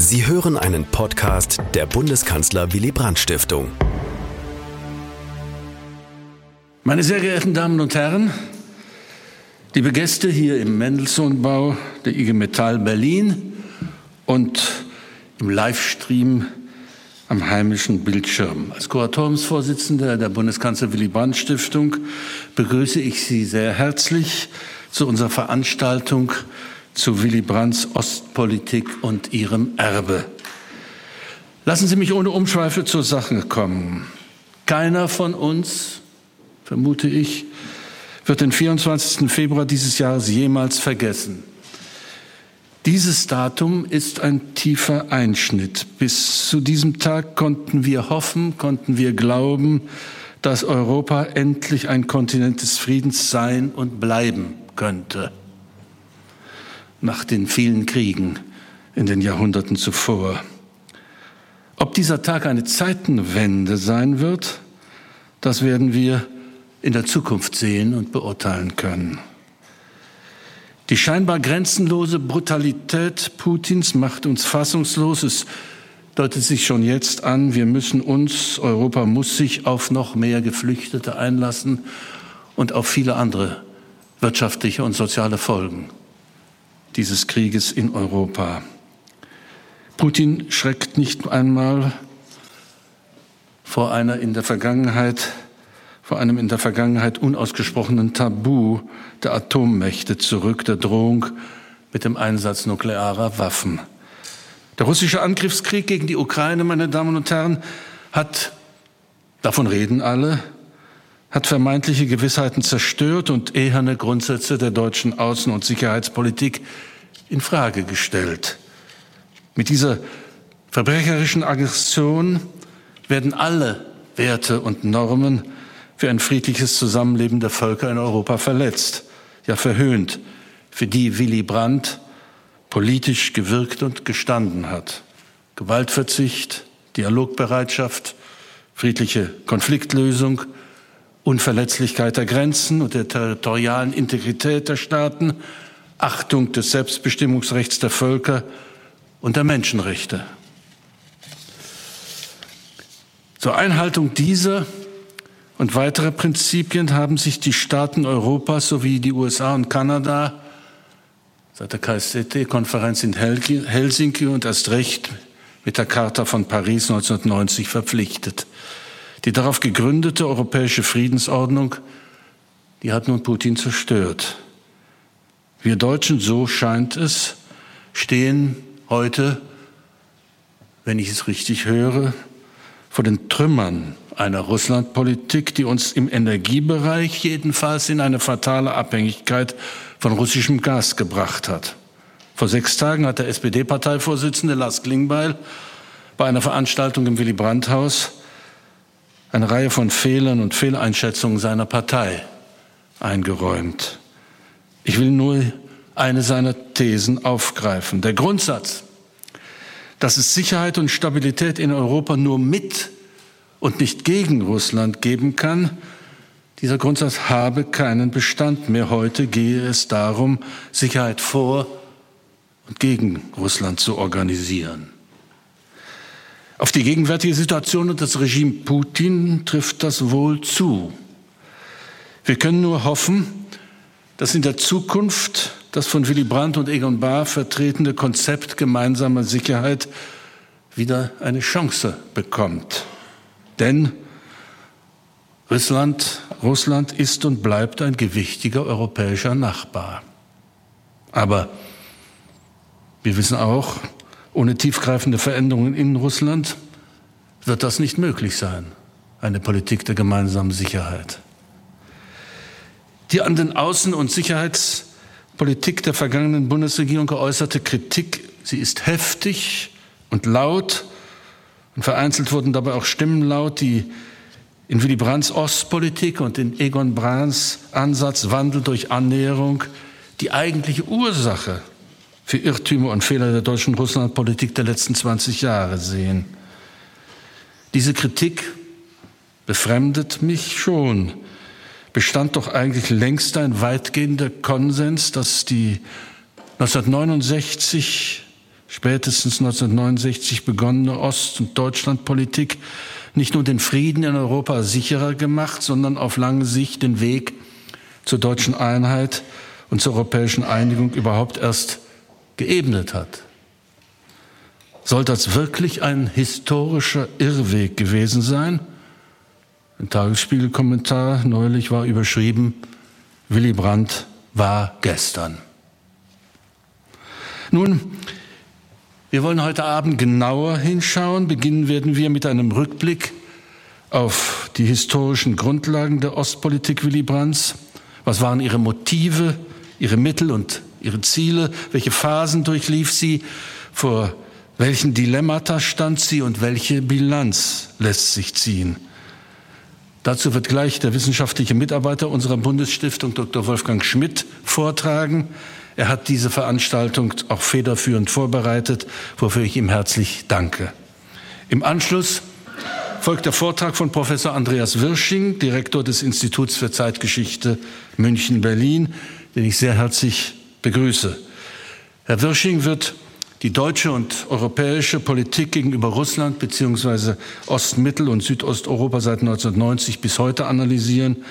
Sie hören einen Podcast der Bundeskanzler Willy Brandt Stiftung. Meine sehr geehrten Damen und Herren, liebe Gäste hier im Mendelssohn-Bau der IG Metall Berlin und im Livestream am heimischen Bildschirm. Als Kuratoriumsvorsitzender der Bundeskanzler Willy Brandt Stiftung begrüße ich Sie sehr herzlich zu unserer Veranstaltung zu Willy Brandts Ostpolitik und ihrem Erbe. Lassen Sie mich ohne Umschweife zur Sache kommen. Keiner von uns, vermute ich, wird den 24. Februar dieses Jahres jemals vergessen. Dieses Datum ist ein tiefer Einschnitt. Bis zu diesem Tag konnten wir hoffen, konnten wir glauben, dass Europa endlich ein Kontinent des Friedens sein und bleiben könnte nach den vielen Kriegen in den Jahrhunderten zuvor. Ob dieser Tag eine Zeitenwende sein wird, das werden wir in der Zukunft sehen und beurteilen können. Die scheinbar grenzenlose Brutalität Putins macht uns fassungslos. Es deutet sich schon jetzt an, wir müssen uns, Europa muss sich auf noch mehr Geflüchtete einlassen und auf viele andere wirtschaftliche und soziale Folgen dieses Krieges in Europa. Putin schreckt nicht einmal vor einer in der Vergangenheit vor einem in der Vergangenheit unausgesprochenen Tabu der Atommächte zurück, der Drohung mit dem Einsatz nuklearer Waffen. Der russische Angriffskrieg gegen die Ukraine, meine Damen und Herren, hat, davon reden alle, hat vermeintliche Gewissheiten zerstört und eherne Grundsätze der deutschen Außen- und Sicherheitspolitik in Frage gestellt. Mit dieser verbrecherischen Aggression werden alle Werte und Normen für ein friedliches Zusammenleben der Völker in Europa verletzt, ja verhöhnt, für die Willy Brandt politisch gewirkt und gestanden hat. Gewaltverzicht, Dialogbereitschaft, friedliche Konfliktlösung, Unverletzlichkeit der Grenzen und der territorialen Integrität der Staaten, Achtung des Selbstbestimmungsrechts der Völker und der Menschenrechte. Zur Einhaltung dieser und weiterer Prinzipien haben sich die Staaten Europas sowie die USA und Kanada seit der KSZT-Konferenz in Helsinki und erst recht mit der Charta von Paris 1990 verpflichtet. Die darauf gegründete europäische Friedensordnung, die hat nun Putin zerstört. Wir Deutschen, so scheint es, stehen heute, wenn ich es richtig höre, vor den Trümmern einer Russlandpolitik, die uns im Energiebereich jedenfalls in eine fatale Abhängigkeit von russischem Gas gebracht hat. Vor sechs Tagen hat der SPD-Parteivorsitzende Lars Klingbeil bei einer Veranstaltung im Willy Brandt-Haus eine Reihe von Fehlern und Fehleinschätzungen seiner Partei eingeräumt. Ich will nur eine seiner Thesen aufgreifen. Der Grundsatz, dass es Sicherheit und Stabilität in Europa nur mit und nicht gegen Russland geben kann, dieser Grundsatz habe keinen Bestand mehr. Heute gehe es darum, Sicherheit vor und gegen Russland zu organisieren. Auf die gegenwärtige Situation und das Regime Putin trifft das wohl zu. Wir können nur hoffen, dass in der Zukunft das von Willy Brandt und Egon Bahr vertretene Konzept gemeinsamer Sicherheit wieder eine Chance bekommt. Denn Russland, Russland ist und bleibt ein gewichtiger europäischer Nachbar. Aber wir wissen auch, ohne tiefgreifende Veränderungen in Russland wird das nicht möglich sein, eine Politik der gemeinsamen Sicherheit. Die an den Außen- und Sicherheitspolitik der vergangenen Bundesregierung geäußerte Kritik, sie ist heftig und laut und vereinzelt wurden dabei auch Stimmen laut, die in Willy Brandts Ostpolitik und in Egon Brandts Ansatz Wandel durch Annäherung die eigentliche Ursache für Irrtümer und Fehler der deutschen Russlandpolitik der letzten 20 Jahre sehen. Diese Kritik befremdet mich schon. Bestand doch eigentlich längst ein weitgehender Konsens, dass die 1969 spätestens 1969 begonnene Ost- und Deutschlandpolitik nicht nur den Frieden in Europa sicherer gemacht, sondern auf lange Sicht den Weg zur deutschen Einheit und zur europäischen Einigung überhaupt erst geebnet hat. Soll das wirklich ein historischer Irrweg gewesen sein? Ein Tagesspiegelkommentar neulich war überschrieben, Willy Brandt war gestern. Nun, wir wollen heute Abend genauer hinschauen. Beginnen werden wir mit einem Rückblick auf die historischen Grundlagen der Ostpolitik Willy Brandts. Was waren ihre Motive, ihre Mittel und ihre Ziele? Welche Phasen durchlief sie? Vor welchen Dilemmata stand sie und welche Bilanz lässt sich ziehen? Dazu wird gleich der wissenschaftliche Mitarbeiter unserer Bundesstiftung, Dr. Wolfgang Schmidt, vortragen. Er hat diese Veranstaltung auch federführend vorbereitet, wofür ich ihm herzlich danke. Im Anschluss folgt der Vortrag von Professor Andreas Wirsching, Direktor des Instituts für Zeitgeschichte München-Berlin, den ich sehr herzlich begrüße. Herr Wirsching wird die deutsche und europäische Politik gegenüber Russland bzw. Ost-, Mittel- und Südosteuropa seit 1990 bis heute analysieren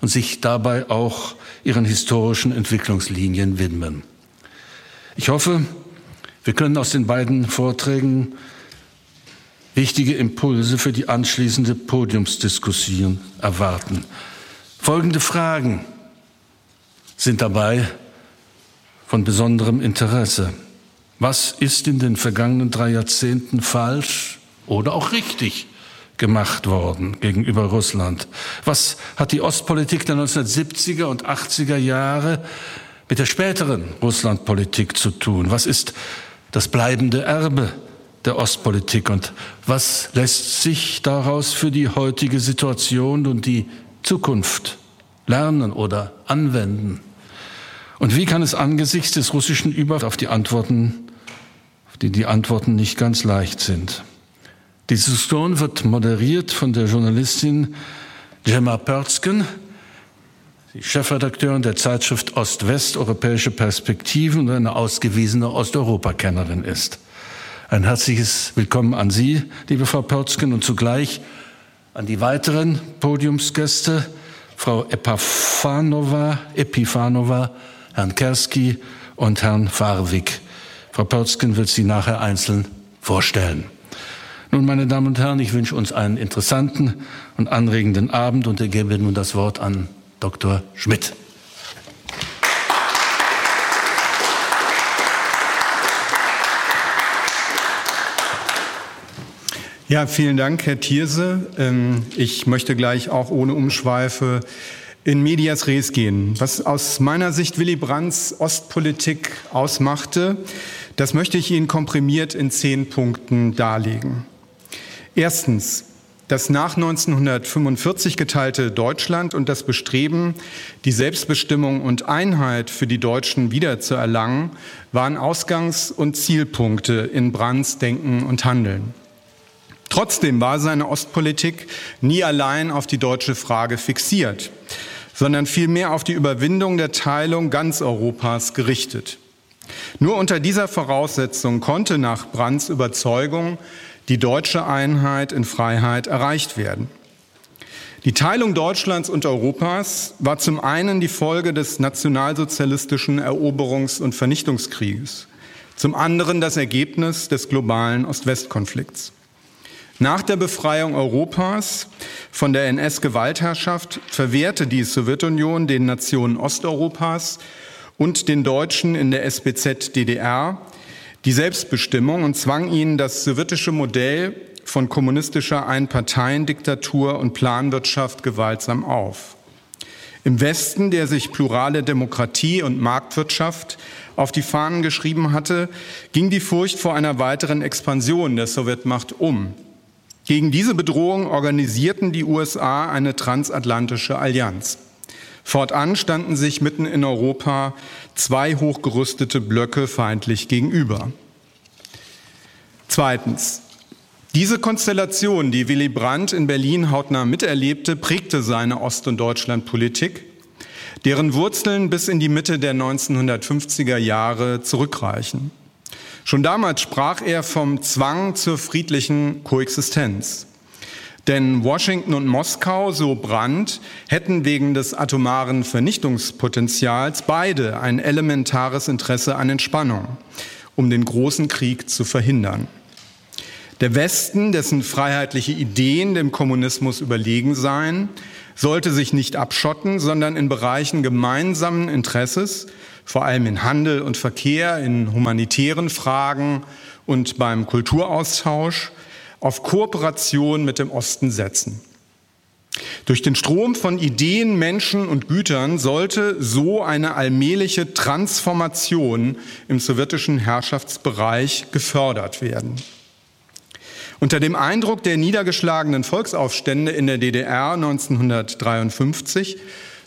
und sich dabei auch ihren historischen Entwicklungslinien widmen. Ich hoffe, wir können aus den beiden Vorträgen wichtige Impulse für die anschließende Podiumsdiskussion erwarten. Folgende Fragen sind dabei von besonderem Interesse. Was ist in den vergangenen drei Jahrzehnten falsch oder auch richtig gemacht worden gegenüber Russland. Was hat die Ostpolitik der 1970er und 80er Jahre mit der späteren Russlandpolitik zu tun? Was ist das bleibende Erbe der Ostpolitik und was lässt sich daraus für die heutige Situation und die Zukunft lernen oder anwenden? Und wie kann es angesichts des russischen Überfalls auf die Antworten, auf die die Antworten nicht ganz leicht sind? Die Diskussion wird moderiert von der Journalistin Gemma Pörzgen, die Chefredakteurin der Zeitschrift Ost-West Europäische Perspektiven und eine ausgewiesene Osteuropakennerin ist. Ein herzliches Willkommen an Sie, liebe Frau Pörzgen, und zugleich an die weiteren Podiumsgäste, Frau Epifanova, Epifanova Herrn Kerski und Herrn Farwig. Frau Pörzgen wird Sie nachher einzeln vorstellen. Nun, meine Damen und Herren, ich wünsche uns einen interessanten und anregenden Abend und ergebe nun das Wort an Dr. Schmidt. Ja, vielen Dank, Herr Thierse. Ähm, ich möchte gleich auch ohne Umschweife in Medias Res gehen. Was aus meiner Sicht Willy Brandts Ostpolitik ausmachte, das möchte ich Ihnen komprimiert in zehn Punkten darlegen. Erstens das nach 1945 geteilte Deutschland und das Bestreben, die Selbstbestimmung und Einheit für die Deutschen wiederzuerlangen, waren Ausgangs- und Zielpunkte in Brandts Denken und Handeln. Trotzdem war seine Ostpolitik nie allein auf die deutsche Frage fixiert, sondern vielmehr auf die Überwindung der Teilung ganz Europas gerichtet. Nur unter dieser Voraussetzung konnte nach Brandts Überzeugung die deutsche Einheit in Freiheit erreicht werden. Die Teilung Deutschlands und Europas war zum einen die Folge des nationalsozialistischen Eroberungs- und Vernichtungskrieges, zum anderen das Ergebnis des globalen Ost-West-Konflikts. Nach der Befreiung Europas von der NS-Gewaltherrschaft verwehrte die Sowjetunion den Nationen Osteuropas und den Deutschen in der SBZ DDR die Selbstbestimmung und zwang ihnen das sowjetische Modell von kommunistischer Einparteiendiktatur und Planwirtschaft gewaltsam auf. Im Westen, der sich plurale Demokratie und Marktwirtschaft auf die Fahnen geschrieben hatte, ging die Furcht vor einer weiteren Expansion der Sowjetmacht um. Gegen diese Bedrohung organisierten die USA eine transatlantische Allianz. Fortan standen sich mitten in Europa zwei hochgerüstete Blöcke feindlich gegenüber. Zweitens. Diese Konstellation, die Willy Brandt in Berlin hautnah miterlebte, prägte seine Ost- und Deutschlandpolitik, deren Wurzeln bis in die Mitte der 1950er Jahre zurückreichen. Schon damals sprach er vom Zwang zur friedlichen Koexistenz. Denn Washington und Moskau, so Brandt, hätten wegen des atomaren Vernichtungspotenzials beide ein elementares Interesse an Entspannung, um den großen Krieg zu verhindern. Der Westen, dessen freiheitliche Ideen dem Kommunismus überlegen seien, sollte sich nicht abschotten, sondern in Bereichen gemeinsamen Interesses, vor allem in Handel und Verkehr, in humanitären Fragen und beim Kulturaustausch, auf Kooperation mit dem Osten setzen. Durch den Strom von Ideen, Menschen und Gütern sollte so eine allmähliche Transformation im sowjetischen Herrschaftsbereich gefördert werden. Unter dem Eindruck der niedergeschlagenen Volksaufstände in der DDR 1953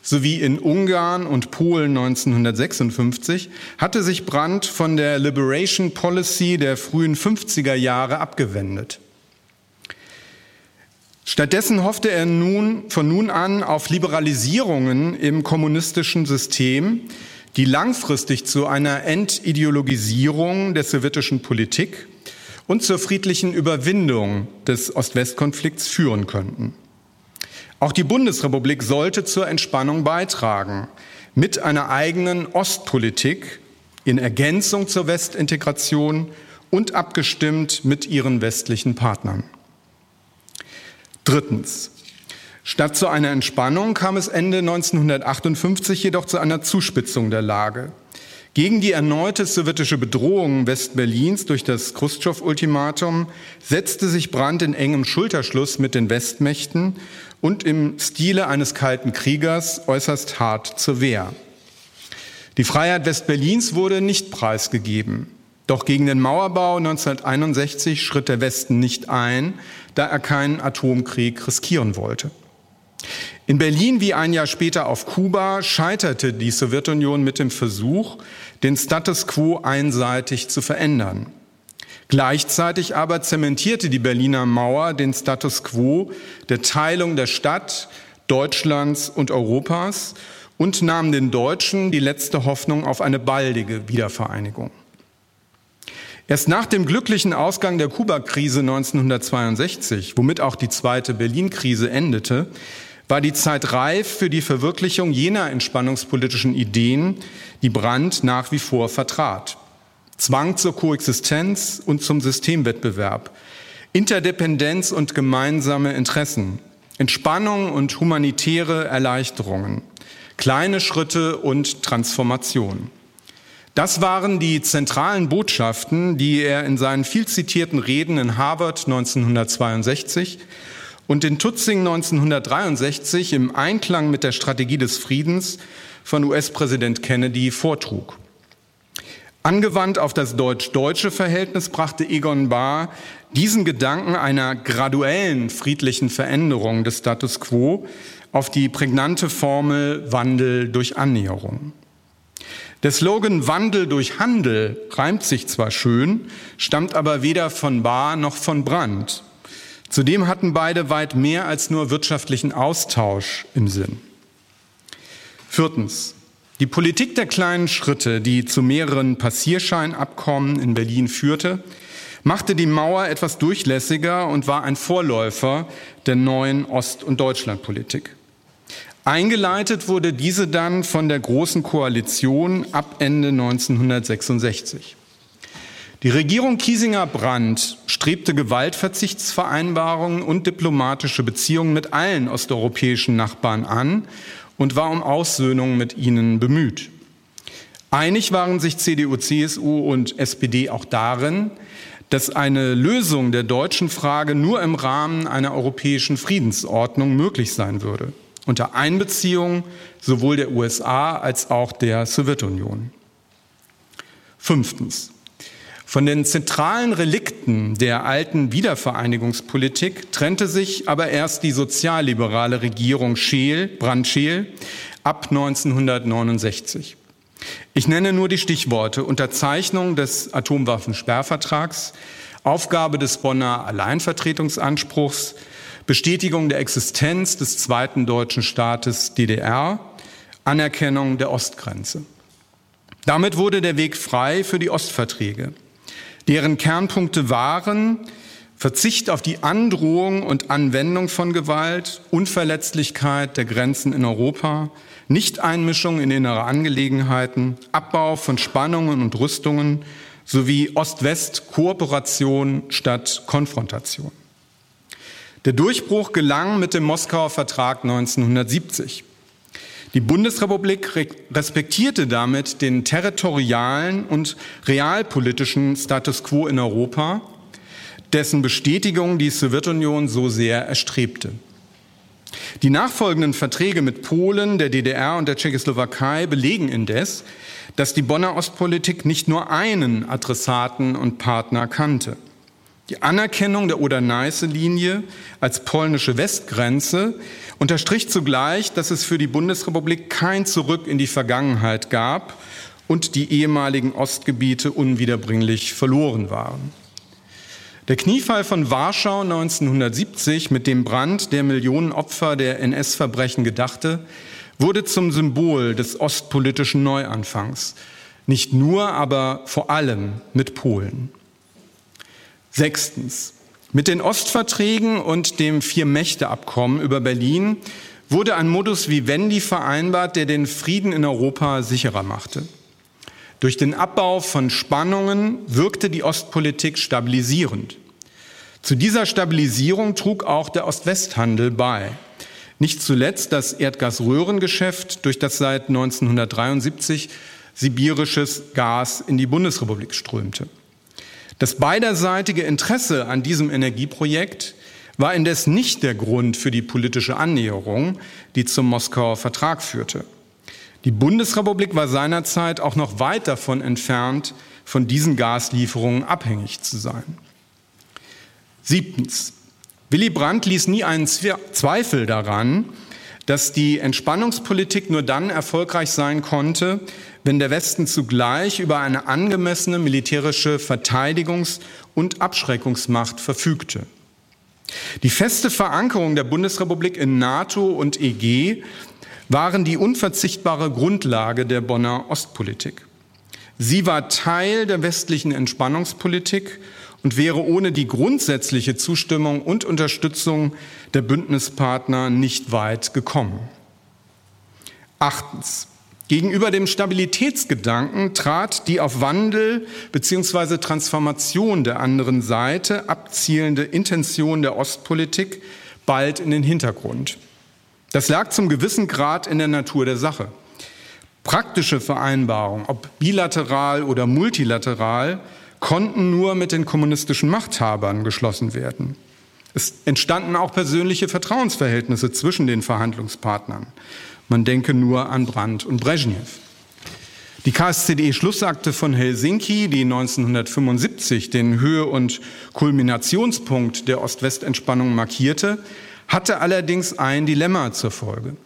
sowie in Ungarn und Polen 1956 hatte sich Brandt von der Liberation Policy der frühen 50er Jahre abgewendet. Stattdessen hoffte er nun, von nun an auf Liberalisierungen im kommunistischen System, die langfristig zu einer Entideologisierung der sowjetischen Politik und zur friedlichen Überwindung des Ost-West-Konflikts führen könnten. Auch die Bundesrepublik sollte zur Entspannung beitragen, mit einer eigenen Ostpolitik in Ergänzung zur Westintegration und abgestimmt mit ihren westlichen Partnern. Drittens. Statt zu einer Entspannung kam es Ende 1958 jedoch zu einer Zuspitzung der Lage. Gegen die erneute sowjetische Bedrohung Westberlins durch das Khrushchev-Ultimatum setzte sich Brandt in engem Schulterschluss mit den Westmächten und im Stile eines kalten Kriegers äußerst hart zur Wehr. Die Freiheit Westberlins wurde nicht preisgegeben. Doch gegen den Mauerbau 1961 schritt der Westen nicht ein, da er keinen Atomkrieg riskieren wollte. In Berlin wie ein Jahr später auf Kuba scheiterte die Sowjetunion mit dem Versuch, den Status quo einseitig zu verändern. Gleichzeitig aber zementierte die Berliner Mauer den Status quo der Teilung der Stadt, Deutschlands und Europas und nahm den Deutschen die letzte Hoffnung auf eine baldige Wiedervereinigung. Erst nach dem glücklichen Ausgang der Kuba-Krise 1962, womit auch die zweite Berlin-Krise endete, war die Zeit reif für die Verwirklichung jener entspannungspolitischen Ideen, die Brandt nach wie vor vertrat. Zwang zur Koexistenz und zum Systemwettbewerb, Interdependenz und gemeinsame Interessen, Entspannung und humanitäre Erleichterungen, kleine Schritte und Transformation. Das waren die zentralen Botschaften, die er in seinen viel zitierten Reden in Harvard 1962 und in Tutzing 1963 im Einklang mit der Strategie des Friedens von US-Präsident Kennedy vortrug. Angewandt auf das deutsch-deutsche Verhältnis brachte Egon Bahr diesen Gedanken einer graduellen friedlichen Veränderung des Status quo auf die prägnante Formel Wandel durch Annäherung. Der Slogan Wandel durch Handel reimt sich zwar schön, stammt aber weder von Bahr noch von Brandt. Zudem hatten beide weit mehr als nur wirtschaftlichen Austausch im Sinn. Viertens. Die Politik der kleinen Schritte, die zu mehreren Passierscheinabkommen in Berlin führte, machte die Mauer etwas durchlässiger und war ein Vorläufer der neuen Ost- und Deutschlandpolitik. Eingeleitet wurde diese dann von der Großen Koalition ab Ende 1966. Die Regierung Kiesinger-Brandt strebte Gewaltverzichtsvereinbarungen und diplomatische Beziehungen mit allen osteuropäischen Nachbarn an und war um Aussöhnung mit ihnen bemüht. Einig waren sich CDU, CSU und SPD auch darin, dass eine Lösung der deutschen Frage nur im Rahmen einer europäischen Friedensordnung möglich sein würde unter Einbeziehung sowohl der USA als auch der Sowjetunion. Fünftens. Von den zentralen Relikten der alten Wiedervereinigungspolitik trennte sich aber erst die sozialliberale Regierung Scheel, Brandscheel ab 1969. Ich nenne nur die Stichworte Unterzeichnung des Atomwaffensperrvertrags, Aufgabe des Bonner Alleinvertretungsanspruchs, Bestätigung der Existenz des zweiten deutschen Staates DDR, Anerkennung der Ostgrenze. Damit wurde der Weg frei für die Ostverträge. Deren Kernpunkte waren Verzicht auf die Androhung und Anwendung von Gewalt, Unverletzlichkeit der Grenzen in Europa, Nichteinmischung in innere Angelegenheiten, Abbau von Spannungen und Rüstungen sowie Ost-West-Kooperation statt Konfrontation. Der Durchbruch gelang mit dem Moskauer Vertrag 1970. Die Bundesrepublik respektierte damit den territorialen und realpolitischen Status quo in Europa, dessen Bestätigung die Sowjetunion so sehr erstrebte. Die nachfolgenden Verträge mit Polen, der DDR und der Tschechoslowakei belegen indes, dass die Bonner Ostpolitik nicht nur einen Adressaten und Partner kannte. Die Anerkennung der Oder-Neiße-Linie als polnische Westgrenze unterstrich zugleich, dass es für die Bundesrepublik kein Zurück in die Vergangenheit gab und die ehemaligen Ostgebiete unwiederbringlich verloren waren. Der Kniefall von Warschau 1970, mit dem Brand der Millionen Opfer der NS-Verbrechen gedachte, wurde zum Symbol des ostpolitischen Neuanfangs. Nicht nur, aber vor allem mit Polen. Sechstens. Mit den Ostverträgen und dem Vier-Mächte-Abkommen über Berlin wurde ein Modus vivendi vereinbart, der den Frieden in Europa sicherer machte. Durch den Abbau von Spannungen wirkte die Ostpolitik stabilisierend. Zu dieser Stabilisierung trug auch der Ost-West-Handel bei. Nicht zuletzt das Erdgasröhrengeschäft, durch das seit 1973 sibirisches Gas in die Bundesrepublik strömte. Das beiderseitige Interesse an diesem Energieprojekt war indes nicht der Grund für die politische Annäherung, die zum Moskauer Vertrag führte. Die Bundesrepublik war seinerzeit auch noch weit davon entfernt, von diesen Gaslieferungen abhängig zu sein. Siebtens. Willy Brandt ließ nie einen Zweifel daran, dass die Entspannungspolitik nur dann erfolgreich sein konnte, wenn der Westen zugleich über eine angemessene militärische Verteidigungs- und Abschreckungsmacht verfügte. Die feste Verankerung der Bundesrepublik in NATO und EG waren die unverzichtbare Grundlage der Bonner Ostpolitik. Sie war Teil der westlichen Entspannungspolitik und wäre ohne die grundsätzliche Zustimmung und Unterstützung der Bündnispartner nicht weit gekommen. Achtens. Gegenüber dem Stabilitätsgedanken trat die auf Wandel bzw. Transformation der anderen Seite abzielende Intention der Ostpolitik bald in den Hintergrund. Das lag zum gewissen Grad in der Natur der Sache. Praktische Vereinbarungen, ob bilateral oder multilateral, konnten nur mit den kommunistischen Machthabern geschlossen werden. Es entstanden auch persönliche Vertrauensverhältnisse zwischen den Verhandlungspartnern. Man denke nur an Brandt und Brezhnev. Die KSZE-Schlussakte von Helsinki, die 1975 den Höhe- und Kulminationspunkt der Ost-West-Entspannung markierte, hatte allerdings ein Dilemma zur Folge.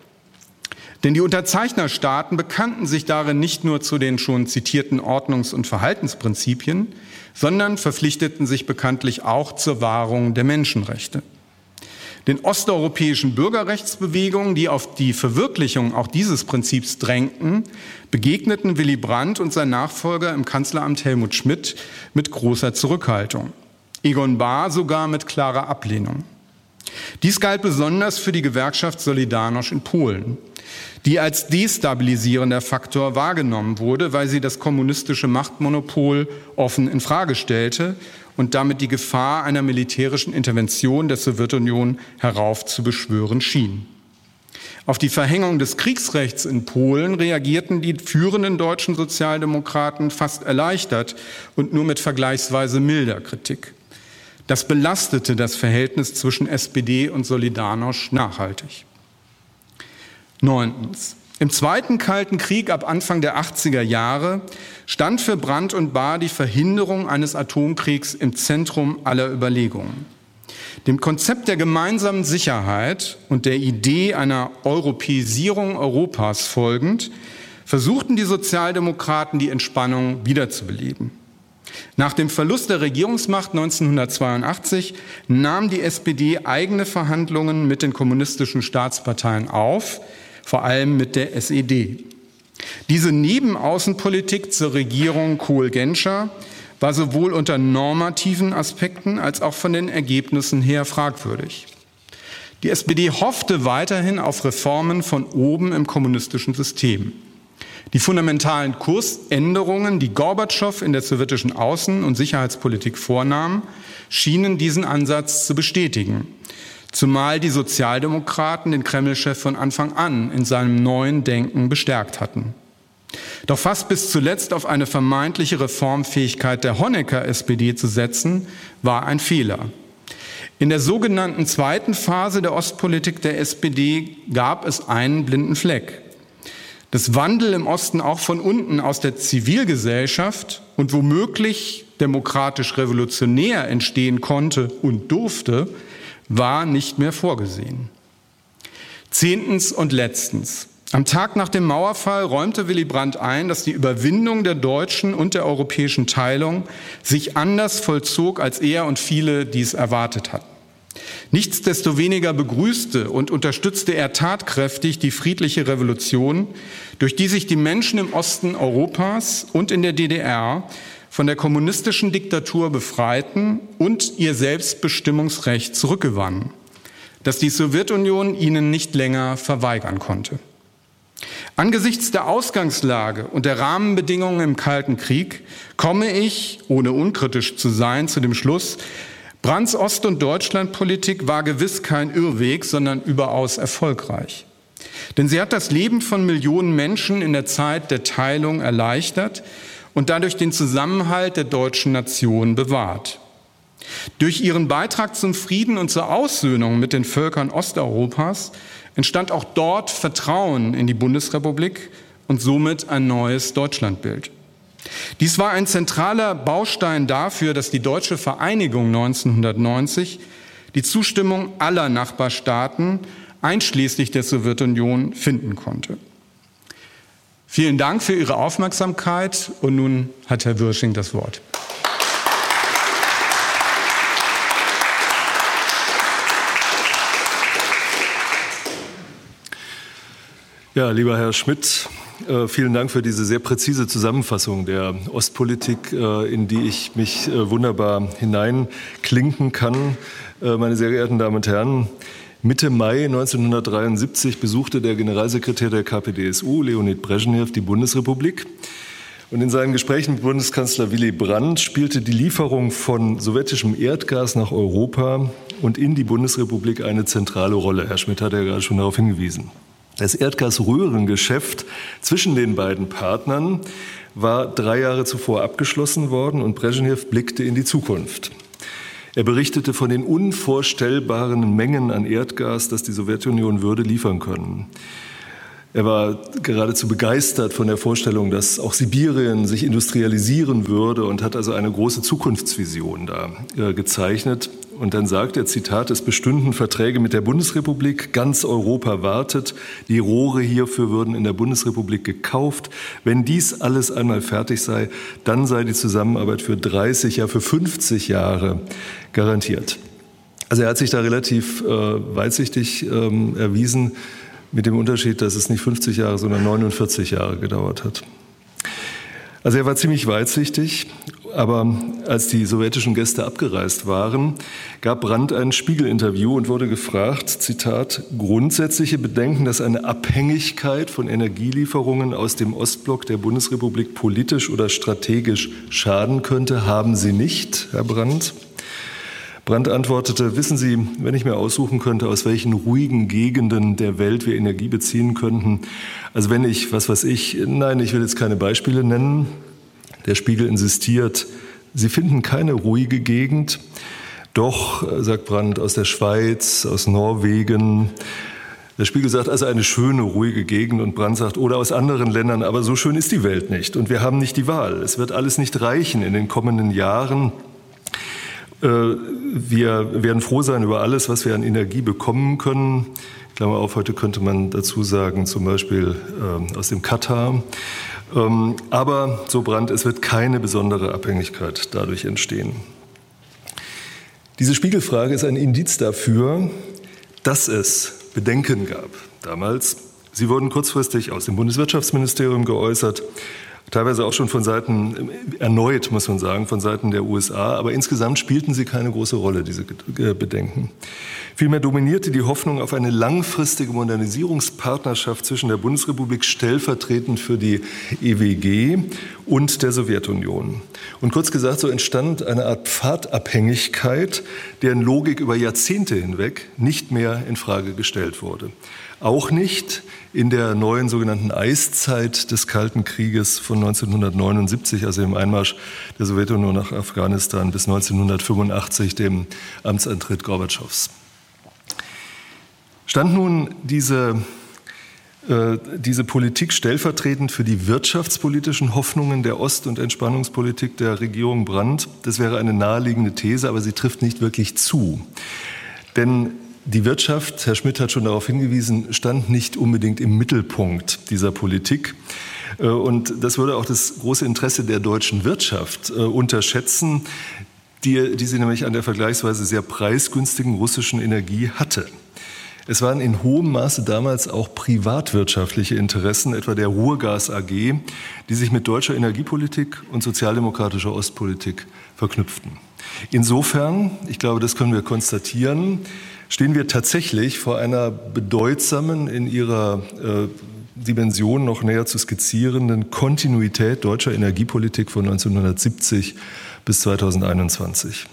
Denn die Unterzeichnerstaaten bekannten sich darin nicht nur zu den schon zitierten Ordnungs- und Verhaltensprinzipien, sondern verpflichteten sich bekanntlich auch zur Wahrung der Menschenrechte. Den osteuropäischen Bürgerrechtsbewegungen, die auf die Verwirklichung auch dieses Prinzips drängten, begegneten Willy Brandt und sein Nachfolger im Kanzleramt Helmut Schmidt mit großer Zurückhaltung. Egon Bahr sogar mit klarer Ablehnung. Dies galt besonders für die Gewerkschaft Solidarność in Polen, die als destabilisierender Faktor wahrgenommen wurde, weil sie das kommunistische Machtmonopol offen in Frage stellte und damit die Gefahr einer militärischen Intervention der Sowjetunion heraufzubeschwören schien. Auf die Verhängung des Kriegsrechts in Polen reagierten die führenden deutschen Sozialdemokraten fast erleichtert und nur mit vergleichsweise milder Kritik. Das belastete das Verhältnis zwischen SPD und Solidarność nachhaltig. Neuntens. Im Zweiten Kalten Krieg ab Anfang der 80er Jahre stand für Brandt und Bahr die Verhinderung eines Atomkriegs im Zentrum aller Überlegungen. Dem Konzept der gemeinsamen Sicherheit und der Idee einer Europäisierung Europas folgend, versuchten die Sozialdemokraten die Entspannung wiederzubeleben. Nach dem Verlust der Regierungsmacht 1982 nahm die SPD eigene Verhandlungen mit den kommunistischen Staatsparteien auf, vor allem mit der SED. Diese Nebenaußenpolitik zur Regierung Kohl-Genscher war sowohl unter normativen Aspekten als auch von den Ergebnissen her fragwürdig. Die SPD hoffte weiterhin auf Reformen von oben im kommunistischen System. Die fundamentalen Kursänderungen, die Gorbatschow in der sowjetischen Außen- und Sicherheitspolitik vornahm, schienen diesen Ansatz zu bestätigen. Zumal die Sozialdemokraten den Kreml-Chef von Anfang an in seinem neuen Denken bestärkt hatten. Doch fast bis zuletzt auf eine vermeintliche Reformfähigkeit der Honecker-SPD zu setzen, war ein Fehler. In der sogenannten zweiten Phase der Ostpolitik der SPD gab es einen blinden Fleck. Das Wandel im Osten auch von unten aus der Zivilgesellschaft und womöglich demokratisch revolutionär entstehen konnte und durfte, war nicht mehr vorgesehen. Zehntens und letztens. Am Tag nach dem Mauerfall räumte Willy Brandt ein, dass die Überwindung der deutschen und der europäischen Teilung sich anders vollzog, als er und viele dies erwartet hatten. Nichtsdestoweniger begrüßte und unterstützte er tatkräftig die friedliche Revolution, durch die sich die Menschen im Osten Europas und in der DDR von der kommunistischen Diktatur befreiten und ihr Selbstbestimmungsrecht zurückgewannen, das die Sowjetunion ihnen nicht länger verweigern konnte. Angesichts der Ausgangslage und der Rahmenbedingungen im Kalten Krieg komme ich, ohne unkritisch zu sein, zu dem Schluss, Brandts Ost- und Deutschlandpolitik war gewiss kein Irrweg, sondern überaus erfolgreich. Denn sie hat das Leben von Millionen Menschen in der Zeit der Teilung erleichtert und dadurch den Zusammenhalt der deutschen Nation bewahrt. Durch ihren Beitrag zum Frieden und zur Aussöhnung mit den Völkern Osteuropas entstand auch dort Vertrauen in die Bundesrepublik und somit ein neues Deutschlandbild. Dies war ein zentraler Baustein dafür, dass die deutsche Vereinigung 1990 die Zustimmung aller Nachbarstaaten einschließlich der Sowjetunion finden konnte. Vielen Dank für Ihre Aufmerksamkeit und nun hat Herr Wirsching das Wort. Ja, lieber Herr Schmidt, äh, vielen Dank für diese sehr präzise Zusammenfassung der Ostpolitik, äh, in die ich mich äh, wunderbar hineinklinken kann. Meine sehr geehrten Damen und Herren, Mitte Mai 1973 besuchte der Generalsekretär der KPDSU, Leonid Brezhnev, die Bundesrepublik. Und in seinen Gesprächen mit Bundeskanzler Willy Brandt spielte die Lieferung von sowjetischem Erdgas nach Europa und in die Bundesrepublik eine zentrale Rolle. Herr Schmidt hat ja gerade schon darauf hingewiesen. Das Erdgasröhrengeschäft zwischen den beiden Partnern war drei Jahre zuvor abgeschlossen worden und Brezhnev blickte in die Zukunft. Er berichtete von den unvorstellbaren Mengen an Erdgas, das die Sowjetunion würde liefern können. Er war geradezu begeistert von der Vorstellung, dass auch Sibirien sich industrialisieren würde und hat also eine große Zukunftsvision da äh, gezeichnet. Und dann sagt er, Zitat, es bestünden Verträge mit der Bundesrepublik, ganz Europa wartet, die Rohre hierfür würden in der Bundesrepublik gekauft. Wenn dies alles einmal fertig sei, dann sei die Zusammenarbeit für 30, ja für 50 Jahre garantiert. Also er hat sich da relativ äh, weitsichtig ähm, erwiesen, mit dem Unterschied, dass es nicht 50 Jahre, sondern 49 Jahre gedauert hat. Also er war ziemlich weitsichtig, aber als die sowjetischen Gäste abgereist waren, gab Brandt ein Spiegelinterview und wurde gefragt, Zitat, grundsätzliche Bedenken, dass eine Abhängigkeit von Energielieferungen aus dem Ostblock der Bundesrepublik politisch oder strategisch schaden könnte, haben Sie nicht, Herr Brandt? Brandt antwortete, wissen Sie, wenn ich mir aussuchen könnte, aus welchen ruhigen Gegenden der Welt wir Energie beziehen könnten, also wenn ich, was weiß ich, nein, ich will jetzt keine Beispiele nennen, der Spiegel insistiert, Sie finden keine ruhige Gegend, doch, sagt Brandt, aus der Schweiz, aus Norwegen, der Spiegel sagt also eine schöne, ruhige Gegend und Brandt sagt, oder aus anderen Ländern, aber so schön ist die Welt nicht und wir haben nicht die Wahl. Es wird alles nicht reichen in den kommenden Jahren. Äh, wir werden froh sein über alles, was wir an Energie bekommen können. Klammer auf, heute könnte man dazu sagen, zum Beispiel ähm, aus dem Katar. Ähm, aber, so Brandt, es wird keine besondere Abhängigkeit dadurch entstehen. Diese Spiegelfrage ist ein Indiz dafür, dass es Bedenken gab damals. Sie wurden kurzfristig aus dem Bundeswirtschaftsministerium geäußert, teilweise auch schon von Seiten, erneut muss man sagen, von Seiten der USA, aber insgesamt spielten sie keine große Rolle, diese Bedenken. Vielmehr dominierte die Hoffnung auf eine langfristige Modernisierungspartnerschaft zwischen der Bundesrepublik stellvertretend für die EWG und der Sowjetunion. Und kurz gesagt, so entstand eine Art Pfadabhängigkeit, deren Logik über Jahrzehnte hinweg nicht mehr in Frage gestellt wurde. Auch nicht in der neuen sogenannten Eiszeit des Kalten Krieges von 1979, also im Einmarsch der Sowjetunion nach Afghanistan bis 1985, dem Amtsantritt Gorbatschows. Stand nun diese, äh, diese Politik stellvertretend für die wirtschaftspolitischen Hoffnungen der Ost- und Entspannungspolitik der Regierung Brandt? Das wäre eine naheliegende These, aber sie trifft nicht wirklich zu. Denn die Wirtschaft, Herr Schmidt hat schon darauf hingewiesen, stand nicht unbedingt im Mittelpunkt dieser Politik. Äh, und das würde auch das große Interesse der deutschen Wirtschaft äh, unterschätzen, die, die sie nämlich an der vergleichsweise sehr preisgünstigen russischen Energie hatte. Es waren in hohem Maße damals auch privatwirtschaftliche Interessen, etwa der Ruhrgas AG, die sich mit deutscher Energiepolitik und sozialdemokratischer Ostpolitik verknüpften. Insofern, ich glaube, das können wir konstatieren, stehen wir tatsächlich vor einer bedeutsamen in ihrer äh, Dimension noch näher zu skizzierenden Kontinuität deutscher Energiepolitik von 1970 bis 2021.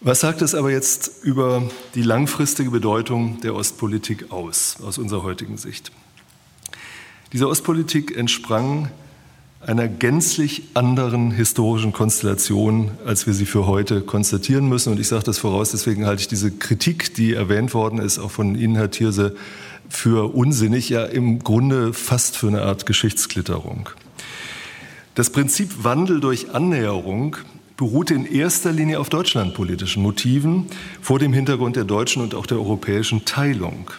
Was sagt es aber jetzt über die langfristige Bedeutung der Ostpolitik aus, aus unserer heutigen Sicht? Diese Ostpolitik entsprang einer gänzlich anderen historischen Konstellation, als wir sie für heute konstatieren müssen. Und ich sage das voraus, deswegen halte ich diese Kritik, die erwähnt worden ist, auch von Ihnen, Herr Thierse, für unsinnig, ja im Grunde fast für eine Art Geschichtsklitterung. Das Prinzip Wandel durch Annäherung beruhte in erster Linie auf deutschlandpolitischen Motiven vor dem Hintergrund der deutschen und auch der europäischen Teilung.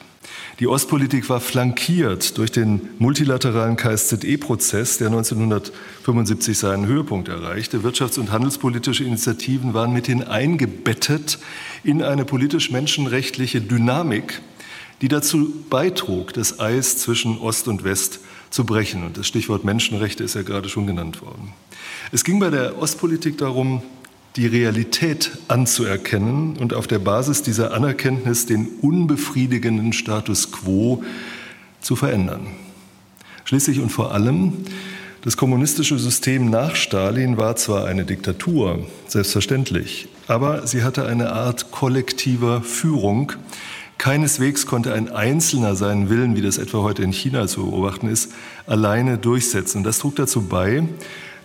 Die Ostpolitik war flankiert durch den multilateralen KSZE-Prozess, der 1975 seinen Höhepunkt erreichte. Wirtschafts- und handelspolitische Initiativen waren mithin eingebettet in eine politisch-menschenrechtliche Dynamik, die dazu beitrug, das Eis zwischen Ost und West zu brechen. Und das Stichwort Menschenrechte ist ja gerade schon genannt worden. Es ging bei der Ostpolitik darum, die Realität anzuerkennen und auf der Basis dieser Anerkenntnis den unbefriedigenden Status quo zu verändern. Schließlich und vor allem, das kommunistische System nach Stalin war zwar eine Diktatur, selbstverständlich, aber sie hatte eine Art kollektiver Führung. Keineswegs konnte ein Einzelner seinen Willen, wie das etwa heute in China zu beobachten ist, alleine durchsetzen. Das trug dazu bei,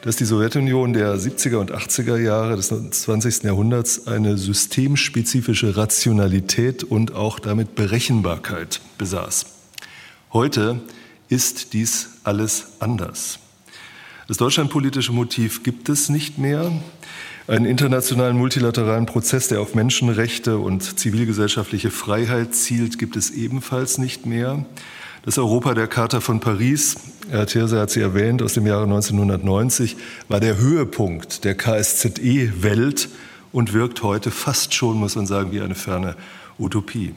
dass die Sowjetunion der 70er und 80er Jahre des 20. Jahrhunderts eine systemspezifische Rationalität und auch damit Berechenbarkeit besaß. Heute ist dies alles anders. Das deutschlandpolitische Motiv gibt es nicht mehr. Einen internationalen multilateralen Prozess, der auf Menschenrechte und zivilgesellschaftliche Freiheit zielt, gibt es ebenfalls nicht mehr. Das Europa der Charta von Paris, Herr Thierse hat sie erwähnt, aus dem Jahre 1990, war der Höhepunkt der KSZE-Welt und wirkt heute fast schon, muss man sagen, wie eine ferne Utopie.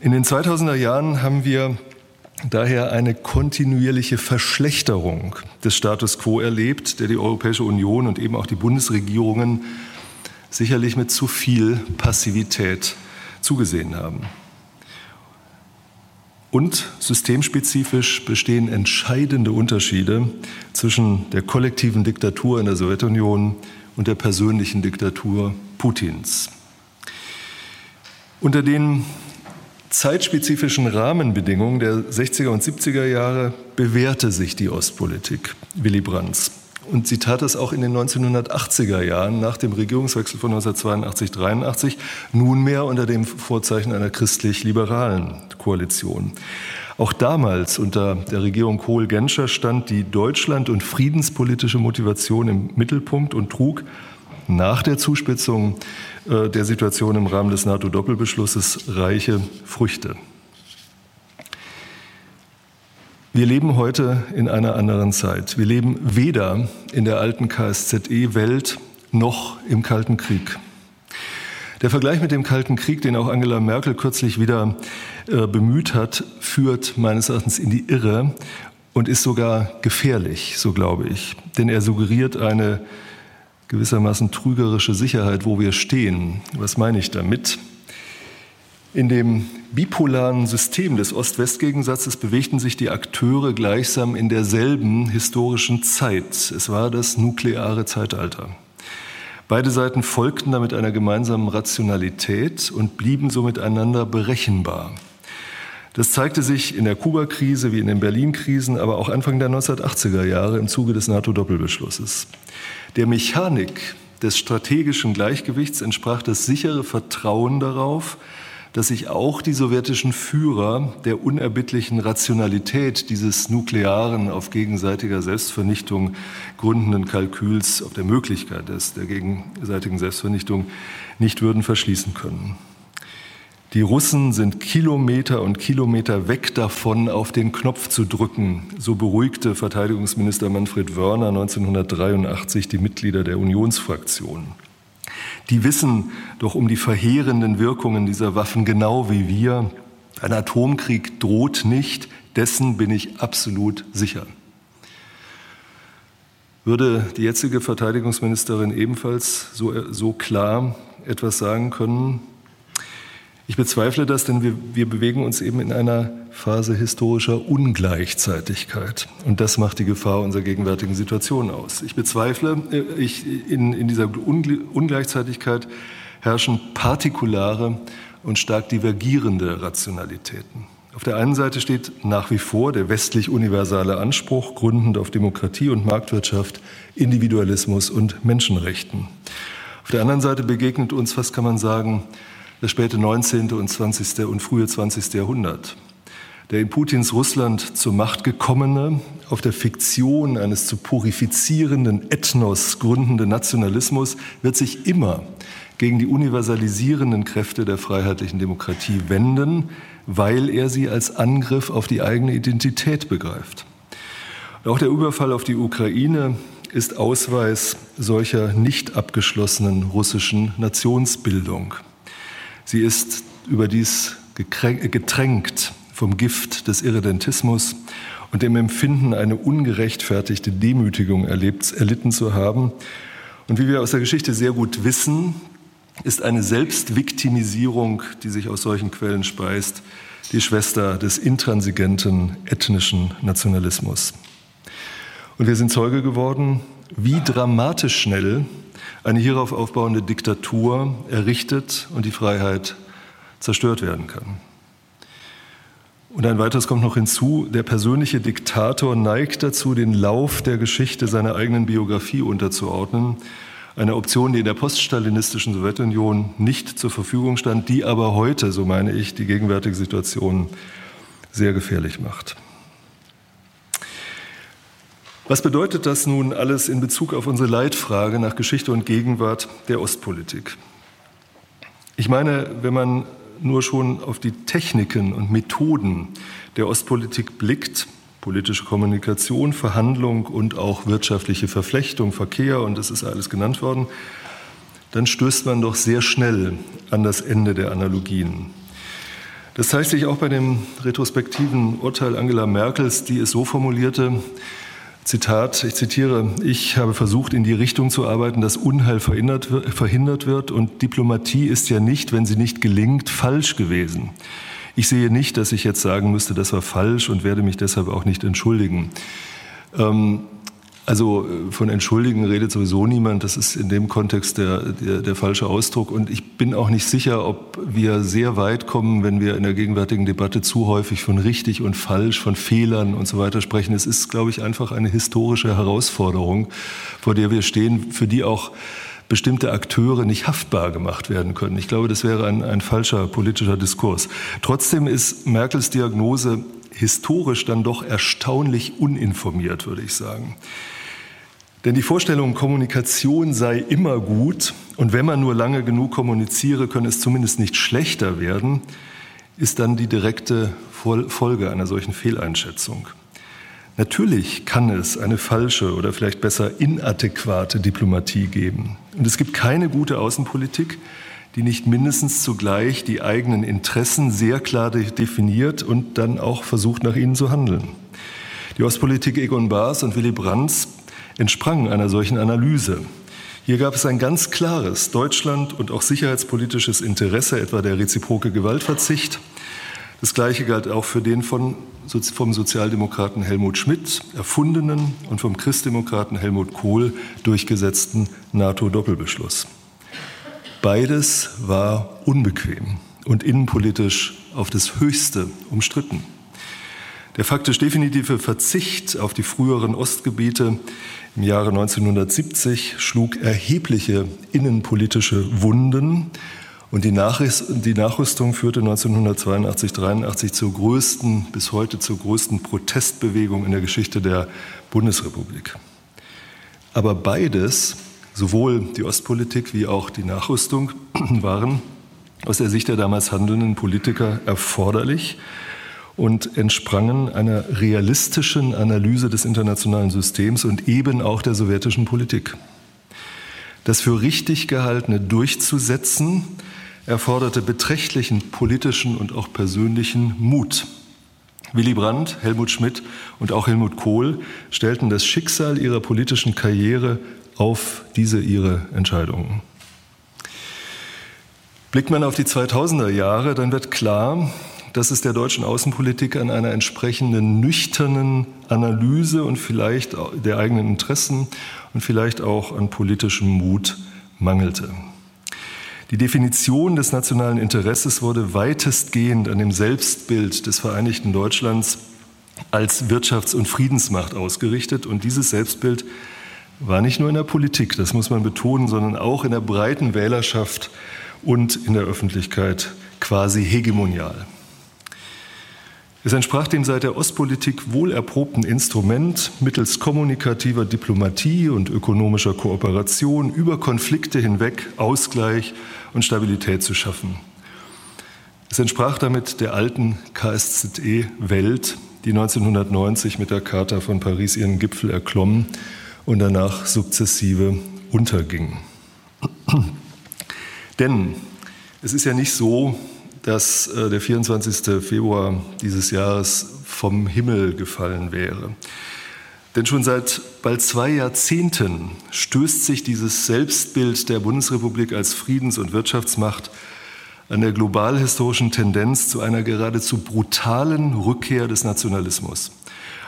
In den 2000er Jahren haben wir daher eine kontinuierliche Verschlechterung des Status quo erlebt, der die Europäische Union und eben auch die Bundesregierungen sicherlich mit zu viel Passivität zugesehen haben. Und systemspezifisch bestehen entscheidende Unterschiede zwischen der kollektiven Diktatur in der Sowjetunion und der persönlichen Diktatur Putins. Unter den zeitspezifischen Rahmenbedingungen der 60er und 70er Jahre bewährte sich die Ostpolitik Willy Brandts. Und sie tat es auch in den 1980er Jahren nach dem Regierungswechsel von 1982-83, nunmehr unter dem Vorzeichen einer christlich-liberalen Koalition. Auch damals unter der Regierung Kohl-Genscher stand die Deutschland- und friedenspolitische Motivation im Mittelpunkt und trug nach der Zuspitzung äh, der Situation im Rahmen des NATO-Doppelbeschlusses reiche Früchte. Wir leben heute in einer anderen Zeit. Wir leben weder in der alten KSZE-Welt noch im Kalten Krieg. Der Vergleich mit dem Kalten Krieg, den auch Angela Merkel kürzlich wieder äh, bemüht hat, führt meines Erachtens in die Irre und ist sogar gefährlich, so glaube ich. Denn er suggeriert eine gewissermaßen trügerische Sicherheit, wo wir stehen. Was meine ich damit? In dem bipolaren System des Ost-West-Gegensatzes bewegten sich die Akteure gleichsam in derselben historischen Zeit. Es war das nukleare Zeitalter. Beide Seiten folgten damit einer gemeinsamen Rationalität und blieben so miteinander berechenbar. Das zeigte sich in der Kuba-Krise wie in den Berlin-Krisen, aber auch Anfang der 1980er Jahre im Zuge des NATO-Doppelbeschlusses. Der Mechanik des strategischen Gleichgewichts entsprach das sichere Vertrauen darauf, dass sich auch die sowjetischen Führer der unerbittlichen Rationalität dieses nuklearen, auf gegenseitiger Selbstvernichtung gründenden Kalküls, auf der Möglichkeit des, der gegenseitigen Selbstvernichtung nicht würden verschließen können. Die Russen sind Kilometer und Kilometer weg davon, auf den Knopf zu drücken. So beruhigte Verteidigungsminister Manfred Wörner 1983 die Mitglieder der Unionsfraktion. Die wissen doch um die verheerenden Wirkungen dieser Waffen genau wie wir. Ein Atomkrieg droht nicht, dessen bin ich absolut sicher. Würde die jetzige Verteidigungsministerin ebenfalls so, so klar etwas sagen können? Ich bezweifle das, denn wir, wir bewegen uns eben in einer Phase historischer Ungleichzeitigkeit. Und das macht die Gefahr unserer gegenwärtigen Situation aus. Ich bezweifle, äh, ich, in, in dieser Ungleichzeitigkeit herrschen partikulare und stark divergierende Rationalitäten. Auf der einen Seite steht nach wie vor der westlich universale Anspruch, gründend auf Demokratie und Marktwirtschaft, Individualismus und Menschenrechten. Auf der anderen Seite begegnet uns, was kann man sagen, das späte 19. und 20. und frühe 20. Jahrhundert. Der in Putins Russland zur Macht gekommene, auf der Fiktion eines zu purifizierenden Ethnos gründende Nationalismus wird sich immer gegen die universalisierenden Kräfte der freiheitlichen Demokratie wenden, weil er sie als Angriff auf die eigene Identität begreift. auch der Überfall auf die Ukraine ist Ausweis solcher nicht abgeschlossenen russischen Nationsbildung. Sie ist überdies getränkt vom Gift des Irredentismus und dem Empfinden, eine ungerechtfertigte Demütigung erlebt, erlitten zu haben. Und wie wir aus der Geschichte sehr gut wissen, ist eine Selbstviktimisierung, die sich aus solchen Quellen speist, die Schwester des intransigenten ethnischen Nationalismus. Und wir sind Zeuge geworden, wie dramatisch schnell eine hierauf aufbauende Diktatur errichtet und die Freiheit zerstört werden kann. Und ein weiteres kommt noch hinzu, der persönliche Diktator neigt dazu, den Lauf der Geschichte seiner eigenen Biografie unterzuordnen, eine Option, die in der poststalinistischen Sowjetunion nicht zur Verfügung stand, die aber heute, so meine ich, die gegenwärtige Situation sehr gefährlich macht. Was bedeutet das nun alles in Bezug auf unsere Leitfrage nach Geschichte und Gegenwart der Ostpolitik? Ich meine, wenn man nur schon auf die Techniken und Methoden der Ostpolitik blickt, politische Kommunikation, Verhandlung und auch wirtschaftliche Verflechtung, Verkehr und es ist alles genannt worden, dann stößt man doch sehr schnell an das Ende der Analogien. Das zeigt sich auch bei dem retrospektiven Urteil Angela Merkels, die es so formulierte, Zitat, ich zitiere, ich habe versucht, in die Richtung zu arbeiten, dass Unheil verhindert, wird und Diplomatie ist ja nicht, wenn sie nicht gelingt, falsch gewesen. Ich sehe nicht, dass ich jetzt sagen müsste, das war falsch und werde mich deshalb auch nicht entschuldigen. Ähm, also äh, von entschuldigen redet sowieso niemand. Das ist in dem Kontext der, der, der, falsche Ausdruck. Und ich bin auch nicht sicher, ob wir sehr weit kommen, wenn wir in der gegenwärtigen Debatte zu häufig von richtig und falsch, von Fehlern und so weiter sprechen. Es ist, glaube ich, einfach eine historische Herausforderung, vor der wir stehen, für die auch bestimmte Akteure nicht haftbar gemacht werden können. Ich glaube, das wäre ein, ein falscher politischer Diskurs. Trotzdem ist Merkels Diagnose historisch dann doch erstaunlich uninformiert, würde ich sagen. Denn die Vorstellung, Kommunikation sei immer gut und wenn man nur lange genug kommuniziere, könne es zumindest nicht schlechter werden, ist dann die direkte Folge einer solchen Fehleinschätzung. Natürlich kann es eine falsche oder vielleicht besser inadäquate Diplomatie geben. Und es gibt keine gute Außenpolitik, die nicht mindestens zugleich die eigenen Interessen sehr klar definiert und dann auch versucht, nach ihnen zu handeln. Die Ostpolitik Egon Baas und Willy Brandt entsprang einer solchen Analyse. Hier gab es ein ganz klares Deutschland- und auch sicherheitspolitisches Interesse, etwa der reziproke Gewaltverzicht. Das Gleiche galt auch für den von, vom Sozialdemokraten Helmut Schmidt erfundenen und vom Christdemokraten Helmut Kohl durchgesetzten NATO-Doppelbeschluss. Beides war unbequem und innenpolitisch auf das Höchste umstritten. Der faktisch definitive Verzicht auf die früheren Ostgebiete im Jahre 1970 schlug erhebliche innenpolitische Wunden und die, Nachrüstung führte 1982-83 zur größten, bis heute zur größten Protestbewegung in der Geschichte der Bundesrepublik. Aber beides, sowohl die Ostpolitik wie auch die Nachrüstung, waren aus der Sicht der damals handelnden Politiker erforderlich und entsprangen einer realistischen Analyse des internationalen Systems und eben auch der sowjetischen Politik. Das für richtig gehaltene durchzusetzen erforderte beträchtlichen politischen und auch persönlichen Mut. Willy Brandt, Helmut Schmidt und auch Helmut Kohl stellten das Schicksal ihrer politischen Karriere auf diese ihre Entscheidungen. Blickt man auf die 2000er Jahre, dann wird klar, dass es der deutschen Außenpolitik an einer entsprechenden nüchternen Analyse und vielleicht der eigenen Interessen und vielleicht auch an politischem Mut mangelte. Die Definition des nationalen Interesses wurde weitestgehend an dem Selbstbild des Vereinigten Deutschlands als Wirtschafts- und Friedensmacht ausgerichtet. Und dieses Selbstbild war nicht nur in der Politik, das muss man betonen, sondern auch in der breiten Wählerschaft und in der Öffentlichkeit quasi hegemonial. Es entsprach dem seit der Ostpolitik wohlerprobten Instrument, mittels kommunikativer Diplomatie und ökonomischer Kooperation über Konflikte hinweg Ausgleich und Stabilität zu schaffen. Es entsprach damit der alten KSZE-Welt, die 1990 mit der Charta von Paris ihren Gipfel erklomm und danach sukzessive unterging. Denn es ist ja nicht so, dass äh, der 24. Februar dieses Jahres vom Himmel gefallen wäre. Denn schon seit bald zwei Jahrzehnten stößt sich dieses Selbstbild der Bundesrepublik als Friedens- und Wirtschaftsmacht an der globalhistorischen Tendenz zu einer geradezu brutalen Rückkehr des Nationalismus.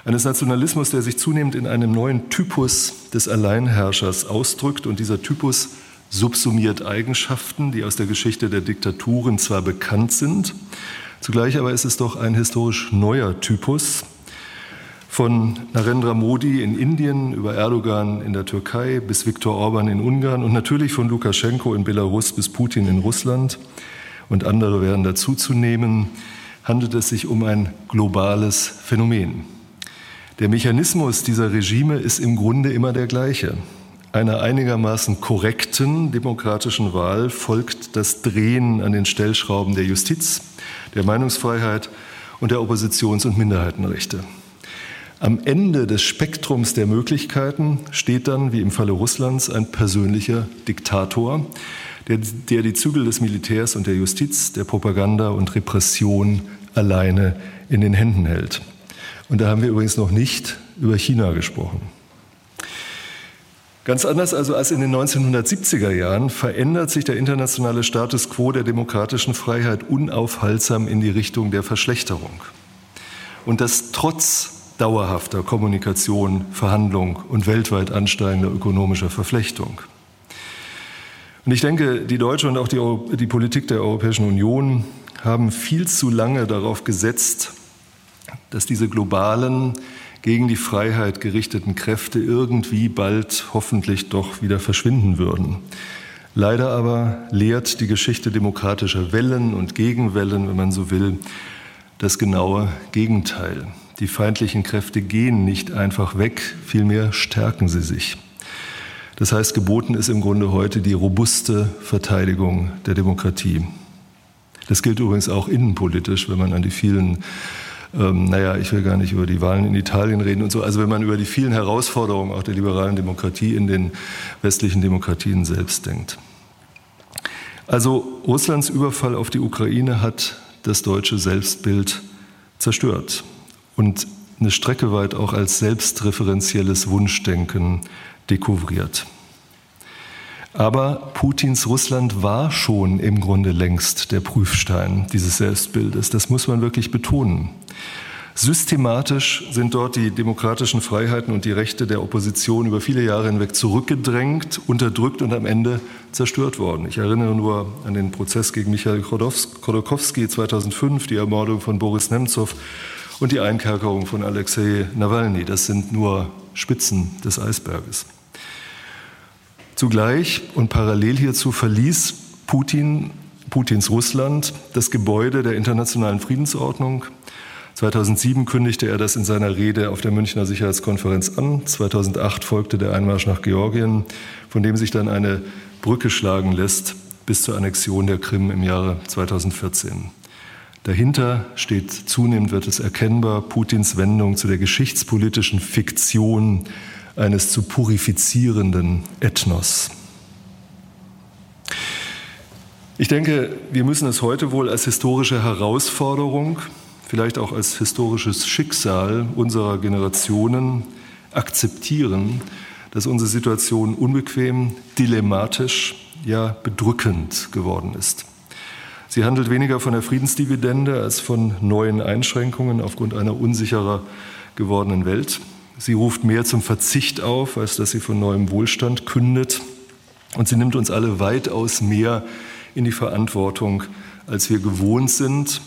Eines Nationalismus, der sich zunehmend in einem neuen Typus des Alleinherrschers ausdrückt und dieser Typus subsumiert Eigenschaften, die aus der Geschichte der Diktaturen zwar bekannt sind, zugleich aber ist es doch ein historisch neuer Typus. Von Narendra Modi in Indien über Erdogan in der Türkei bis Viktor Orban in Ungarn und natürlich von Lukaschenko in Belarus bis Putin in Russland und andere wären dazuzunehmen, handelt es sich um ein globales Phänomen. Der Mechanismus dieser Regime ist im Grunde immer der gleiche. Einer einigermaßen korrekten demokratischen Wahl folgt das Drehen an den Stellschrauben der Justiz, der Meinungsfreiheit und der Oppositions- und Minderheitenrechte. Am Ende des Spektrums der Möglichkeiten steht dann, wie im Falle Russlands, ein persönlicher Diktator, der, der die Zügel des Militärs und der Justiz, der Propaganda und Repression alleine in den Händen hält. Und da haben wir übrigens noch nicht über China gesprochen. Ganz anders also als in den 1970er Jahren verändert sich der internationale Status quo der demokratischen Freiheit unaufhaltsam in die Richtung der Verschlechterung. Und das trotz dauerhafter Kommunikation, Verhandlung und weltweit ansteigender ökonomischer Verflechtung. Und ich denke, die deutsche und auch die, die Politik der Europäischen Union haben viel zu lange darauf gesetzt, dass diese globalen gegen die Freiheit gerichteten Kräfte irgendwie bald hoffentlich doch wieder verschwinden würden. Leider aber lehrt die Geschichte demokratischer Wellen und Gegenwellen, wenn man so will, das genaue Gegenteil. Die feindlichen Kräfte gehen nicht einfach weg, vielmehr stärken sie sich. Das heißt, geboten ist im Grunde heute die robuste Verteidigung der Demokratie. Das gilt übrigens auch innenpolitisch, wenn man an die vielen ähm, naja, ich will gar nicht über die Wahlen in Italien reden und so. Also wenn man über die vielen Herausforderungen auch der liberalen Demokratie in den westlichen Demokratien selbst denkt. Also Russlands Überfall auf die Ukraine hat das deutsche Selbstbild zerstört. Und eine Strecke weit auch als selbstreferenzielles Wunschdenken dekouvriert. Aber Putins Russland war schon im Grunde längst der Prüfstein dieses Selbstbildes. Das muss man wirklich betonen. Systematisch sind dort die demokratischen Freiheiten und die Rechte der Opposition über viele Jahre hinweg zurückgedrängt, unterdrückt und am Ende zerstört worden. Ich erinnere nur an den Prozess gegen Michael Khodorkovsky 2005, die Ermordung von Boris Nemtsov und die Einkerkerung von Alexei Nawalny. Das sind nur Spitzen des Eisberges. Zugleich und parallel hierzu verließ Putin, Putins Russland das Gebäude der internationalen Friedensordnung. 2007 kündigte er das in seiner Rede auf der Münchner Sicherheitskonferenz an. 2008 folgte der Einmarsch nach Georgien, von dem sich dann eine Brücke schlagen lässt bis zur Annexion der Krim im Jahre 2014. Dahinter steht zunehmend, wird es erkennbar, Putins Wendung zu der geschichtspolitischen Fiktion eines zu purifizierenden Ethnos. Ich denke, wir müssen es heute wohl als historische Herausforderung, vielleicht auch als historisches Schicksal unserer Generationen akzeptieren, dass unsere Situation unbequem, dilemmatisch, ja bedrückend geworden ist. Sie handelt weniger von der Friedensdividende als von neuen Einschränkungen aufgrund einer unsicherer gewordenen Welt. Sie ruft mehr zum Verzicht auf, als dass sie von neuem Wohlstand kündet. Und sie nimmt uns alle weitaus mehr in die Verantwortung, als wir gewohnt sind.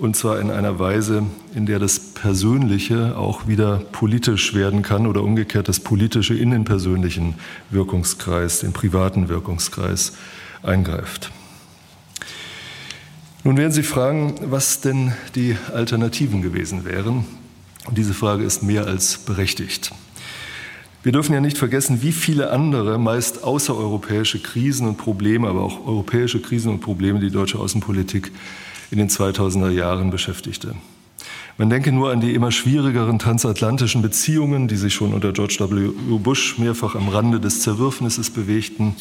Und zwar in einer Weise, in der das Persönliche auch wieder politisch werden kann oder umgekehrt das Politische in den persönlichen Wirkungskreis, den privaten Wirkungskreis eingreift. Nun werden Sie fragen, was denn die Alternativen gewesen wären. Und diese Frage ist mehr als berechtigt. Wir dürfen ja nicht vergessen, wie viele andere, meist außereuropäische Krisen und Probleme, aber auch europäische Krisen und Probleme die deutsche Außenpolitik in den 2000er Jahren beschäftigte. Man denke nur an die immer schwierigeren transatlantischen Beziehungen, die sich schon unter George W. Bush mehrfach am Rande des Zerwürfnisses bewegten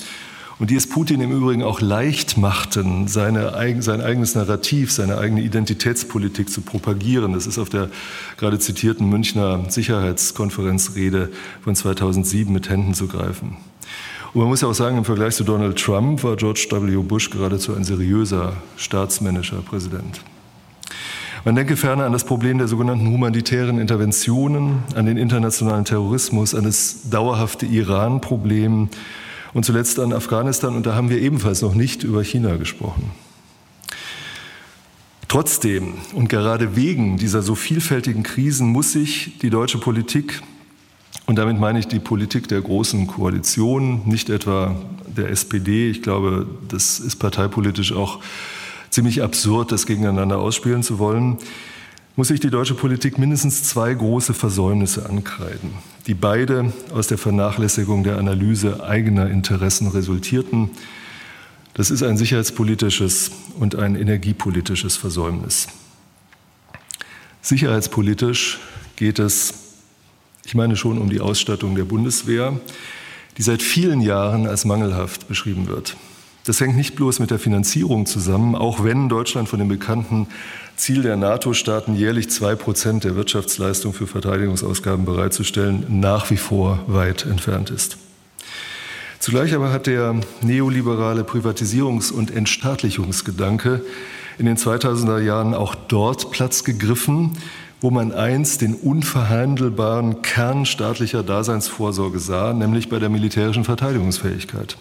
und die es Putin im Übrigen auch leicht machten, seine, sein eigenes Narrativ, seine eigene Identitätspolitik zu propagieren. Das ist auf der gerade zitierten Münchner Sicherheitskonferenzrede von 2007 mit Händen zu greifen. Und man muss ja auch sagen, im Vergleich zu Donald Trump war George W. Bush geradezu ein seriöser staatsmännischer Präsident. Man denke ferner an das Problem der sogenannten humanitären Interventionen, an den internationalen Terrorismus, an das dauerhafte Iran-Problem, und zuletzt an Afghanistan. Und da haben wir ebenfalls noch nicht über China gesprochen. Trotzdem und gerade wegen dieser so vielfältigen Krisen muss sich die deutsche Politik, und damit meine ich die Politik der großen Koalition, nicht etwa der SPD, ich glaube, das ist parteipolitisch auch ziemlich absurd, das gegeneinander ausspielen zu wollen, muss sich die deutsche Politik mindestens zwei große Versäumnisse ankreiden, die beide aus der Vernachlässigung der Analyse eigener Interessen resultierten. Das ist ein sicherheitspolitisches und ein energiepolitisches Versäumnis. Sicherheitspolitisch geht es, ich meine schon um die Ausstattung der Bundeswehr, die seit vielen Jahren als mangelhaft beschrieben wird. Das hängt nicht bloß mit der Finanzierung zusammen, auch wenn Deutschland von dem bekannten Ziel der NATO-Staaten, jährlich zwei Prozent der Wirtschaftsleistung für Verteidigungsausgaben bereitzustellen, nach wie vor weit entfernt ist. Zugleich aber hat der neoliberale Privatisierungs- und Entstaatlichungsgedanke in den 2000er Jahren auch dort Platz gegriffen, wo man einst den unverhandelbaren Kern staatlicher Daseinsvorsorge sah, nämlich bei der militärischen Verteidigungsfähigkeit.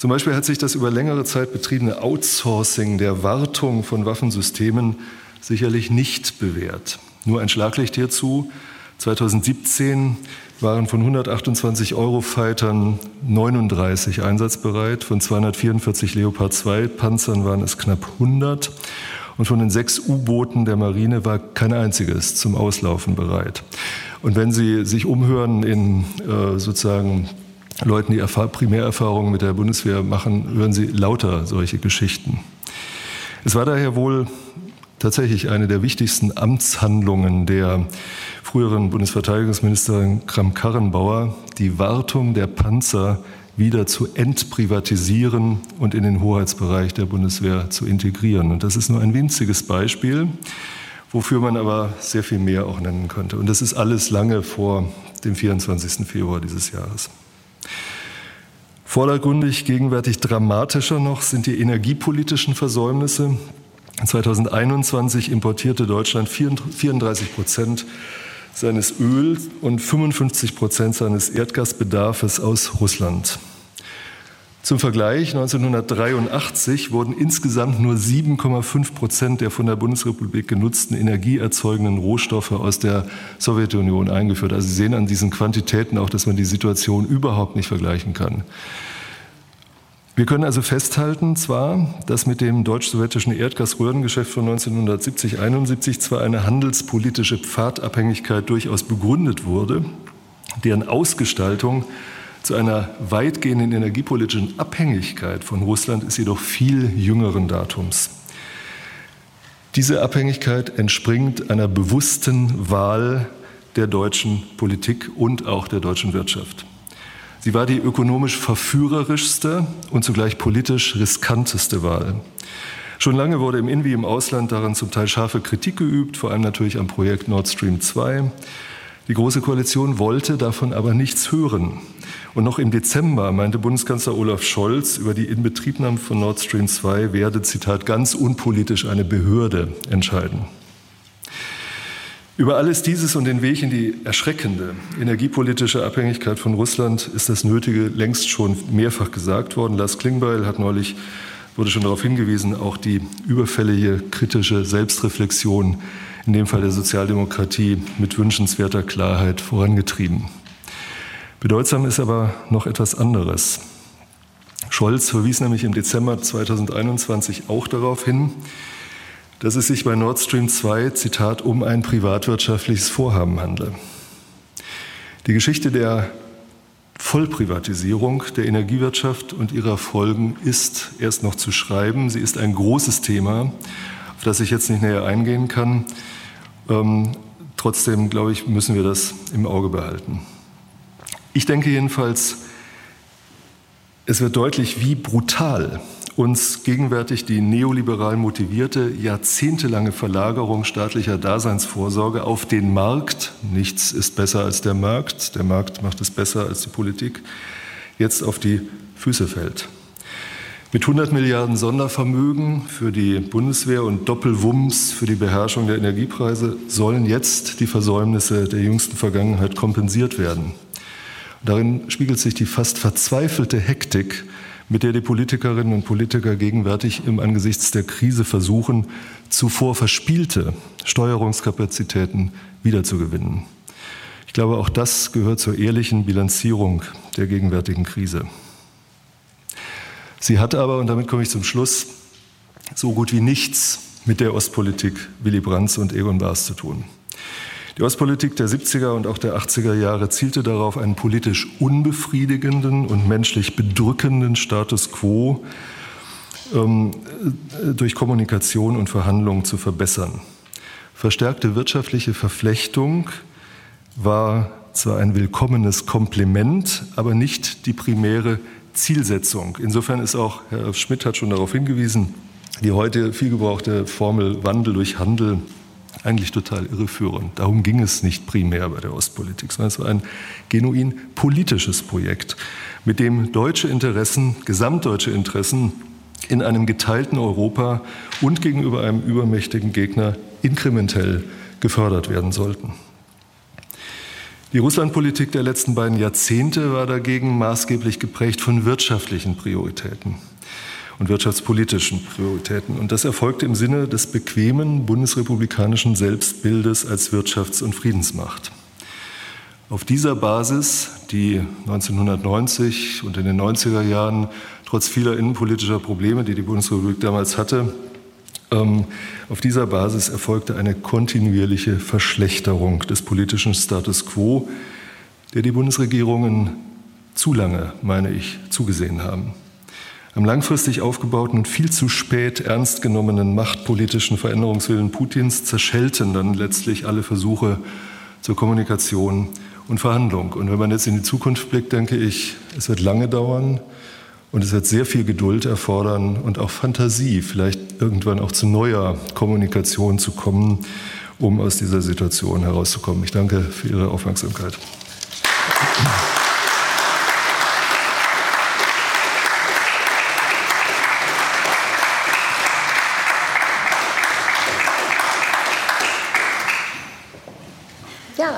Zum Beispiel hat sich das über längere Zeit betriebene Outsourcing der Wartung von Waffensystemen sicherlich nicht bewährt. Nur ein Schlaglicht hierzu. 2017 waren von 128 Eurofightern 39 einsatzbereit, von 244 Leopard 2 Panzern waren es knapp 100 und von den sechs U-Booten der Marine war kein einziges zum Auslaufen bereit. Und wenn Sie sich umhören in äh, sozusagen Leuten, die Primärerfahrungen mit der Bundeswehr machen, hören Sie lauter solche Geschichten. Es war daher wohl tatsächlich eine der wichtigsten Amtshandlungen der früheren Bundesverteidigungsministerin Kram-Karrenbauer, die Wartung der Panzer wieder zu entprivatisieren und in den Hoheitsbereich der Bundeswehr zu integrieren. Und das ist nur ein winziges Beispiel wofür man aber sehr viel mehr auch nennen könnte. Und das ist alles lange vor dem 24. Februar dieses Jahres. Vordergründig, gegenwärtig dramatischer noch sind die energiepolitischen Versäumnisse. 2021 importierte Deutschland 34 Prozent seines Öls und 55 Prozent seines Erdgasbedarfes aus Russland. Zum Vergleich, 1983 wurden insgesamt nur 7,5 Prozent der von der Bundesrepublik genutzten energieerzeugenden Rohstoffe aus der Sowjetunion eingeführt. Also Sie sehen an diesen Quantitäten auch, dass man die Situation überhaupt nicht vergleichen kann. Wir können also festhalten, zwar, dass mit dem deutsch-sowjetischen Erdgasröhrengeschäft von 1970-71 zwar eine handelspolitische Pfadabhängigkeit durchaus begründet wurde, deren Ausgestaltung zu einer weitgehenden energiepolitischen Abhängigkeit von Russland ist jedoch viel jüngeren Datums. Diese Abhängigkeit entspringt einer bewussten Wahl der deutschen Politik und auch der deutschen Wirtschaft. Sie war die ökonomisch verführerischste und zugleich politisch riskanteste Wahl. Schon lange wurde im In- wie im Ausland daran zum Teil scharfe Kritik geübt, vor allem natürlich am Projekt Nord Stream 2. Die Große Koalition wollte davon aber nichts hören. Und noch im Dezember meinte Bundeskanzler Olaf Scholz über die Inbetriebnahme von Nord Stream 2 werde, Zitat, ganz unpolitisch eine Behörde entscheiden. Über alles dieses und den Weg in die erschreckende energiepolitische Abhängigkeit von Russland ist das Nötige längst schon mehrfach gesagt worden. Lars Klingbeil hat neulich, wurde schon darauf hingewiesen, auch die überfällige kritische Selbstreflexion, in dem Fall der Sozialdemokratie, mit wünschenswerter Klarheit vorangetrieben. Bedeutsam ist aber noch etwas anderes. Scholz verwies nämlich im Dezember 2021 auch darauf hin, dass es sich bei Nord Stream 2, Zitat, um ein privatwirtschaftliches Vorhaben handle. Die Geschichte der Vollprivatisierung der Energiewirtschaft und ihrer Folgen ist erst noch zu schreiben. Sie ist ein großes Thema, auf das ich jetzt nicht näher eingehen kann. Ähm, trotzdem, glaube ich, müssen wir das im Auge behalten. Ich denke jedenfalls, es wird deutlich, wie brutal uns gegenwärtig die neoliberal motivierte, jahrzehntelange Verlagerung staatlicher Daseinsvorsorge auf den Markt, nichts ist besser als der Markt, der Markt macht es besser als die Politik, jetzt auf die Füße fällt. Mit 100 Milliarden Sondervermögen für die Bundeswehr und Doppelwumms für die Beherrschung der Energiepreise sollen jetzt die Versäumnisse der jüngsten Vergangenheit kompensiert werden. Darin spiegelt sich die fast verzweifelte Hektik, mit der die Politikerinnen und Politiker gegenwärtig im Angesichts der Krise versuchen, zuvor verspielte Steuerungskapazitäten wiederzugewinnen. Ich glaube, auch das gehört zur ehrlichen Bilanzierung der gegenwärtigen Krise. Sie hat aber, und damit komme ich zum Schluss, so gut wie nichts mit der Ostpolitik Willy Brandts und Egon Baas zu tun. Die Ostpolitik der 70er und auch der 80er Jahre zielte darauf, einen politisch unbefriedigenden und menschlich bedrückenden Status quo ähm, durch Kommunikation und Verhandlungen zu verbessern. Verstärkte wirtschaftliche Verflechtung war zwar ein willkommenes Kompliment, aber nicht die primäre Zielsetzung. Insofern ist auch, Herr Schmidt hat schon darauf hingewiesen, die heute viel gebrauchte Formel Wandel durch Handel eigentlich total irreführend. Darum ging es nicht primär bei der Ostpolitik, sondern es war ein genuin politisches Projekt, mit dem deutsche Interessen, gesamtdeutsche Interessen in einem geteilten Europa und gegenüber einem übermächtigen Gegner inkrementell gefördert werden sollten. Die Russlandpolitik der letzten beiden Jahrzehnte war dagegen maßgeblich geprägt von wirtschaftlichen Prioritäten und wirtschaftspolitischen Prioritäten. Und das erfolgte im Sinne des bequemen bundesrepublikanischen Selbstbildes als Wirtschafts- und Friedensmacht. Auf dieser Basis, die 1990 und in den 90er Jahren trotz vieler innenpolitischer Probleme, die die Bundesrepublik damals hatte, ähm, auf dieser Basis erfolgte eine kontinuierliche Verschlechterung des politischen Status quo, der die Bundesregierungen zu lange, meine ich, zugesehen haben. Am langfristig aufgebauten und viel zu spät ernst genommenen machtpolitischen Veränderungswillen Putins zerschellten dann letztlich alle Versuche zur Kommunikation und Verhandlung. Und wenn man jetzt in die Zukunft blickt, denke ich, es wird lange dauern und es wird sehr viel Geduld erfordern und auch Fantasie, vielleicht irgendwann auch zu neuer Kommunikation zu kommen, um aus dieser Situation herauszukommen. Ich danke für Ihre Aufmerksamkeit.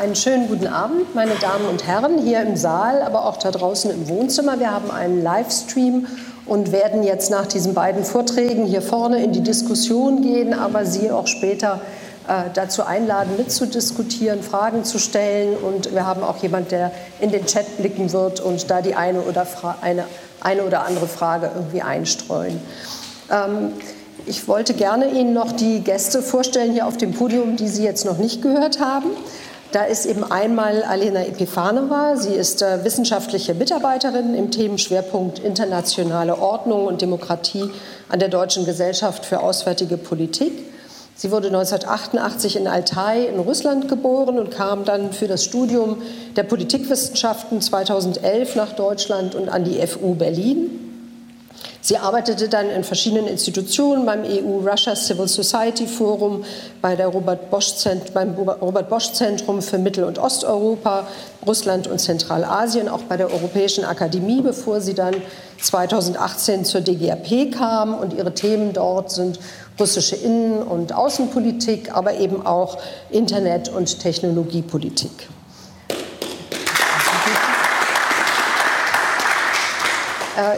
Einen schönen guten Abend, meine Damen und Herren, hier im Saal, aber auch da draußen im Wohnzimmer. Wir haben einen Livestream und werden jetzt nach diesen beiden Vorträgen hier vorne in die Diskussion gehen, aber Sie auch später äh, dazu einladen, mitzudiskutieren, Fragen zu stellen. Und wir haben auch jemanden, der in den Chat blicken wird und da die eine oder, eine, eine oder andere Frage irgendwie einstreuen. Ähm, ich wollte gerne Ihnen noch die Gäste vorstellen hier auf dem Podium, die Sie jetzt noch nicht gehört haben. Da ist eben einmal Alena Epifanova. Sie ist äh, wissenschaftliche Mitarbeiterin im Themenschwerpunkt internationale Ordnung und Demokratie an der Deutschen Gesellschaft für Auswärtige Politik. Sie wurde 1988 in Altai in Russland geboren und kam dann für das Studium der Politikwissenschaften 2011 nach Deutschland und an die FU Berlin. Sie arbeitete dann in verschiedenen Institutionen beim EU-Russia Civil Society Forum, bei der Robert Bosch beim Robert Bosch Zentrum für Mittel- und Osteuropa, Russland und Zentralasien, auch bei der Europäischen Akademie, bevor sie dann 2018 zur DGAP kam. Und ihre Themen dort sind russische Innen- und Außenpolitik, aber eben auch Internet- und Technologiepolitik.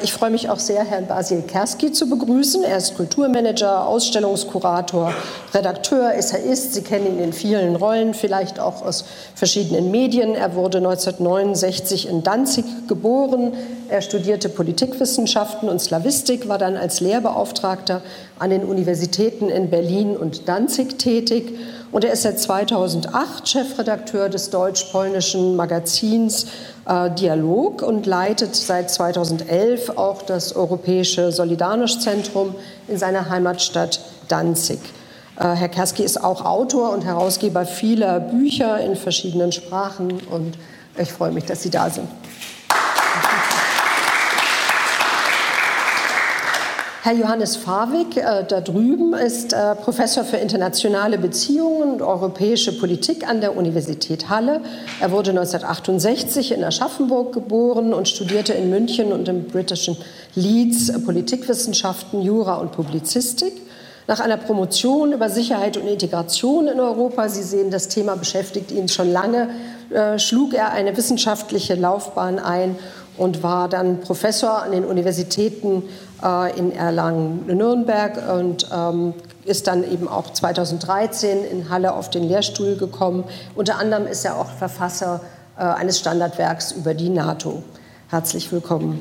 Ich freue mich auch sehr, Herrn Basil Kerski zu begrüßen. Er ist Kulturmanager, Ausstellungskurator, Redakteur, Essayist. Sie kennen ihn in vielen Rollen, vielleicht auch aus verschiedenen Medien. Er wurde 1969 in Danzig geboren. Er studierte Politikwissenschaften und Slawistik, war dann als Lehrbeauftragter an den Universitäten in Berlin und Danzig tätig. Und er ist seit 2008 Chefredakteur des deutsch-polnischen Magazins äh, Dialog und leitet seit 2011 auch das Europäische Solidarność-Zentrum in seiner Heimatstadt Danzig. Äh, Herr Kerski ist auch Autor und Herausgeber vieler Bücher in verschiedenen Sprachen und ich freue mich, dass Sie da sind. Herr Johannes Fawig äh, da drüben ist äh, Professor für internationale Beziehungen und europäische Politik an der Universität Halle. Er wurde 1968 in Aschaffenburg geboren und studierte in München und im britischen Leeds Politikwissenschaften, Jura und Publizistik. Nach einer Promotion über Sicherheit und Integration in Europa, Sie sehen, das Thema beschäftigt ihn schon lange, äh, schlug er eine wissenschaftliche Laufbahn ein und war dann Professor an den Universitäten äh, in Erlangen-Nürnberg und ähm, ist dann eben auch 2013 in Halle auf den Lehrstuhl gekommen. Unter anderem ist er auch Verfasser äh, eines Standardwerks über die NATO. Herzlich willkommen.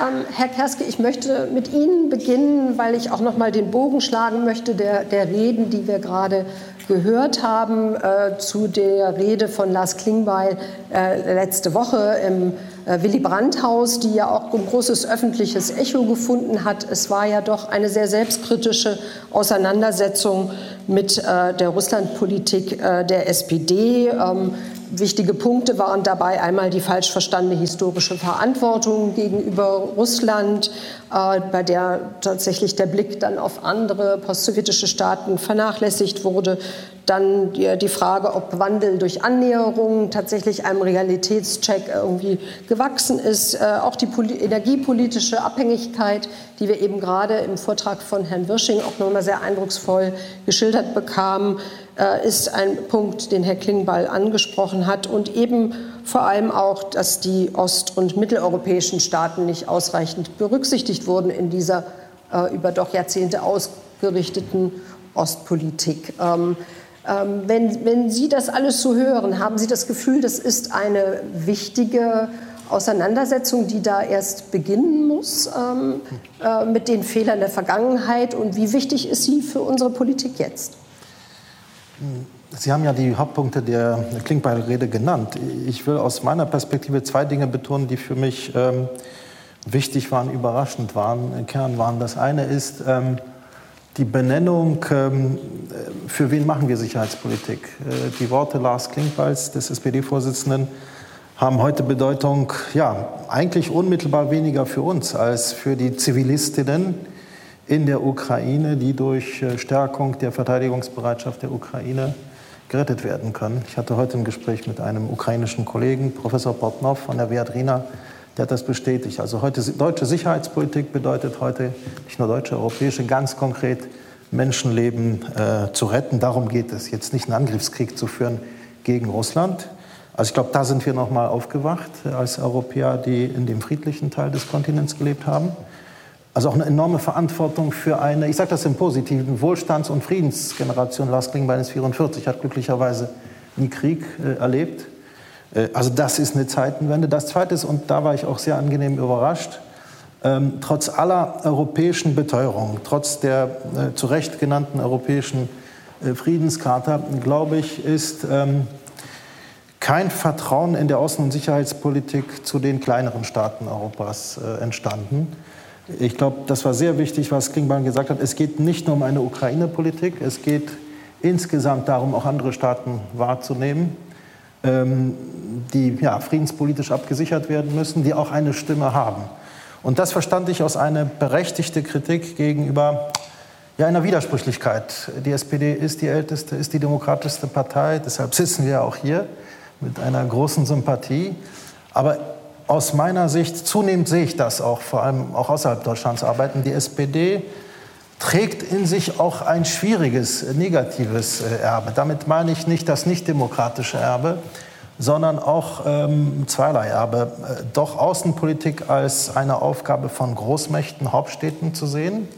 Ähm, Herr Kerske, ich möchte mit Ihnen beginnen, weil ich auch noch mal den Bogen schlagen möchte der, der Reden, die wir gerade gehört haben äh, zu der Rede von Lars Klingbeil äh, letzte Woche im äh, Willy Brandt-Haus, die ja auch ein großes öffentliches Echo gefunden hat. Es war ja doch eine sehr selbstkritische Auseinandersetzung mit äh, der Russlandpolitik äh, der SPD. Ähm, Wichtige Punkte waren dabei einmal die falsch verstandene historische Verantwortung gegenüber Russland, äh, bei der tatsächlich der Blick dann auf andere postsowjetische Staaten vernachlässigt wurde. Dann die, die Frage, ob Wandel durch Annäherung tatsächlich einem Realitätscheck irgendwie gewachsen ist. Äh, auch die energiepolitische Abhängigkeit, die wir eben gerade im Vortrag von Herrn Wirsching auch nochmal sehr eindrucksvoll geschildert bekamen, ist ein Punkt, den Herr Klingbeil angesprochen hat. Und eben vor allem auch, dass die ost- und mitteleuropäischen Staaten nicht ausreichend berücksichtigt wurden in dieser äh, über doch Jahrzehnte ausgerichteten Ostpolitik. Ähm, ähm, wenn, wenn Sie das alles so hören, haben Sie das Gefühl, das ist eine wichtige Auseinandersetzung, die da erst beginnen muss ähm, äh, mit den Fehlern der Vergangenheit? Und wie wichtig ist sie für unsere Politik jetzt? Sie haben ja die Hauptpunkte der Klingbeil-Rede genannt. Ich will aus meiner Perspektive zwei Dinge betonen, die für mich ähm, wichtig waren, überraschend waren, Kern waren. Das eine ist, ähm, die Benennung, ähm, für wen machen wir Sicherheitspolitik? Äh, die Worte Lars Klingbeils, des SPD-Vorsitzenden, haben heute Bedeutung, ja, eigentlich unmittelbar weniger für uns als für die Zivilistinnen, in der Ukraine, die durch äh, Stärkung der Verteidigungsbereitschaft der Ukraine gerettet werden können. Ich hatte heute ein Gespräch mit einem ukrainischen Kollegen, Professor Portnov von der Viadrina, der hat das bestätigt. Also heute deutsche Sicherheitspolitik bedeutet heute nicht nur deutsche, europäische, ganz konkret Menschenleben äh, zu retten. Darum geht es, jetzt nicht einen Angriffskrieg zu führen gegen Russland. Also ich glaube, da sind wir noch mal aufgewacht als Europäer, die in dem friedlichen Teil des Kontinents gelebt haben. Also auch eine enorme Verantwortung für eine, ich sage das im Positiven, Wohlstands- und Friedensgeneration. Lars Klingbein ist 44, hat glücklicherweise nie Krieg äh, erlebt. Äh, also das ist eine Zeitenwende. Das Zweite ist, und da war ich auch sehr angenehm überrascht, ähm, trotz aller europäischen Beteuerung, trotz der äh, zu Recht genannten europäischen äh, Friedenscharta, glaube ich, ist ähm, kein Vertrauen in der Außen- und Sicherheitspolitik zu den kleineren Staaten Europas äh, entstanden. Ich glaube, das war sehr wichtig, was Klingbein gesagt hat. Es geht nicht nur um eine Ukraine-Politik, es geht insgesamt darum, auch andere Staaten wahrzunehmen ähm, die ja, friedenspolitisch abgesichert werden müssen, die auch eine Stimme haben. Und das verstand ich aus einer berechtigten Kritik gegenüber ja, einer Widersprüchlichkeit. Die SPD ist die älteste, ist die demokratischste Partei, deshalb sitzen wir auch hier mit einer großen Sympathie. Aber aus meiner Sicht, zunehmend sehe ich das auch, vor allem auch außerhalb Deutschlands arbeiten, die SPD trägt in sich auch ein schwieriges, negatives äh, Erbe. Damit meine ich nicht das nicht-demokratische Erbe, sondern auch ähm, zweierlei Erbe. Äh, doch Außenpolitik als eine Aufgabe von Großmächten, Hauptstädten zu sehen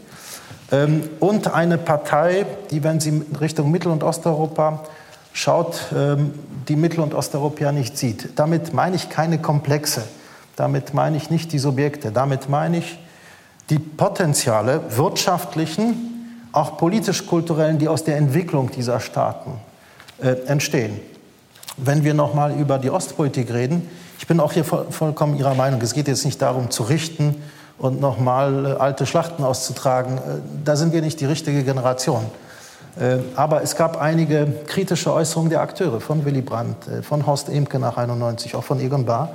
ähm, und eine Partei, die, wenn sie Richtung Mittel- und Osteuropa schaut, ähm, die Mittel- und Osteuropäer nicht sieht. Damit meine ich keine Komplexe, damit meine ich nicht die Subjekte, damit meine ich die Potenziale wirtschaftlichen, auch politisch-kulturellen, die aus der Entwicklung dieser Staaten äh, entstehen. Wenn wir noch mal über die Ostpolitik reden, ich bin auch hier voll, vollkommen Ihrer Meinung. Es geht jetzt nicht darum zu richten und noch mal äh, alte Schlachten auszutragen. Äh, da sind wir nicht die richtige Generation. Äh, aber es gab einige kritische Äußerungen der Akteure von Willy Brandt, äh, von Horst Emke nach 91, auch von Egon Bahr,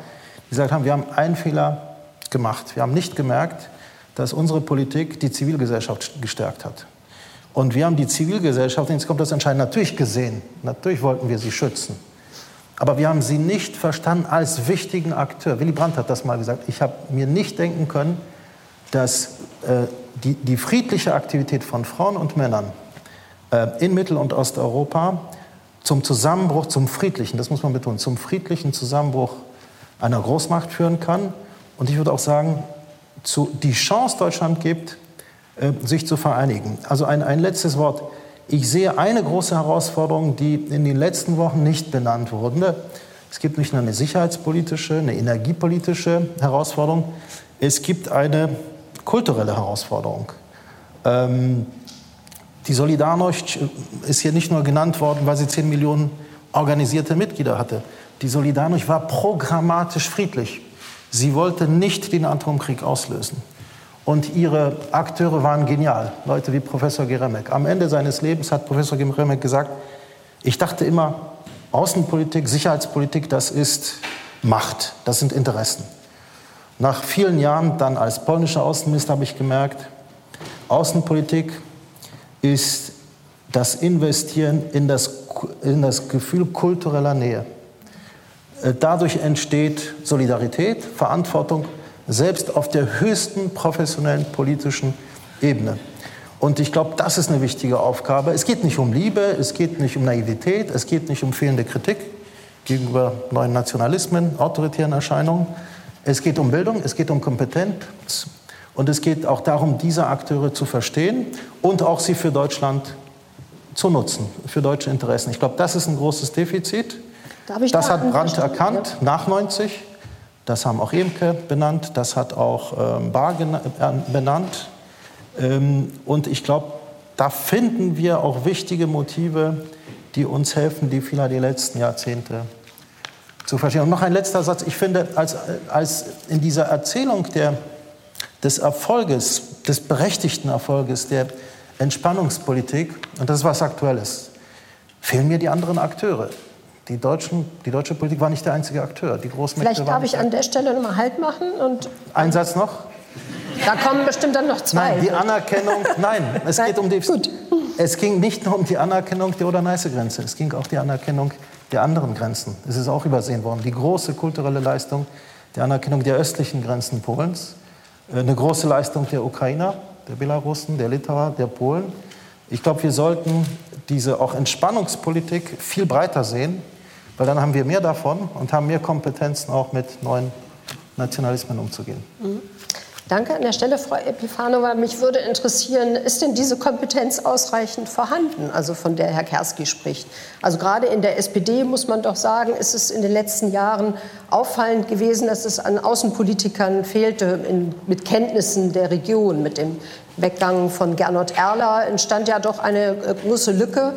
gesagt haben, wir haben einen Fehler gemacht. Wir haben nicht gemerkt, dass unsere Politik die Zivilgesellschaft gestärkt hat. Und wir haben die Zivilgesellschaft, jetzt kommt das Entscheidende, natürlich gesehen. Natürlich wollten wir sie schützen. Aber wir haben sie nicht verstanden als wichtigen Akteur. Willy Brandt hat das mal gesagt. Ich habe mir nicht denken können, dass äh, die, die, friedliche Aktivität von Frauen und Männern äh, in Mittel- und Osteuropa zum Zusammenbruch, zum friedlichen, das muss man betonen, zum friedlichen Zusammenbruch einer Großmacht führen kann. Und ich würde auch sagen, zu, die Chance Deutschland gibt, äh, sich zu vereinigen. Also ein, ein letztes Wort. Ich sehe eine große Herausforderung, die in den letzten Wochen nicht benannt wurde. Es gibt nicht nur eine sicherheitspolitische, eine energiepolitische Herausforderung, es gibt eine kulturelle Herausforderung. Ähm, die Solidarność ist hier nicht nur genannt worden, weil sie 10 Millionen organisierte Mitglieder hatte. Die Solidarność war programmatisch friedlich. Sie wollte nicht den Atomkrieg auslösen. Und ihre Akteure waren genial, Leute wie Professor Geremek. Am Ende seines Lebens hat Professor Geremek gesagt, ich dachte immer, Außenpolitik, Sicherheitspolitik, das ist Macht, das sind Interessen. Nach vielen Jahren dann als polnischer Außenminister habe ich gemerkt, Außenpolitik ist das Investieren in das, in das Gefühl kultureller Nähe. Äh, dadurch entsteht Solidarität, Verantwortung, selbst auf der höchsten professionellen politischen Ebene. Und ich glaube, das ist eine wichtige Aufgabe. Es geht nicht um Liebe, es geht nicht um Naivität, es geht nicht um fehlende Kritik gegenüber neuen Nationalismen, autoritären Erscheinungen. Es geht um Bildung, es geht um Kompetenz und es geht auch darum, diese Akteure zu verstehen und auch sie für Deutschland zu nutzen, für deutsche Interessen. Ich glaube, das ist ein großes Defizit das da hat Brandt erkannt, ja. nach 90. Das haben auch Emke benannt, das hat auch ähm, Bar äh, benannt. Ähm, und ich glaube, da finden wir auch wichtige Motive, die uns helfen, die Fehler der letzten Jahrzehnte zu verstehen. Und noch ein letzter Satz. Ich finde, als, als in dieser Erzählung der, des Erfolges, des berechtigten Erfolges der Entspannungspolitik, und das ist was Aktuelles, fehlen mir die anderen Akteure. Die, Deutschen, die deutsche Politik war nicht der einzige Akteur. Die Großmächte Vielleicht darf ich an der Stelle noch mal Halt machen. Und Ein Satz noch. Da kommen bestimmt dann noch zwei. Nein, die Anerkennung, nein, es geht um die. Gut. Es ging nicht nur um die Anerkennung der Oder-Neiße-Grenze, es ging auch die Anerkennung der anderen Grenzen. Es ist auch übersehen worden. Die große kulturelle Leistung der Anerkennung der östlichen Grenzen Polens, äh, eine große Leistung der Ukrainer, der Belarussen, der Litauer, der Polen. Ich glaube, wir sollten diese auch Entspannungspolitik viel breiter sehen, weil dann haben wir mehr davon und haben mehr Kompetenzen auch mit neuen Nationalismen umzugehen. Mhm. Danke an der Stelle, Frau Epifanova. Mich würde interessieren, ist denn diese Kompetenz ausreichend vorhanden, also von der Herr Kerski spricht? Also gerade in der SPD muss man doch sagen, ist es in den letzten Jahren auffallend gewesen, dass es an Außenpolitikern fehlte in, mit Kenntnissen der Region. Mit dem Weggang von Gernot Erler entstand ja doch eine äh, große Lücke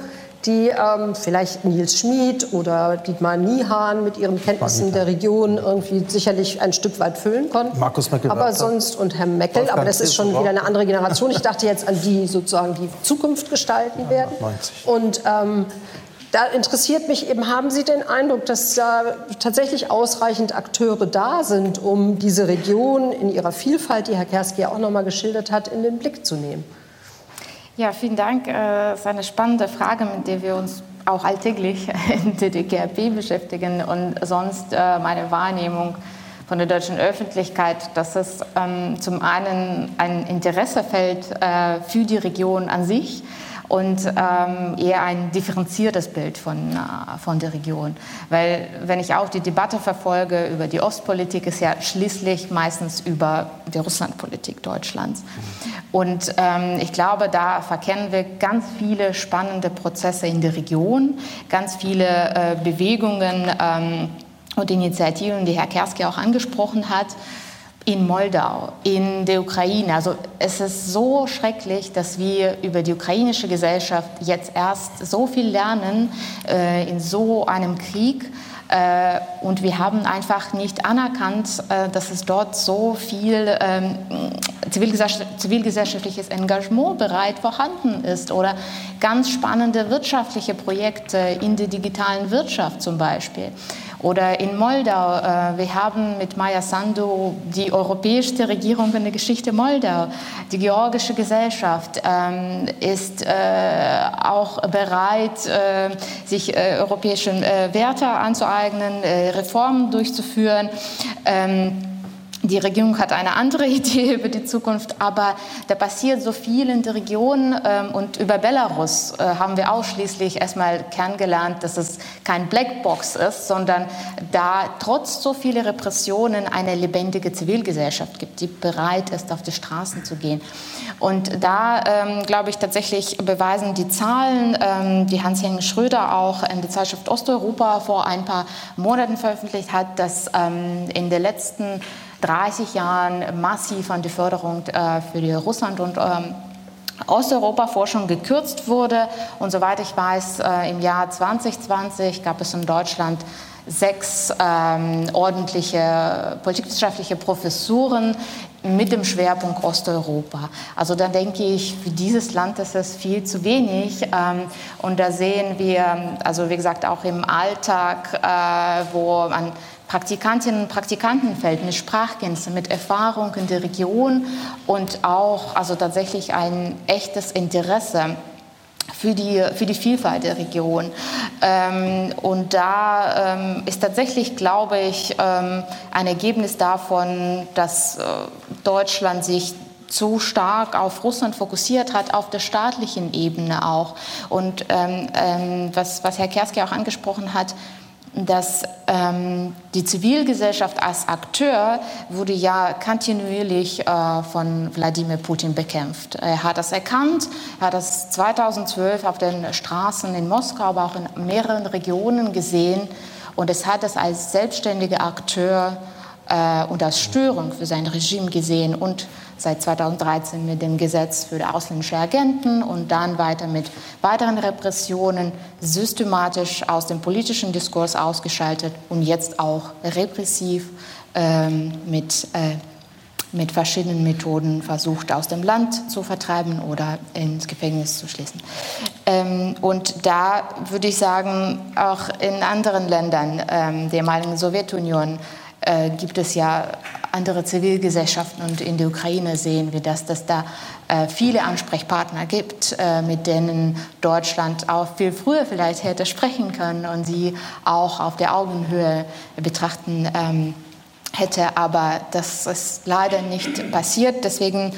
die ähm, vielleicht Nils Schmid oder Dietmar Niehan mit ihren Kenntnissen der Region irgendwie sicherlich ein Stück weit füllen konnten. Markus Meckel. Aber sonst und Herr Meckel, aber das ist schon wieder eine andere Generation. Ich dachte jetzt an die sozusagen die Zukunft gestalten werden. Und ähm, da interessiert mich eben, haben Sie den Eindruck, dass da tatsächlich ausreichend Akteure da sind, um diese Region in ihrer Vielfalt, die Herr Kerski ja auch noch mal geschildert hat, in den Blick zu nehmen? Ja, vielen Dank. Äh, das ist eine spannende Frage, mit der wir uns auch alltäglich in der DGRP beschäftigen und sonst äh, meine Wahrnehmung von der deutschen Öffentlichkeit, dass es ähm, zum einen ein Interessefeld äh, für die Region an sich und ähm, eher ein differenziertes Bild von, äh, von der Region. Weil wenn ich auch die Debatte verfolge über die Ostpolitik, ist ja schließlich meistens über die Russlandpolitik Deutschlands. Und ähm, ich glaube, da verkennen wir ganz viele spannende Prozesse in der Region, ganz viele äh, Bewegungen ähm, und Initiativen, die Herr Kerski auch angesprochen hat in Moldau, in der Ukraine. Also es ist so schrecklich, dass wir über die ukrainische Gesellschaft jetzt erst so viel lernen äh, in so einem Krieg. Äh, und wir haben einfach nicht anerkannt, äh, dass es dort so viel ähm, zivilgesellschaftliches Engagement bereit vorhanden ist oder ganz spannende wirtschaftliche Projekte in der digitalen Wirtschaft zum Beispiel. Oder in Moldau, äh, wir haben mit Maya Sandu die europäischste Regierung in der Geschichte Moldau. Die georgische Gesellschaft ähm, ist äh, auch bereit, äh, sich europäische äh, Werte anzueignen, Reformen durchzuführen. Ähm, die Regierung hat eine andere Idee über die Zukunft, aber da passiert so viel in der Region ähm, und über Belarus äh, haben wir ausschließlich erstmal kennengelernt, dass es kein Blackbox ist, sondern da trotz so vieler Repressionen eine lebendige Zivilgesellschaft gibt, die bereit ist, auf die Straßen zu gehen. Und da, ähm, glaube ich, tatsächlich beweisen die Zahlen, ähm, die Hans-Jürgen Schröder auch in der Zeitschrift Osteuropa vor ein paar Monaten veröffentlicht hat, dass in der letzten 30 Jahren massiv an die Förderung äh, für die Russland und ähm, Osteuropa-Forschung gekürzt wurde. Und soweit ich weiß, äh, im Jahr 2020 gab es in Deutschland sechs ähm, ordentliche politikwissenschaftliche Professuren mit dem Schwerpunkt Osteuropa. Also da denke ich, für dieses Land ist es viel zu wenig. Ähm, und da sehen wir, also wie gesagt, auch im Alltag, äh, wo man Praktikantinnen und Praktikanten fällt, mit Sprachkenntnissen, mit Erfahrung in der Region und auch also tatsächlich ein echtes Interesse für die, für die Vielfalt der Region. Ähm, und da ähm, ist tatsächlich, glaube ich, ähm, ein Ergebnis davon, dass äh, Deutschland sich zu stark auf Russland fokussiert hat, auf der staatlichen Ebene auch. Und ähm, ähm, was, was Herr Kerski auch angesprochen hat, dass ähm, die Zivilgesellschaft als Akteur wurde ja kontinuierlich äh, von Wladimir Putin bekämpft. Er hat das erkannt, er hat das 2012 auf den Straßen in Moskau, aber auch in mehreren Regionen gesehen und es hat es als selbstständiger Akteur äh, und als Störung für sein Regime gesehen und seit 2013 mit dem Gesetz für ausländische Agenten und dann weiter mit weiteren Repressionen systematisch aus dem politischen Diskurs ausgeschaltet und jetzt auch repressiv ähm, mit, äh, mit verschiedenen Methoden versucht, aus dem Land zu vertreiben oder ins Gefängnis zu schließen. Ähm, und da würde ich sagen, auch in anderen Ländern ähm, der ehemaligen Sowjetunion äh, gibt es ja andere Zivilgesellschaften und in der Ukraine sehen wir das, dass da äh, viele Ansprechpartner gibt, äh, mit denen Deutschland auch viel früher vielleicht hätte sprechen können und sie auch auf der Augenhöhe betrachten ähm, hätte, aber das ist leider nicht passiert. Deswegen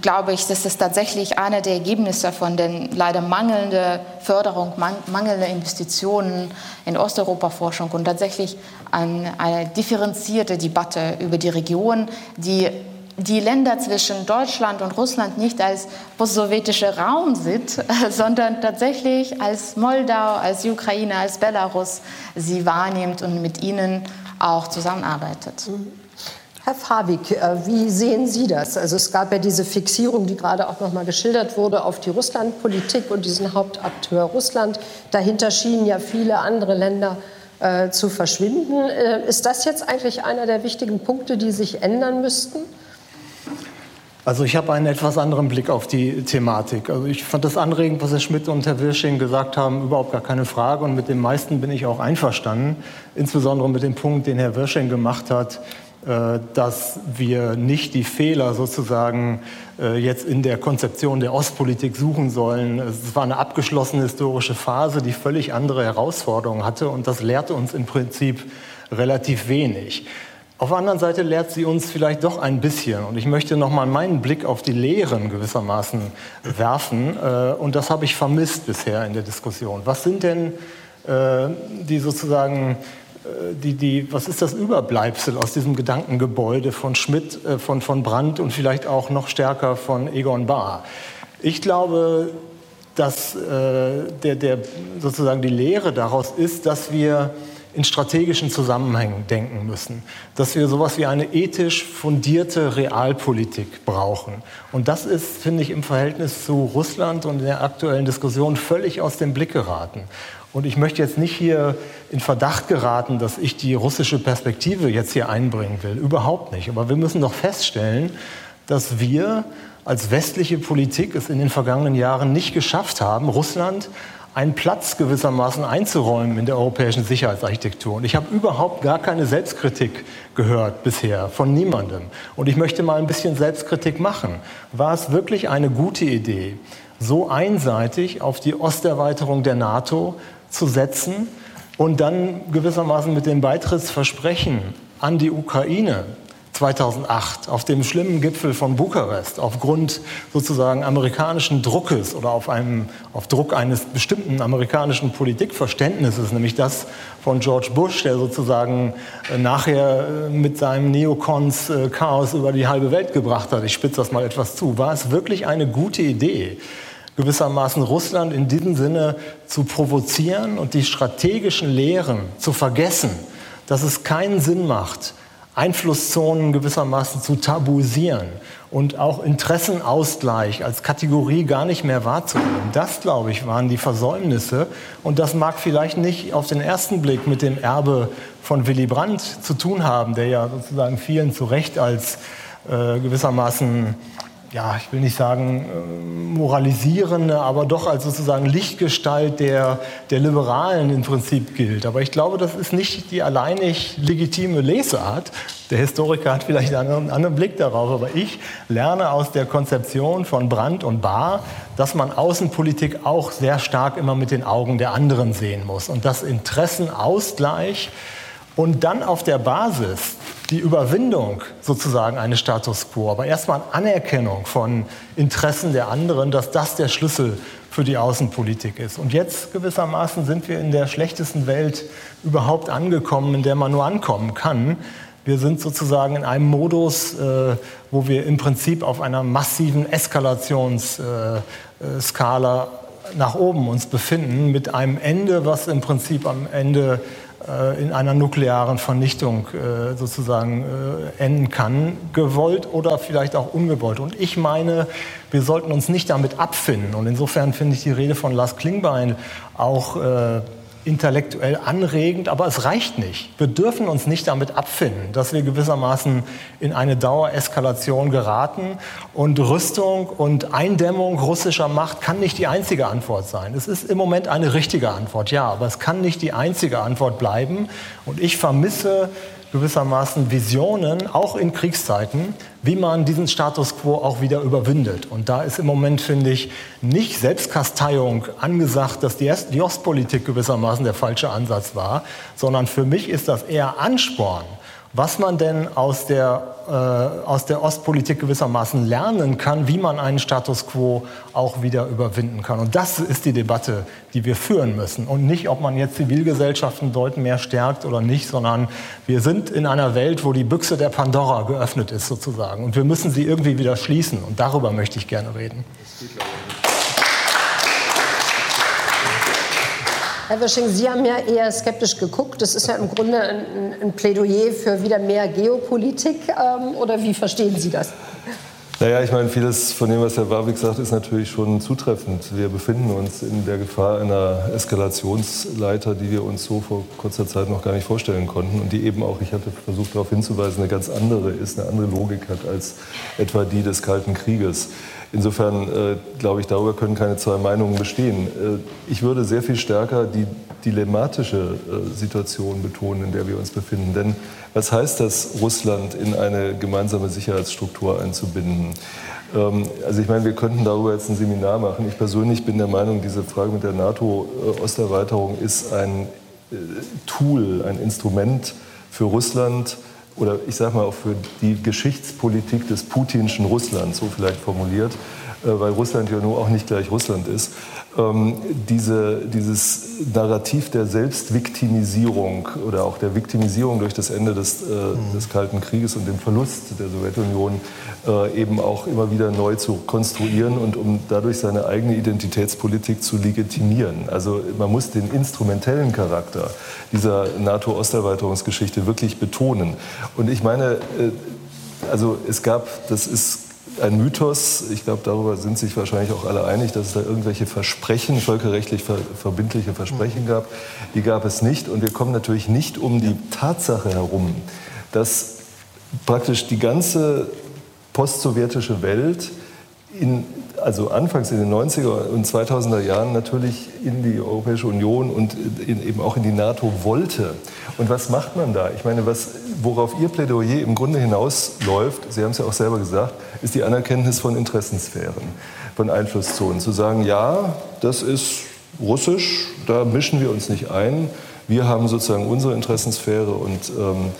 glaube ich, das tatsächlich einer der Ergebnisse von den leider mangelnden Förderung, mangelnden Investitionen in Osteuropa-Forschung und tatsächlich eine differenzierte Debatte über die Region, die die Länder zwischen Deutschland und Russland nicht als postsowjetischer Raum sieht, sondern tatsächlich als Moldau, als Ukraine, als Belarus sie wahrnimmt und mit ihnen auch zusammenarbeitet. Herr Fabik, äh, wie sehen Sie das? Also es gab ja diese Fixierung, die gerade auch noch mal geschildert wurde, auf die Russlandpolitik und diesen Hauptakteur Russland. Dahinter schienen ja viele andere Länder äh, zu verschwinden. Äh, ist das jetzt eigentlich einer der wichtigen Punkte, die sich ändern müssten? Also ich habe einen etwas anderen Blick auf die Thematik. Also ich fand das anregend, was Herr Schmidt und Herr Wirsching gesagt haben, überhaupt gar keine Frage. Und mit dem meisten bin ich auch einverstanden. Insbesondere mit dem Punkt, den Herr Wirsching gemacht hat, äh, dass wir nicht die Fehler sozusagen äh, jetzt in der Konzeption der Ostpolitik suchen sollen. Es war eine abgeschlossene historische Phase, die völlig andere Herausforderungen hatte. Und das lehrte uns im Prinzip relativ wenig. Auf der anderen Seite lehrt sie uns vielleicht doch ein bisschen. Und ich möchte noch mal meinen Blick auf die Lehren gewissermaßen werfen. Äh, und das habe ich vermisst bisher in der Diskussion. Was sind denn äh, die sozusagen äh, die, die, was ist das Überbleibsel aus diesem Gedankengebäude von Schmidt, von, von Brandt und vielleicht auch noch stärker von Egon Bahr? Ich glaube, dass der, der, sozusagen die Lehre daraus ist, dass wir in strategischen Zusammenhängen denken müssen, dass wir sowas wie eine ethisch fundierte Realpolitik brauchen. Und das ist, finde ich, im Verhältnis zu Russland und der aktuellen Diskussion völlig aus dem Blick geraten. Und ich möchte jetzt nicht hier in Verdacht geraten, dass ich die russische Perspektive jetzt hier einbringen will. Überhaupt nicht. Aber wir müssen doch feststellen, dass wir als westliche Politik es in den vergangenen Jahren nicht geschafft haben, Russland einen Platz gewissermaßen einzuräumen in der europäischen Sicherheitsarchitektur. Und ich habe überhaupt gar keine Selbstkritik gehört bisher von niemandem. Und ich möchte mal ein bisschen Selbstkritik machen. War es wirklich eine gute Idee, so einseitig auf die Osterweiterung der NATO zu setzen und dann gewissermaßen mit dem Beitrittsversprechen an die Ukraine 2008 auf dem schlimmen Gipfel von Bukarest aufgrund sozusagen amerikanischen Druckes oder auf, einem, auf Druck eines bestimmten amerikanischen Politikverständnisses, nämlich das von George Bush, der sozusagen äh, nachher äh, mit seinem Neocons äh, Chaos über die halbe Welt gebracht hat. Ich spitze das mal etwas zu. War es wirklich eine gute Idee, gewissermaßen Russland in diesem Sinne zu provozieren und die strategischen Lehren zu vergessen, dass es keinen Sinn macht, Einflusszonen gewissermaßen zu tabuisieren und auch Interessenausgleich als Kategorie gar nicht mehr wahrzunehmen. Das, glaube ich, waren die Versäumnisse. Und das mag vielleicht nicht auf den ersten Blick mit dem Erbe von Willy Brandt zu tun haben, der ja sozusagen vielen zu Recht als äh, gewissermaßen ja, ich will nicht sagen äh, moralisierende, aber doch als sozusagen Lichtgestalt der, der Liberalen im Prinzip gilt. Aber ich glaube, das ist nicht die alleinig legitime Lesart. Der Historiker hat vielleicht einen anderen Blick darauf, aber ich lerne aus der Konzeption von Brandt und Bahr, dass man Außenpolitik auch sehr stark immer mit den Augen der anderen sehen muss und dass Interessenausgleich und dann auf der Basis die Überwindung sozusagen eines Status quo, aber erstmal Anerkennung von Interessen der anderen, dass das der Schlüssel für die Außenpolitik ist. Und jetzt gewissermaßen sind wir in der schlechtesten Welt überhaupt angekommen, in der man nur ankommen kann. Wir sind sozusagen in einem Modus, äh, wo wir im Prinzip auf einer massiven Eskalationsskala äh, nach oben uns befinden, mit einem Ende, was im Prinzip am Ende äh, in einer nuklearen Vernichtung äh, sozusagen äh, enden kann, gewollt oder vielleicht auch ungewollt. Und ich meine, wir sollten uns nicht damit abfinden. Und insofern finde ich die Rede von Lars Klingbein auch intellektuell anregend, aber es reicht nicht. Wir dürfen uns nicht damit abfinden, dass wir gewissermaßen in eine Dauereskalation geraten und Rüstung und Eindämmung russischer Macht kann nicht die einzige Antwort sein. Es ist im Moment eine richtige Antwort, ja, aber es kann nicht die einzige Antwort bleiben und ich vermisse gewissermaßen Visionen, auch in Kriegszeiten, wie man diesen Status quo auch wieder überwindet. Und da ist im Moment, finde ich, nicht Selbstkasteiung angesagt, dass die, Ostpolitik gewissermaßen der falsche Ansatz war, sondern für mich ist das eher Ansporn was man denn aus der, äh, aus der Ostpolitik gewissermaßen lernen kann, wie man einen Status quo auch wieder überwinden kann. Und das ist die Debatte, die wir führen müssen. Und nicht, ob man jetzt Zivilgesellschaften dort mehr stärkt oder nicht, sondern wir sind in einer Welt, wo die Büchse der Pandora geöffnet ist sozusagen. Und wir müssen sie irgendwie wieder schließen. Und darüber möchte ich gerne reden. Herr Wisching, Sie haben ja eher skeptisch geguckt. Das ist ja im Grunde ein, ein Plädoyer für wieder mehr Geopolitik. Ähm, oder wie verstehen Sie das? Naja, ich meine, vieles von dem, was Herr Warwick sagt, ist natürlich schon zutreffend. Wir befinden uns in der Gefahr einer Eskalationsleiter, die wir uns so vor kurzer Zeit noch gar nicht vorstellen konnten und die eben auch, ich hatte versucht darauf hinzuweisen, eine ganz andere ist, eine andere Logik hat als etwa die des Kalten Krieges. Insofern äh, glaube ich, darüber können keine zwei Meinungen bestehen. Äh, ich würde sehr viel stärker die dilemmatische äh, Situation betonen, in der wir uns befinden. Denn was heißt das, Russland in eine gemeinsame Sicherheitsstruktur einzubinden? Ähm, also ich meine, wir könnten darüber jetzt ein Seminar machen. Ich persönlich bin der Meinung, diese Frage mit der NATO-Osterweiterung ist ein äh, Tool, ein Instrument für Russland, oder ich sage mal auch für die Geschichtspolitik des putinschen Russlands, so vielleicht formuliert, äh, weil Russland ja nur auch nicht gleich Russland ist, ähm, diese, dieses Narrativ der Selbstviktimisierung oder auch der Viktimisierung durch das Ende des, äh, mhm. des Kalten Krieges und dem Verlust der Sowjetunion äh, eben auch immer wieder neu zu konstruieren und um dadurch seine eigene Identitätspolitik zu legitimieren. Also man muss den instrumentellen Charakter dieser NATO-Osterweiterungsgeschichte wirklich betonen. Und ich meine, äh, also es gab, das ist ein Mythos. Ich glaube, darüber sind sich wahrscheinlich auch alle einig, dass es da irgendwelche Versprechen, völkerrechtlich ver verbindliche Versprechen gab. Die gab es nicht. Und wir kommen natürlich nicht um die Tatsache herum, dass praktisch die ganze postsowjetische Welt in, also anfangs in den 90er und 2000er Jahren natürlich in die Europäische Union und in, eben auch in die NATO wollte. Und was macht man da? Ich meine, was, worauf Ihr Plädoyer im Grunde hinausläuft, Sie haben es ja auch selber gesagt, ist die Anerkenntnis von Interessensphären, von Einflusszonen. Zu sagen, ja, das ist russisch, da mischen wir uns nicht ein. Wir haben sozusagen unsere Interessenssphäre und ähm,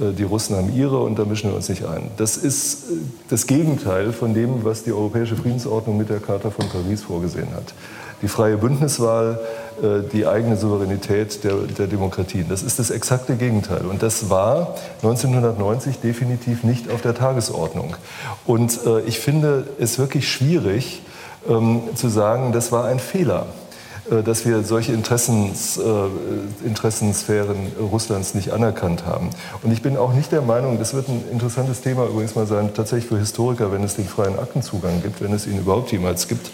äh, die Russen haben ihre und da mischen wir uns nicht ein. Das ist äh, das Gegenteil von dem, was die Europäische Friedensordnung mit der Charta von Paris vorgesehen hat. Die freie Bündniswahl, die eigene Souveränität der, der Demokratien. Das ist das exakte Gegenteil. Und das war 1990 definitiv nicht auf der Tagesordnung. Und ich finde es wirklich schwierig ähm, zu sagen, das war ein Fehler. Äh, dass wir solche Interessens, äh, Interessensphären Russlands nicht anerkannt haben. Und ich bin auch nicht der Meinung, das wird ein interessantes Thema übrigens mal sein, tatsächlich für Historiker, wenn es den freien Aktenzugang gibt, wenn es ihn überhaupt jemals gibt.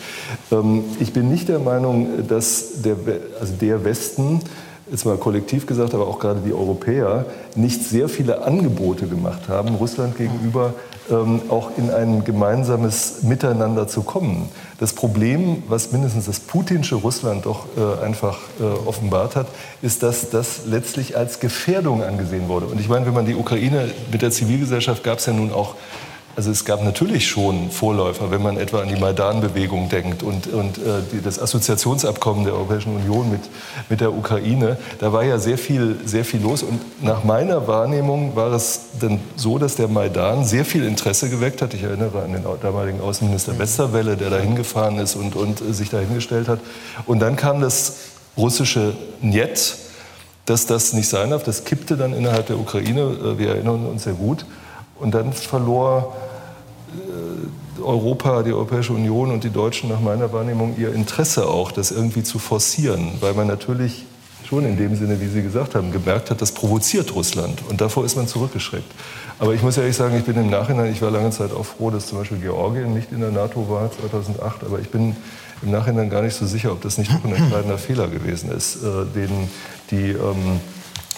Ähm, ich bin nicht der Meinung, dass der, also der Westen jetzt mal kollektiv gesagt, aber auch gerade die Europäer, nicht sehr viele Angebote gemacht haben, Russland gegenüber ähm, auch in ein gemeinsames Miteinander zu kommen. Das Problem, was mindestens das putinsche Russland doch äh, einfach äh, offenbart hat, ist, dass das letztlich als Gefährdung angesehen wurde. Und ich meine, wenn man die Ukraine mit der Zivilgesellschaft gab es ja nun auch also es gab natürlich schon Vorläufer, wenn man etwa an die Maidan-Bewegung denkt und, und äh, die, das Assoziationsabkommen der Europäischen Union mit, mit der Ukraine. Da war ja sehr viel, sehr viel los. Und nach meiner Wahrnehmung war es dann so, dass der Maidan sehr viel Interesse geweckt hat. Ich erinnere an den damaligen Außenminister Westerwelle, der da hingefahren ist und, und sich dahingestellt hat. Und dann kam das russische Njet, dass das nicht sein darf. Das kippte dann innerhalb der Ukraine. Äh, wir erinnern uns sehr gut. Und dann verlor äh, Europa, die Europäische Union und die Deutschen nach meiner Wahrnehmung ihr Interesse auch, das irgendwie zu forcieren, weil man natürlich schon in dem Sinne, wie Sie gesagt haben, gemerkt hat, das provoziert Russland und davor ist man zurückgeschreckt. Aber ich muss ehrlich sagen, ich bin im Nachhinein, ich war lange Zeit auch froh, dass zum Beispiel Georgien nicht in der NATO war 2008, aber ich bin im Nachhinein gar nicht so sicher, ob das nicht auch ein entscheidender Fehler gewesen ist, äh, den die ähm,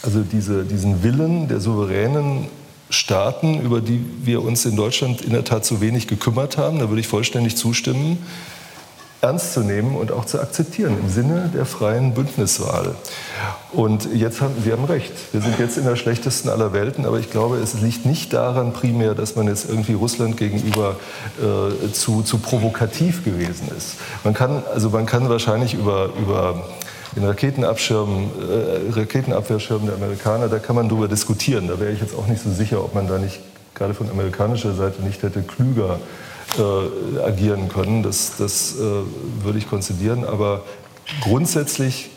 also diese, diesen Willen der souveränen Staaten, über die wir uns in Deutschland in der Tat zu wenig gekümmert haben. Da würde ich vollständig zustimmen. ernst zu nehmen und auch zu akzeptieren im Sinne der freien Bündniswahl. Und jetzt haben Sie haben recht. Wir sind jetzt in der schlechtesten aller Welten, aber ich glaube, es liegt nicht daran primär, dass man jetzt irgendwie Russland gegenüber äh, zu, zu provokativ gewesen ist. Man kann also man kann wahrscheinlich über über den Raketenabschirm, äh, Raketenabwehrschirm der Amerikaner, da kann man darüber diskutieren. Da wäre ich jetzt auch nicht so sicher, ob man da nicht gerade von amerikanischer Seite nicht hätte klüger äh, agieren können. Das, das äh, würde ich konzidieren. Aber grundsätzlich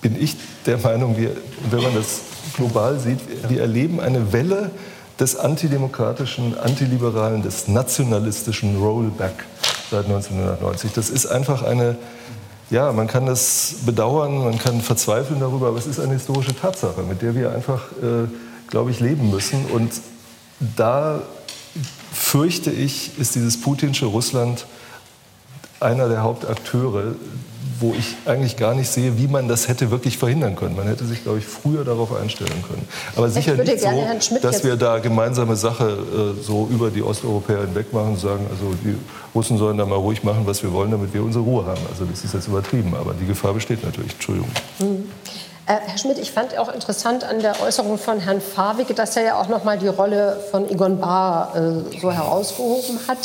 bin ich der Meinung, wir, wenn man das global sieht, wir erleben eine Welle des antidemokratischen, antiliberalen, des nationalistischen Rollback seit 1990. Das ist einfach eine, ja, man kann das bedauern, man kann verzweifeln darüber, aber es ist eine historische Tatsache, mit der wir einfach, äh, glaube ich, leben müssen. Und da fürchte ich, ist dieses putinsche Russland einer der Hauptakteure, wo ich eigentlich gar nicht sehe, wie man das hätte wirklich verhindern können. Man hätte sich, glaube ich, früher darauf einstellen können. Aber sicher nicht so, dass wir da gemeinsame Sache äh, so über die Osteuropäer hinweg machen und sagen, also die Russen sollen da mal ruhig machen, was wir wollen, damit wir unsere Ruhe haben. Also das ist jetzt übertrieben, aber die Gefahr besteht natürlich. Entschuldigung. Mhm. Herr Schmidt, ich fand auch interessant an der Äußerung von Herrn Fawig, dass er ja auch noch mal die Rolle von Egon Bahr äh, so herausgehoben hat.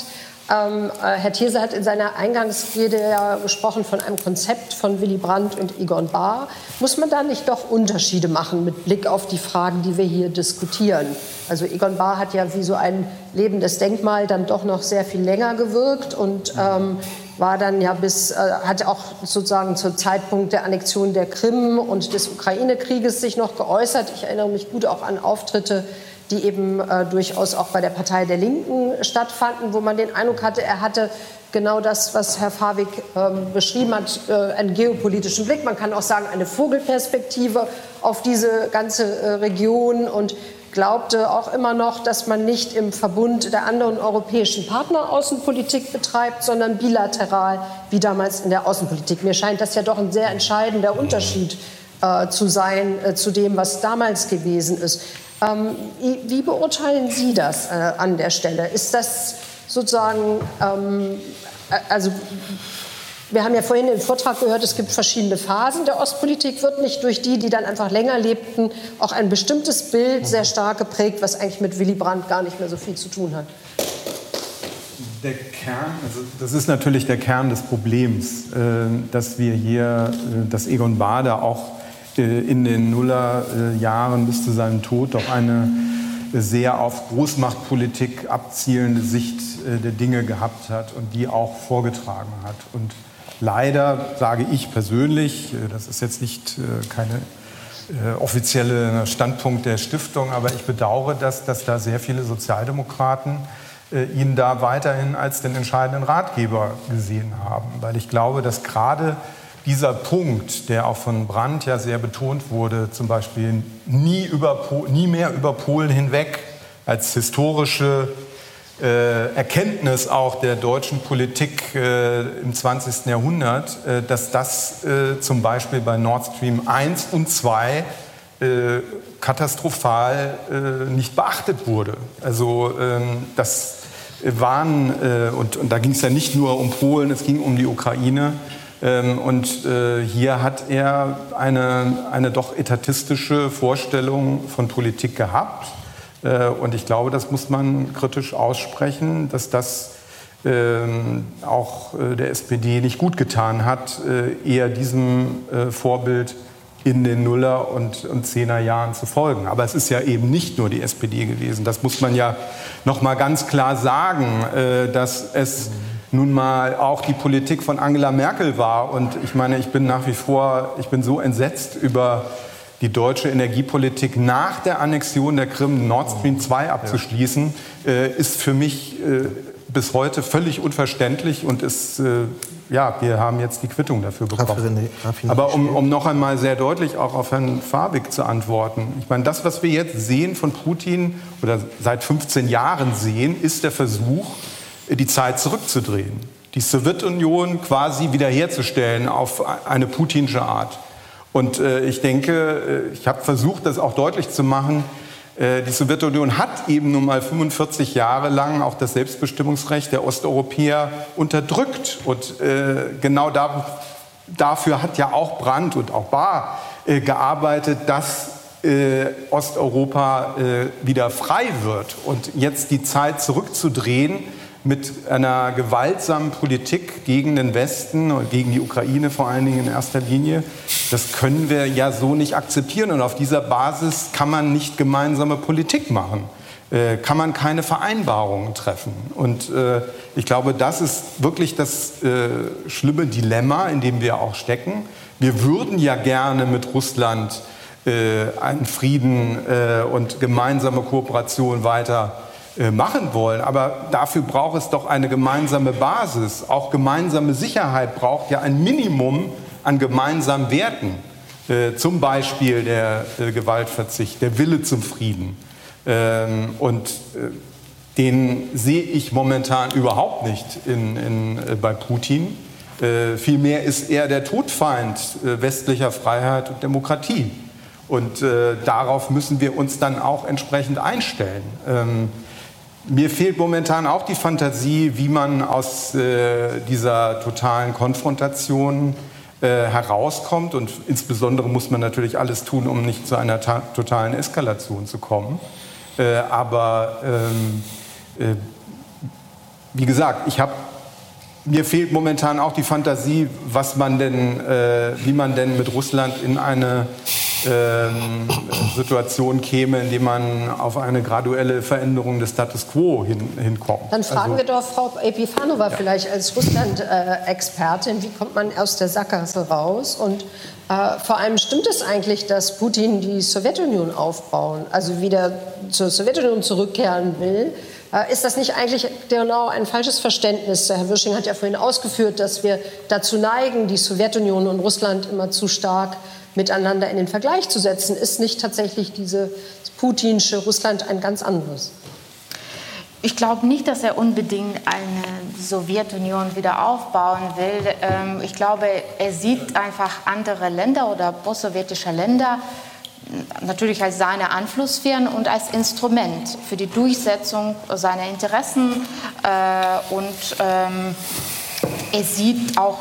Ähm, äh, Herr Thierse hat in seiner Eingangsrede ja gesprochen von einem Konzept von Willy Brandt und Egon Bahr. Muss man da nicht doch Unterschiede machen mit Blick auf die Fragen, die wir hier diskutieren? Also Egon Bahr hat ja wie so ein lebendes Denkmal dann doch noch sehr viel länger gewirkt und ähm, war dann ja bis, äh, hat auch sozusagen zum Zeitpunkt der Annexion der Krim und des Ukraine-Krieges sich noch geäußert. Ich erinnere mich gut auch an Auftritte, die eben äh, durchaus auch bei der Partei der Linken stattfanden, wo man den Eindruck hatte, er hatte genau das, was Herr Fawig ähm, beschrieben hat, äh, einen geopolitischen Blick. Man kann auch sagen, eine Vogelperspektive auf diese ganze äh, Region und glaubte auch immer noch, dass man nicht im Verbund der anderen europäischen Partner Außenpolitik betreibt, sondern bilateral, wie damals in der Außenpolitik. Mir scheint das ja doch ein sehr entscheidender Unterschied äh, zu sein äh, zu dem, was damals gewesen ist. Ähm, wie beurteilen Sie das äh, an der Stelle? Ist das sozusagen, ähm, äh, also wir haben ja vorhin im Vortrag gehört, es gibt verschiedene Phasen der Ostpolitik, wird nicht durch die, die dann einfach länger lebten, auch ein bestimmtes Bild sehr stark geprägt, was eigentlich mit Willy Brandt gar nicht mehr so viel zu tun hat. Der Kern, also das ist natürlich der Kern des Problems, äh, dass wir hier, äh, dass Egon Bader auch in den Nullerjahren bis zu seinem Tod doch eine sehr auf Großmachtpolitik abzielende Sicht der Dinge gehabt hat und die auch vorgetragen hat. Und leider sage ich persönlich, äh, das ist jetzt nicht äh, keine äh, offizielle Standpunkt der Stiftung, aber ich bedauere, dass, dass da sehr viele Sozialdemokraten ihn da weiterhin als den entscheidenden Ratgeber gesehen haben, weil ich glaube, dass gerade dieser Punkt, der auch von Brandt ja sehr betont wurde, zum Beispiel nie, über, nie mehr über Polen hinweg als historische äh, Erkenntnis auch der deutschen Politik äh, im 20. Jahrhundert, äh, dass das äh, zum Beispiel bei Nord Stream 1 und 2 äh, katastrophal äh, nicht beachtet wurde. Also ähm, das waren, und, und, da ging es ja nicht nur um Polen, es ging um die Ukraine. Ähm, und hier hat er eine, eine doch etatistische Vorstellung von Politik gehabt äh, und ich glaube, das muss man kritisch aussprechen, dass das ähm, auch äh, der SPD nicht gut getan hat, äh, eher diesem Vorbild in den Nuller- und, und Zehnerjahren zu folgen. Aber es ist ja eben nicht nur die SPD gewesen. Das muss man ja noch mal ganz klar sagen, dass es nun mal auch die Politik von Angela Merkel war. Und ich meine, ich bin nach wie vor, ich bin so entsetzt über die deutsche Energiepolitik nach der Annexion der Krim Nord Stream 2 abzuschließen, äh, ist für mich äh, bis heute völlig unverständlich und ist, äh, ja, wir haben jetzt die Quittung dafür bekommen. Aber um, um noch einmal sehr deutlich auch auf Herrn Fabig zu antworten. Ich meine, das, was wir jetzt sehen von Putin oder seit 15 Jahren sehen, ist der Versuch, die Zeit zurückzudrehen. Die Sowjetunion quasi wiederherzustellen auf eine putinsche Art. Und äh, ich denke, äh, ich habe versucht, das auch deutlich zu machen, Äh, die Sowjetunion hat eben nun mal 45 Jahre lang auch das Selbstbestimmungsrecht der Osteuropäer unterdrückt. Und äh, genau dafür hat ja auch Brandt und auch Bahr äh, gearbeitet, dass Osteuropa wieder frei wird. Und jetzt die Zeit zurückzudrehen, mit einer gewaltsamen Politik gegen den Westen und gegen die Ukraine vor allen Dingen in erster Linie. Das können wir ja so nicht akzeptieren. Und auf dieser Basis kann man nicht gemeinsame Politik machen, äh, kann man keine Vereinbarungen treffen. Und äh, ich glaube, das ist wirklich das äh, schlimme Dilemma, in dem wir auch stecken. Wir würden ja gerne mit Russland äh, einen Frieden äh, und gemeinsame Kooperation weiter machen wollen. Aber dafür braucht es doch eine gemeinsame Basis. Auch gemeinsame Sicherheit braucht ja ein Minimum an gemeinsamen Werten. Äh, zum Beispiel der äh, Gewaltverzicht, der Wille zum Frieden. Ähm, und den sehe ich momentan überhaupt nicht in, in, bei Putin. vielmehr ist er der Todfeind westlicher Freiheit und Demokratie. Und darauf müssen wir uns dann auch entsprechend einstellen. Ähm, mir fehlt momentan auch die Fantasie, wie man aus äh, dieser totalen Konfrontation äh, herauskommt. Und insbesondere muss man natürlich alles tun, um nicht zu einer totalen Eskalation zu kommen. Äh, aber ähm, äh, wie gesagt, ich habe mir fehlt momentan auch die Fantasie, was man denn, äh, wie man denn mit Russland in eine ähm, Situation käme, in der man auf eine graduelle Veränderung des Status quo hin, hinkommt. Dann fragen also, wir doch Frau Epifanova ja. vielleicht als Russland-Expertin, wie kommt man aus der Sackgasse raus? Und äh, vor allem stimmt es eigentlich, dass Putin die Sowjetunion aufbauen, also wieder zur Sowjetunion zurückkehren will? Äh, ist das nicht eigentlich genau ein falsches Verständnis? Herr Wirsching hat ja vorhin ausgeführt, dass wir dazu neigen, die Sowjetunion und Russland immer zu stark miteinander in den Vergleich zu setzen. Ist nicht tatsächlich dieses putinsche Russland ein ganz anderes? Ich glaube nicht, dass er unbedingt eine Sowjetunion wieder aufbauen will. Ähm, ich glaube, er sieht einfach andere Länder oder postsowjetische Länder natürlich als seine Einflusssphären und als Instrument für die Durchsetzung seiner Interessen. Äh, und ähm, er sieht auch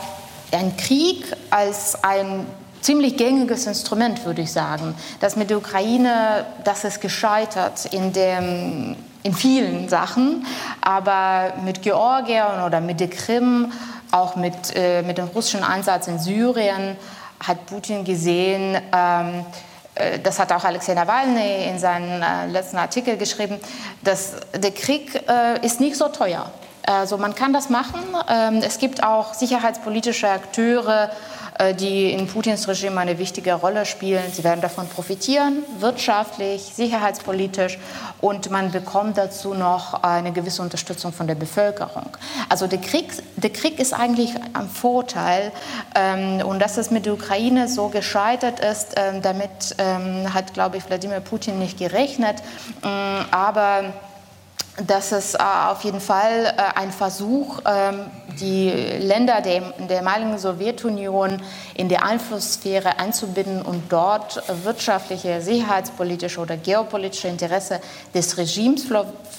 einen Krieg als ein ziemlich gängiges Instrument, würde ich sagen. Das mit der Ukraine, das ist gescheitert in, dem, in vielen Sachen, aber mit Georgien oder mit der Krim, auch mit, äh, mit dem russischen Einsatz in Syrien, hat Putin gesehen, ähm, äh, das hat auch Alexei Nawalny in seinem äh, letzten Artikel geschrieben, dass der Krieg äh, ist nicht so teuer. Also man kann das machen. Ähm, es gibt auch sicherheitspolitische Akteure, die in Putins Regime eine wichtige Rolle spielen. Sie werden davon profitieren, wirtschaftlich, sicherheitspolitisch und man bekommt dazu noch eine gewisse Unterstützung von der Bevölkerung. Also der Krieg, der Krieg ist eigentlich ein Vorteil ähm, und dass es mit der Ukraine so gescheitert ist, ähm, damit ähm, hat, glaube ich, Wladimir Putin nicht gerechnet. Aber das ist äh, auf jeden Fall äh, ein Versuch, die Länder der, der ehemaligen Sowjetunion in die Einflusssphäre einzubinden und dort wirtschaftliche, sicherheitspolitische oder geopolitische Interesse des Regimes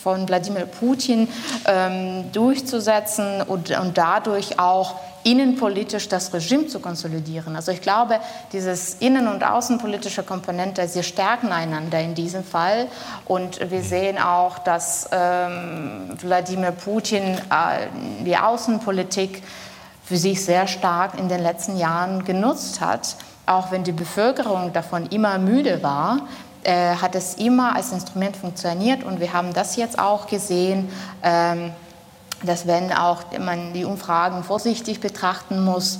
von Wladimir Putin ähm, durchzusetzen und, und dadurch auch innenpolitisch das Regime zu konsolidieren. Also ich glaube, dieses innen- und außenpolitische Komponente, sie stärken einander in diesem Fall. Und wir sehen auch, dass ähm, Wladimir Putin äh, die Außenpolitik für sich sehr stark in den letzten Jahren genutzt hat, auch wenn die Bevölkerung davon immer müde war äh, hat es immer als Instrument funktioniert und wir haben das jetzt auch gesehen. Ähm, dass wenn auch man die Umfragen vorsichtig betrachten muss,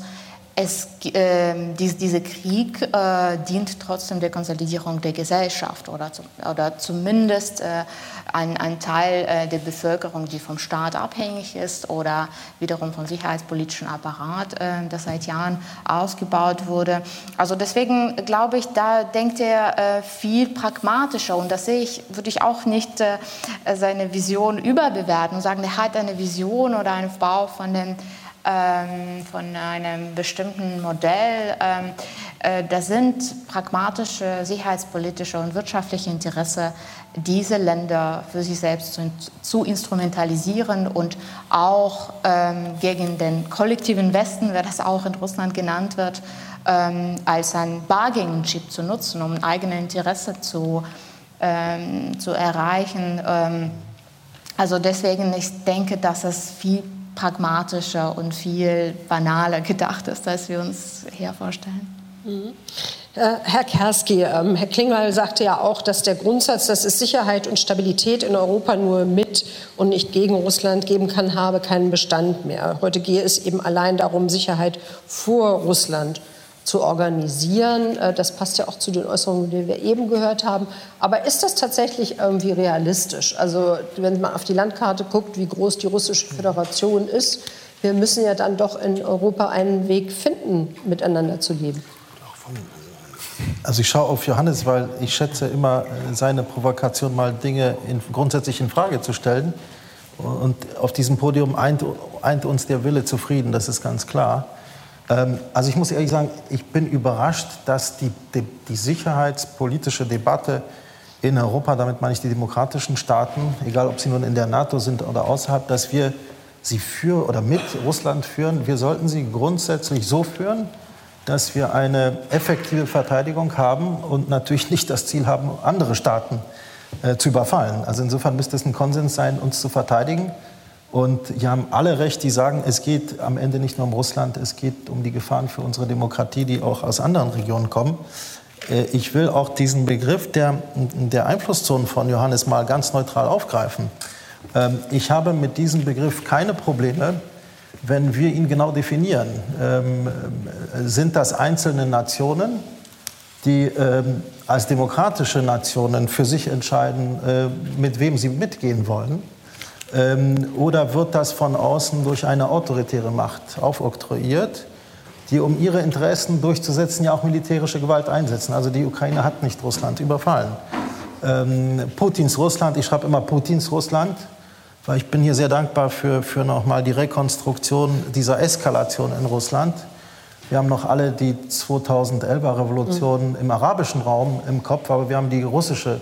es, äh, dies, dieser Krieg äh, dient trotzdem der Konsolidierung der Gesellschaft oder, zum, oder zumindest äh, ein, ein, Teil äh, der Bevölkerung, die vom Staat abhängig ist oder wiederum vom sicherheitspolitischen Apparat, äh, das seit Jahren ausgebaut wurde. Also deswegen glaube ich, da denkt er äh, viel pragmatischer und das sehe ich, würde ich auch nicht seine Vision überbewerten und sagen, er hat eine Vision oder einen Bau von den ähm, von einem bestimmten Modell. Ähm, Äh, das sind pragmatische sicherheitspolitische und wirtschaftliche Interesse, diese Länder für sich selbst zu, zu instrumentalisieren und auch ähm, gegen den kollektiven Westen, wer das auch in Russland genannt wird, ähm, als ein Bargaining-Chip zu nutzen, um eigene Interesse zu, ähm, zu erreichen. Ähm, also deswegen, ich denke, dass es viel pragmatischer und viel banaler gedacht ist, als wir uns hier vorstellen. Mhm. Äh, Herr Kerski, ähm, Herr Klingbeil sagte ja auch, dass der Grundsatz, dass es Sicherheit und Stabilität in Europa nur mit und nicht gegen Russland geben kann, habe keinen Bestand mehr. Heute gehe es eben allein darum, Sicherheit vor Russland zu organisieren. Äh, das passt ja auch zu den Äußerungen, die wir eben gehört haben. Aber ist das tatsächlich irgendwie realistisch? Also wenn man auf die Landkarte guckt, wie groß die russische Föderation ist, wir müssen ja dann doch in Europa einen Weg finden, miteinander zu leben. Also ich schaue auf Johannes, weil ich schätze immer äh, seine Provokation, mal Dinge in, grundsätzlich in Frage zu stellen. Und auf diesem Podium eint, eint uns der Wille zufrieden, das ist ganz klar. Ähm, also ich muss ehrlich sagen, ich bin überrascht, dass die, die, die, sicherheitspolitische Debatte in Europa, damit meine ich die demokratischen Staaten, egal ob sie nun in der NATO sind oder außerhalb, dass wir sie für oder mit Russland führen. Wir sollten sie grundsätzlich so führen, dass wir eine effektive Verteidigung haben und natürlich nicht das Ziel haben, andere Staaten äh, zu überfallen. Also insofern müsste es ein Konsens sein, uns zu verteidigen. Und die haben alle recht, die sagen, es geht am Ende nicht nur um Russland, es geht um die Gefahren für unsere Demokratie, die auch aus anderen Regionen kommen. Äh, ich will auch diesen Begriff der, der Einflusszonen von Johannes mal ganz neutral aufgreifen. Ähm, ich habe mit diesem Begriff keine Probleme, wenn wir ihn genau definieren. Ähm, äh, sind das einzelne Nationen, die ähm, als demokratische Nationen für sich entscheiden, äh, mit wem sie mitgehen wollen? Ähm, oder wird das von außen durch eine autoritäre Macht aufoktroyiert, die, um ihre Interessen durchzusetzen, ja auch militärische Gewalt einsetzen? Also die Ukraine hat nicht Russland überfallen. Ähm, Putins Russland, ich schreibe immer Putins Russland, weil ich bin hier sehr dankbar für, für nochmal die Rekonstruktion dieser Eskalation in Russland. Wir haben noch alle die 2011er Revolution mhm. im arabischen Raum im Kopf, aber wir haben die russische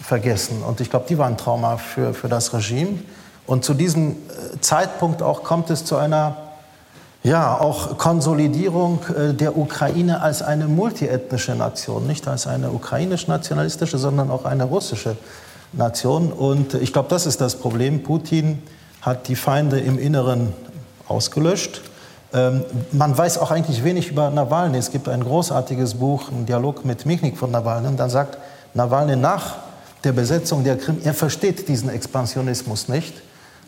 vergessen. Und ich glaube, die war ein Trauma für, für das Regime. Und zu diesem äh, Zeitpunkt auch kommt es zu einer ja, auch Konsolidierung äh, der Ukraine als eine multiethnische Nation, nicht als eine ukrainisch-nationalistische, sondern auch eine russische Nation. Und ich glaube, das ist das Problem. Putin hat die Feinde im Inneren ausgelöscht. Ähm, man weiß auch eigentlich wenig über Nawalny. Es gibt ein großartiges Buch, ein Dialog mit Michnik von Nawalny. Und da sagt Nawalny nach der Besetzung der Krim, er versteht diesen Expansionismus nicht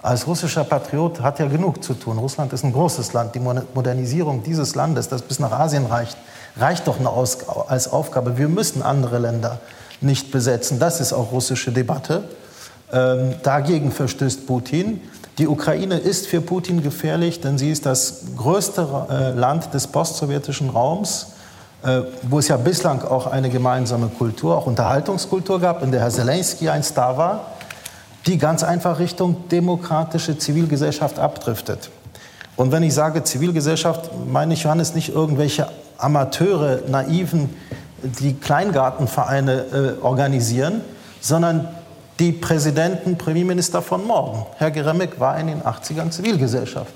als russischer Patriot hat er genug zu tun. Russland ist ein großes Land. Die Modernisierung dieses Landes, das bis nach Asien reicht, reicht doch als Aufgabe. Wir müssen andere Länder nicht besetzen. Das ist auch russische Debatte. Ähm, dagegen verstößt Putin. Die Ukraine ist für Putin gefährlich, denn sie ist das größte äh, Land des postsowjetischen Raums, äh, wo es ja bislang auch eine gemeinsame Kultur, auch Unterhaltungskultur gab, in der Herr Zelensky einst da war die ganz einfach Richtung demokratische Zivilgesellschaft abdriftet. Und wenn ich sage Zivilgesellschaft, meine ich, Johannes, nicht irgendwelche Amateure, Naiven, die Kleingartenvereine äh, organisieren, sondern die Präsidenten, Premierminister von morgen. Herr Geremek war in den 80ern Zivilgesellschaft.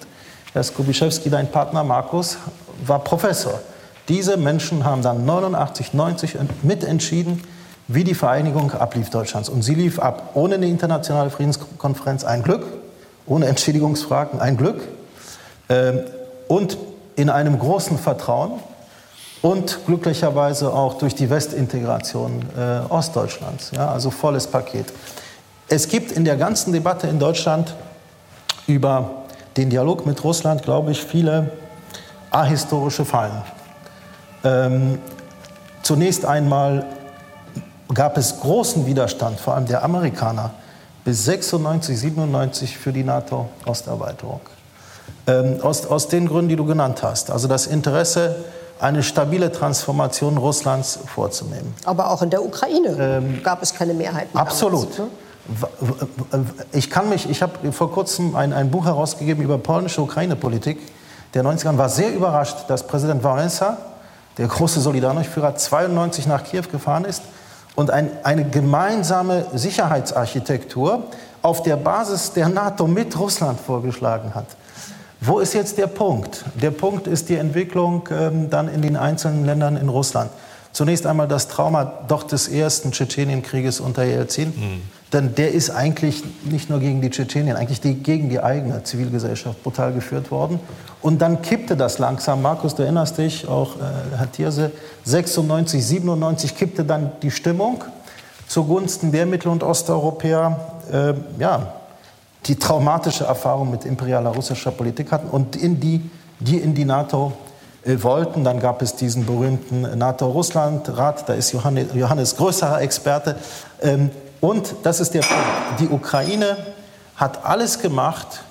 Herr Skubiszewski, dein Partner Markus, war Professor. Diese Menschen haben dann 89, 90 mitentschieden, wie die Vereinigung ablief Deutschlands. Und sie lief ab ohne eine internationale Friedenskonferenz ein Glück, ohne Entschädigungsfragen ein Glück ähm, und in einem großen Vertrauen und glücklicherweise auch durch die Westintegration äh, Ostdeutschlands. Also volles Paket. Es gibt in der ganzen Debatte in Deutschland über den Dialog mit Russland, glaube ich, viele ahistorische Fallen. Ähm, zunächst einmal gab es großen Widerstand, vor allem der Amerikaner, bis 96, 97 für die NATO-Osterweiterung. Ähm, aus, aus den Gründen, die du genannt hast. Also das Interesse, eine stabile Transformation Russlands vorzunehmen. Aber auch in der Ukraine ähm, gab es keine Mehrheit. Absolut. Damals, ne? Ich kann mich, ich habe vor kurzem ein, ein Buch herausgegeben über polnische Ukraine-Politik der 90er war sehr überrascht, dass Präsident Wałęsa der große Solidarność-Führer, 92 nach Kiew gefahren ist und ein, eine gemeinsame Sicherheitsarchitektur auf der Basis der NATO mit Russland vorgeschlagen hat. Wo ist jetzt der Punkt? Der Punkt ist die Entwicklung ähm, dann in den einzelnen Ländern in Russland. Zunächst einmal das Trauma doch des ersten Tschetschenienkrieges unter Jelzin. Mhm. Denn der ist eigentlich nicht nur gegen die Tschetschenien, eigentlich die, gegen die eigene Zivilgesellschaft brutal geführt worden. Und dann kippte das langsam. Markus, du erinnerst dich, auch äh, Herr Thierse, 96, 97 kippte dann die Stimmung zugunsten der Mittel- und Osteuropäer, äh, ja, die traumatische Erfahrung mit imperialer russischer Politik hatten und in die, die in die NATO wollten. Dann gab es diesen berühmten NATO-Russland-Rat, da ist Johannes, Johannes größerer Experte. Ähm, und das ist der Punkt. Die Ukraine hat alles gemacht,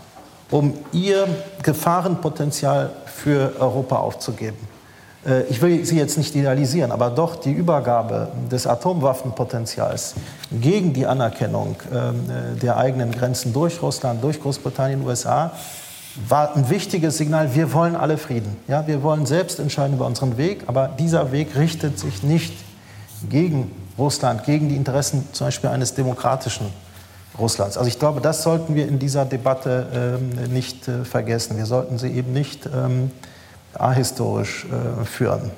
um ihr Gefahrenpotenzial für Europa aufzugeben. Äh, ich will sie jetzt nicht idealisieren, aber doch die Übergabe des Atomwaffenpotenzials gegen die Anerkennung ähm, äh, der eigenen Grenzen durch Russland, durch Großbritannien, USA war ein wichtiges Signal. Wir wollen alle Frieden. Ja, wir wollen selbst entscheiden über unseren Weg, aber dieser Weg richtet sich nicht gegen Russland, gegen die Interessen zum Beispiel eines demokratischen Russlands. Also ich glaube, das sollten wir in dieser Debatte ähm, nicht äh, vergessen. Wir sollten sie eben nicht ähm, ahistorisch äh, führen.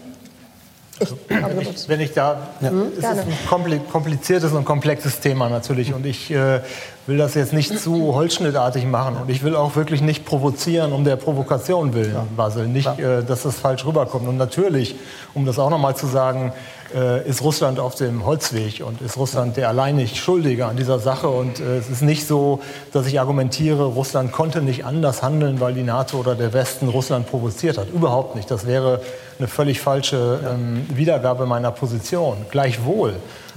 Wenn, ich, wenn ich da, ja. es ist ein kompliziertes und komplexes Thema natürlich und ich äh, will das jetzt nicht zu holzschnittartig machen und ich will auch wirklich nicht provozieren um der Provokation willen. Basel, nicht, äh, dass das falsch rüberkommt. Und natürlich, um das auch nochmal zu sagen, äh, ist Russland auf dem Holzweg und ist Russland der alleinig Schuldige an dieser Sache. Und äh, es ist nicht so, dass ich argumentiere, Russland konnte nicht anders handeln, weil die NATO oder der Westen Russland provoziert hat. Überhaupt nicht. Das wäre eine völlig falsche ähm, Wiedergabe meiner Position. Gleichwohl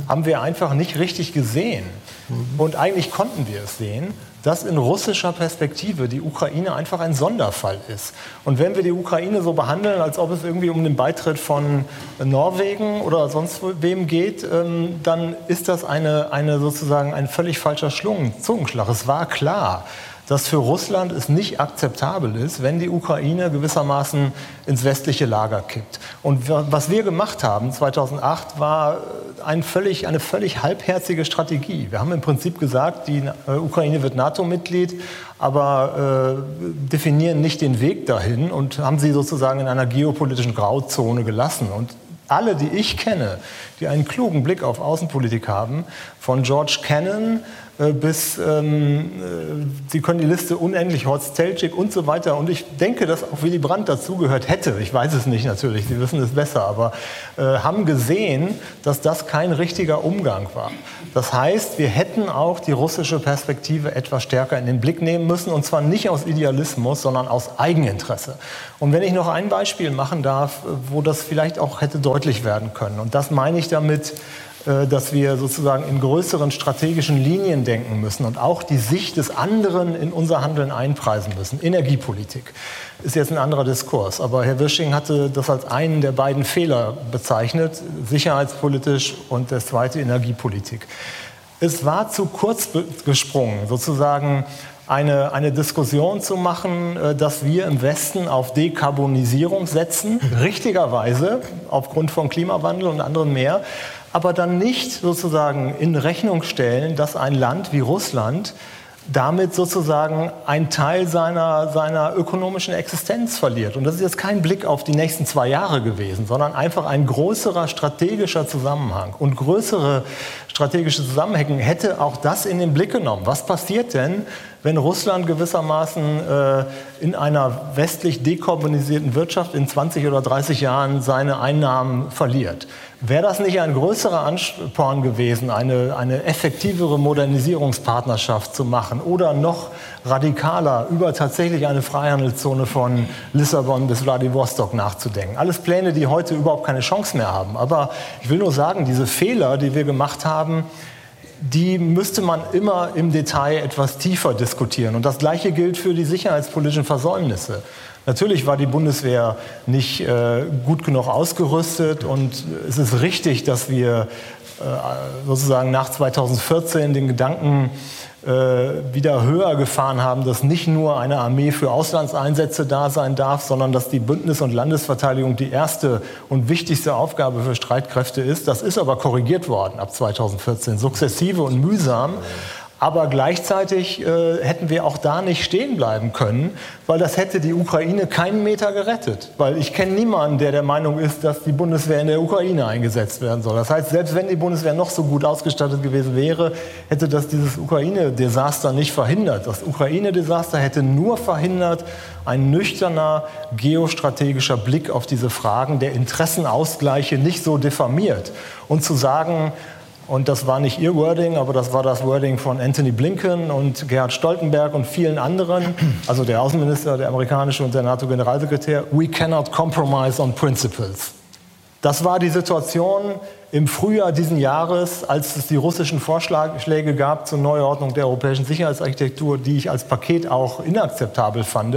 haben wir einfach nicht richtig gesehen. Mhm. Und eigentlich konnten wir es sehen dass in russischer Perspektive die Ukraine einfach ein Sonderfall ist. Und wenn wir die Ukraine so behandeln, als ob es irgendwie um den Beitritt von Norwegen oder sonst wem geht, ähm, dann ist das eine, eine sozusagen ein völlig falscher Zungenschlag. Es war klar, dass für Russland es nicht akzeptabel ist, wenn die Ukraine gewissermaßen ins westliche Lager kippt. Und was wir gemacht haben 2008 war ein völlig, eine völlig halbherzige Strategie. Wir haben im Prinzip gesagt, die äh, Ukraine wird NATO-Mitglied, aber äh, definieren nicht den Weg dahin und haben sie sozusagen in einer geopolitischen Grauzone gelassen. Und alle, die ich kenne, die einen klugen Blick auf Außenpolitik haben, von George äh, bis, ähm, äh, Sie können die Liste unendlich, Horst Teltschik und so weiter. Und ich denke, dass auch Willy Brandt dazugehört hätte. Ich weiß es nicht natürlich, Sie wissen es besser, aber äh, haben gesehen, dass das kein richtiger Umgang war. Das heißt, wir hätten auch die russische Perspektive etwas stärker in den Blick nehmen müssen und zwar nicht aus Idealismus, sondern aus Eigeninteresse. Und wenn ich noch ein Beispiel machen darf, wo das vielleicht auch hätte deutlich werden können, und das meine ich damit, äh, dass wir sozusagen in größeren strategischen Linien denken müssen und auch die Sicht des anderen in unser Handeln einpreisen müssen. Energiepolitik ist jetzt ein anderer Diskurs, aber Herr Wirsching hatte das als einen der beiden Fehler bezeichnet, sicherheitspolitisch und das zweite Energiepolitik. Es war zu kurz gesprungen, sozusagen eine, eine Diskussion zu machen, äh, dass wir im Westen auf Dekarbonisierung setzen, richtigerweise aufgrund von Klimawandel und anderen mehr aber dann nicht sozusagen in Rechnung stellen, dass ein Land wie Russland damit sozusagen einen Teil seiner, seiner ökonomischen Existenz verliert. Und das ist jetzt kein Blick auf die nächsten zwei Jahre gewesen, sondern einfach ein größerer strategischer Zusammenhang. Und größere strategische Zusammenhänge hätte auch das in den Blick genommen. Was passiert denn, wenn Russland gewissermaßen äh, in einer westlich dekarbonisierten Wirtschaft in 20 oder 30 Jahren seine Einnahmen verliert? Wäre das nicht ein größerer Ansporn gewesen, eine, eine effektivere Modernisierungspartnerschaft zu machen oder noch radikaler über tatsächlich eine Freihandelszone von Lissabon bis Vladivostok nachzudenken? Alles Pläne, die heute überhaupt keine Chance mehr haben. Aber ich will nur sagen, diese Fehler, die wir gemacht haben, die müsste man immer im Detail etwas tiefer diskutieren. Und das Gleiche gilt für die sicherheitspolitischen Versäumnisse. Natürlich war die Bundeswehr nicht äh, gut genug ausgerüstet und es ist richtig, dass wir äh, sozusagen nach 2014 den Gedanken äh, wieder höher gefahren haben, dass nicht nur eine Armee für Auslandseinsätze da sein darf, sondern dass die Bündnis- und Landesverteidigung die erste und wichtigste Aufgabe für Streitkräfte ist. Das ist aber korrigiert worden ab 2014, sukzessive und mühsam. Aber gleichzeitig äh, hätten wir auch da nicht stehen bleiben können, weil das hätte die Ukraine keinen Meter gerettet. Weil ich kenne niemanden, der der Meinung ist, dass die Bundeswehr in der Ukraine eingesetzt werden soll. Das heißt, selbst wenn die Bundeswehr noch so gut ausgestattet gewesen wäre, hätte das dieses Ukraine-Desaster nicht verhindert. Das Ukraine-Desaster hätte nur verhindert ein nüchterner geostrategischer Blick auf diese Fragen, der Interessenausgleiche nicht so diffamiert. Und zu sagen, und das war nicht ihr Wording, aber das war das Wording von Anthony Blinken und Gerhard Stoltenberg und vielen anderen, also der Außenminister, der amerikanische und der NATO-Generalsekretär. We cannot compromise on principles. Das war die Situation im Frühjahr diesen Jahres, als es die russischen Vorschläge gab zur Neuordnung der europäischen Sicherheitsarchitektur, die ich als Paket auch inakzeptabel fand.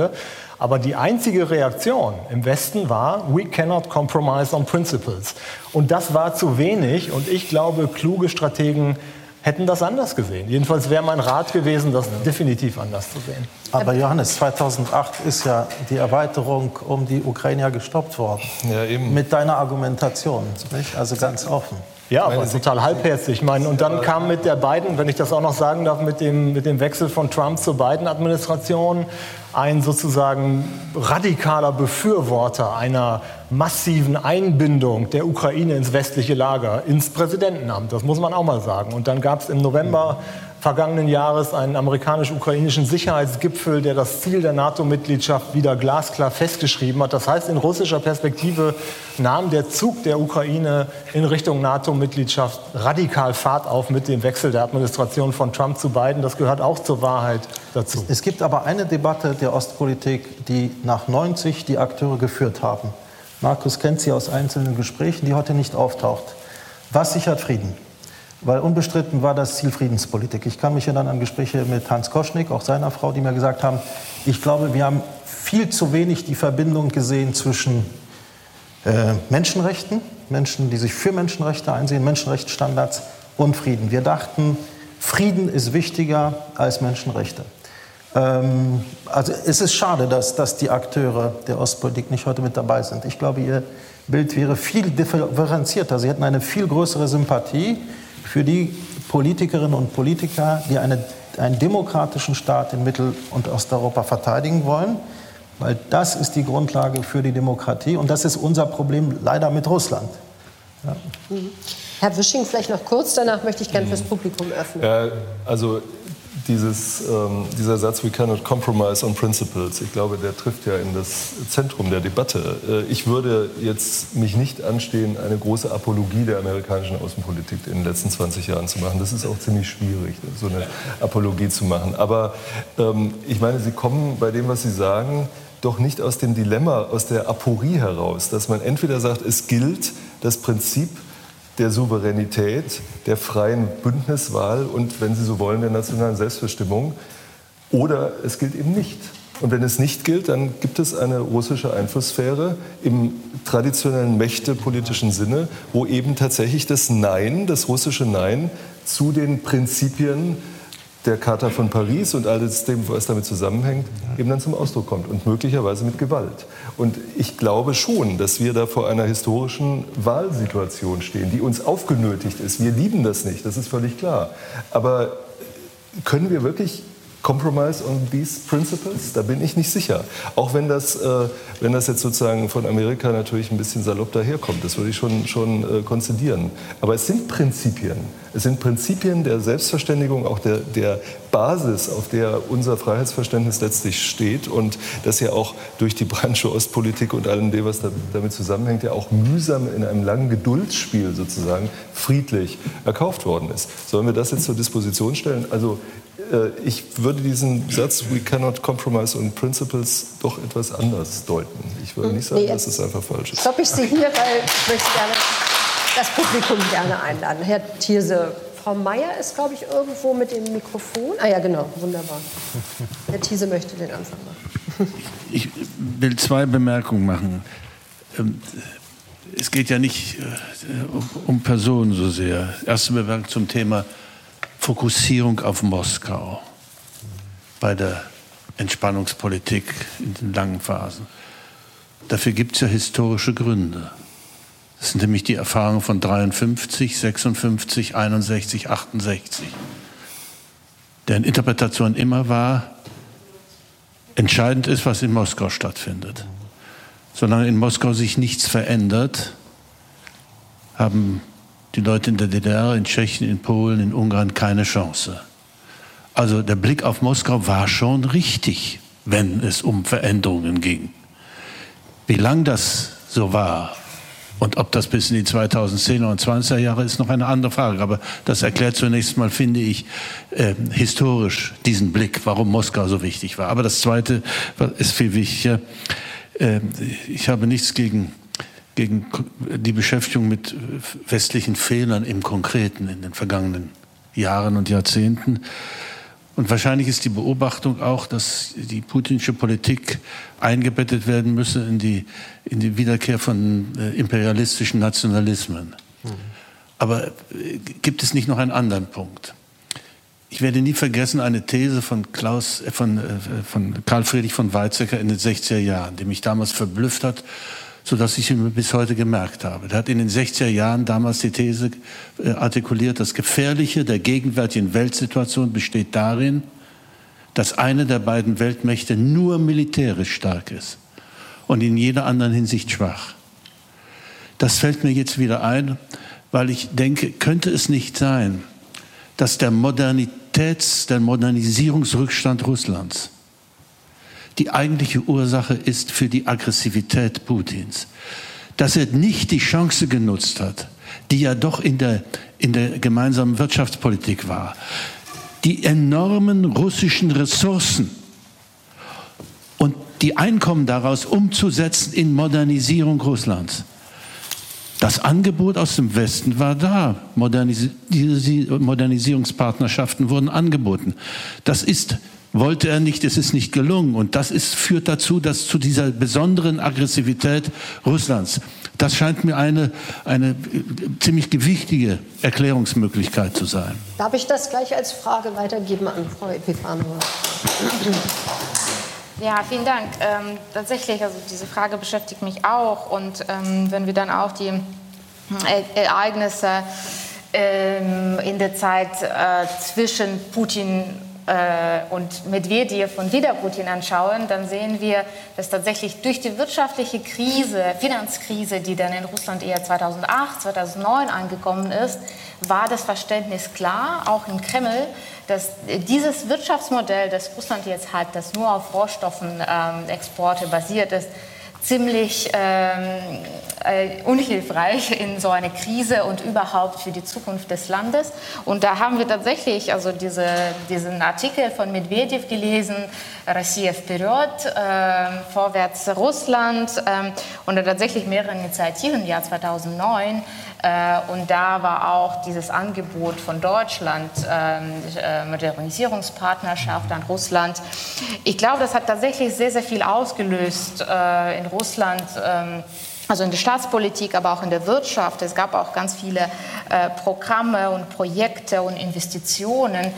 Aber die einzige Reaktion im Westen war, we cannot compromise on principles. Und das war zu wenig. Und ich glaube, kluge Strategen hätten das anders gesehen. Jedenfalls wäre mein Rat gewesen, das definitiv anders zu sehen. Aber Johannes, 2008 ist ja die Erweiterung um die Ukraine gestoppt worden. Ja, eben. Mit deiner Argumentation, nicht? also ganz offen. Ja, aber total halbherzig. Ich meine, und dann kam mit der beiden, wenn ich das auch noch sagen darf, mit dem, mit dem Wechsel von Trump zur Biden-Administration ein sozusagen radikaler Befürworter einer massiven Einbindung der Ukraine ins westliche Lager, ins Präsidentenamt. Das muss man auch mal sagen. Und dann gab es im November vergangenen Jahres einen amerikanisch-ukrainischen Sicherheitsgipfel, der das Ziel der NATO-Mitgliedschaft wieder glasklar festgeschrieben hat. Das heißt, in russischer Perspektive nahm der Zug der Ukraine in Richtung NATO-Mitgliedschaft radikal Fahrt auf mit dem Wechsel der Administration von Trump zu Biden. Das gehört auch zur Wahrheit dazu. Es gibt aber eine Debatte der Ostpolitik, die nach 90 die Akteure geführt haben. Markus kennt sie aus einzelnen Gesprächen, die heute nicht auftaucht. Was sichert Frieden? Weil unbestritten war das Ziel Friedenspolitik. Ich kann mich erinnern an Gespräche mit Hans Koschnik, auch seiner Frau, die mir gesagt haben, ich glaube, wir haben viel zu wenig die Verbindung gesehen zwischen äh, Menschenrechten, Menschen, die sich für Menschenrechte einsehen, Menschenrechtsstandards und Frieden. Wir dachten, Frieden ist wichtiger als Menschenrechte. Ähm, also es ist schade, dass, dass die Akteure der Ostpolitik nicht heute mit dabei sind. Ich glaube, ihr Bild wäre viel differenzierter. Sie hätten eine viel größere Sympathie für die Politikerinnen und Politiker, die eine, einen demokratischen Staat in Mittel- und Osteuropa verteidigen wollen, weil das ist die Grundlage für die Demokratie und das ist unser Problem leider mit Russland. Ja. Herr Wisching, vielleicht noch kurz, danach möchte ich gerne fürs Publikum öffnen. Ja, also dieses, ähm, dieser Satz, we cannot compromise on principles, ich glaube, der trifft ja in das Zentrum der Debatte. Äh, ich würde jetzt mich nicht anstehen, eine große Apologie der amerikanischen Außenpolitik in den letzten 20 Jahren zu machen. Das ist auch ziemlich schwierig, so eine Apologie zu machen. Aber ähm, ich meine, Sie kommen bei dem, was Sie sagen, doch nicht aus dem Dilemma, aus der Aporie heraus, dass man entweder sagt, es gilt das Prinzip der Souveränität, der freien Bündniswahl und, wenn Sie so wollen, der nationalen Selbstbestimmung. Oder es gilt eben nicht. Und wenn es nicht gilt, dann gibt es eine russische Einflusssphäre im traditionellen mächtepolitischen Sinne, wo eben tatsächlich das Nein, das russische Nein zu den Prinzipien der Charta von Paris und alles dem, was damit zusammenhängt, eben dann zum Ausdruck kommt und möglicherweise mit Gewalt. Und ich glaube schon, dass wir da vor einer historischen Wahlsituation stehen, die uns aufgenötigt ist. Wir lieben das nicht, das ist völlig klar. Aber können wir wirklich Compromise on these principles? Da bin ich nicht sicher. Auch wenn das, äh, wenn das jetzt sozusagen von Amerika natürlich ein bisschen salopp daherkommt, das würde ich schon, schon äh, konzidieren. Aber es sind Prinzipien. Es sind Prinzipien der Selbstverständigung, auch der, der Basis, auf der unser Freiheitsverständnis letztlich steht und das ja auch durch die Branche Ostpolitik und allem dem, was damit zusammenhängt, ja auch mühsam in einem langen Geduldsspiel sozusagen friedlich erkauft worden ist. Sollen wir das jetzt zur Disposition stellen? Also ich würde diesen Satz, we cannot compromise on principles, doch etwas anders deuten. Ich würde nicht sagen, nee, dass es einfach falsch ist. Stopp ich Sie hier, weil ich möchte gerne das Publikum gerne einladen. Herr Thierse, Frau Meier ist, glaube ich, irgendwo mit dem Mikrofon. Ah ja, genau, wunderbar. Herr Thiese möchte den Anfang machen. Ich will zwei Bemerkungen machen. Ähm, es geht ja nicht äh, um Personen so sehr. Erste Bemerkung zum Thema Fokussierung auf Moskau bei der Entspannungspolitik in den langen Phasen. Dafür gibt es ja historische Gründe. Das sind nämlich die Erfahrungen von 53, 56, 61, 68. Deren Interpretation immer war, entscheidend ist, was in Moskau stattfindet. Solange in Moskau sich nichts verändert, haben die Leute in der DDR, in Tschechien, in Polen, in Ungarn keine Chance. Also der Blick auf Moskau war schon richtig, wenn es um Veränderungen ging. Wie lang das so war und ob das bis in die 2010er und 20er Jahre ist noch eine andere Frage. Aber das erklärt zunächst mal, finde ich, äh, historisch diesen Blick, warum Moskau so wichtig war. Aber das Zweite ist viel wichtiger. Äh, ich habe nichts gegen, gegen die Beschäftigung mit westlichen Fehlern im Konkreten in den vergangenen Jahren und Jahrzehnten. Und wahrscheinlich ist die Beobachtung auch, dass die putinsche Politik eingebettet werden müsse in die, in die Wiederkehr von äh, imperialistischen Nationalismen. Mhm. Aber äh, gibt es nicht noch einen anderen Punkt? Ich werde nie vergessen eine These von, Klaus, äh, von, äh, von Karl Friedrich von Weizsäcker in den 60er Jahren, die mich damals verblüfft hat sodass ich ihn bis heute gemerkt habe. Er hat in den 60er Jahren damals die These äh, artikuliert, das Gefährliche der gegenwärtigen Weltsituation besteht darin, dass eine der beiden Weltmächte nur militärisch stark ist und in jeder anderen Hinsicht schwach. Das fällt mir jetzt wieder ein, weil ich denke, könnte es nicht sein, dass der Modernitäts-, der Modernisierungsrückstand Russlands die eigentliche Ursache ist für die Aggressivität Putins. Dass er nicht die Chance genutzt hat, die ja doch in der, in der gemeinsamen Wirtschaftspolitik war, die enormen russischen Ressourcen und die Einkommen daraus umzusetzen in Modernisierung Russlands. Das Angebot aus dem Westen war da. Modernis Modernisierungspartnerschaften wurden angeboten. Das ist wollte er nicht, es ist nicht gelungen. Und das ist, führt dazu, dass zu dieser besonderen Aggressivität Russlands, das scheint mir eine, eine ziemlich gewichtige Erklärungsmöglichkeit zu sein. Darf ich das gleich als Frage weitergeben an Frau Epifanova? Ja, vielen Dank. Ähm, tatsächlich, also diese Frage beschäftigt mich auch. Und ähm, wenn wir dann auch die äh, Ereignisse ähm, in der Zeit äh, zwischen Putin äh, und Medvedev und wieder Putin anschauen, dann sehen wir, dass tatsächlich durch die wirtschaftliche Krise, Finanzkrise, die dann in Russland eher 2008, 2009 angekommen ist, war das Verständnis klar, auch im Kreml, dass dieses Wirtschaftsmodell, das Russland jetzt hat, das nur auf Rohstoffenexporte ähm, basiert ist, ziemlich ähm, äh, unhilfreich in so eine Krise und überhaupt für die Zukunft des Landes. Und da haben wir tatsächlich also diese, diesen Artikel von Medvedev gelesen, Россия вперед, äh, vorwärts Russland äh, und tatsächlich mehrere Initiativen im Jahr 2009 äh, und da war auch dieses Angebot von Deutschland, ähm, äh, Modernisierungspartnerschaft an Russland. Ich glaube, das hat tatsächlich sehr, sehr viel ausgelöst äh, in Russland ähm, also in der Staatspolitik, aber auch in der Wirtschaft. Es gab auch ganz viele äh, Programme und Projekte und Investitionen.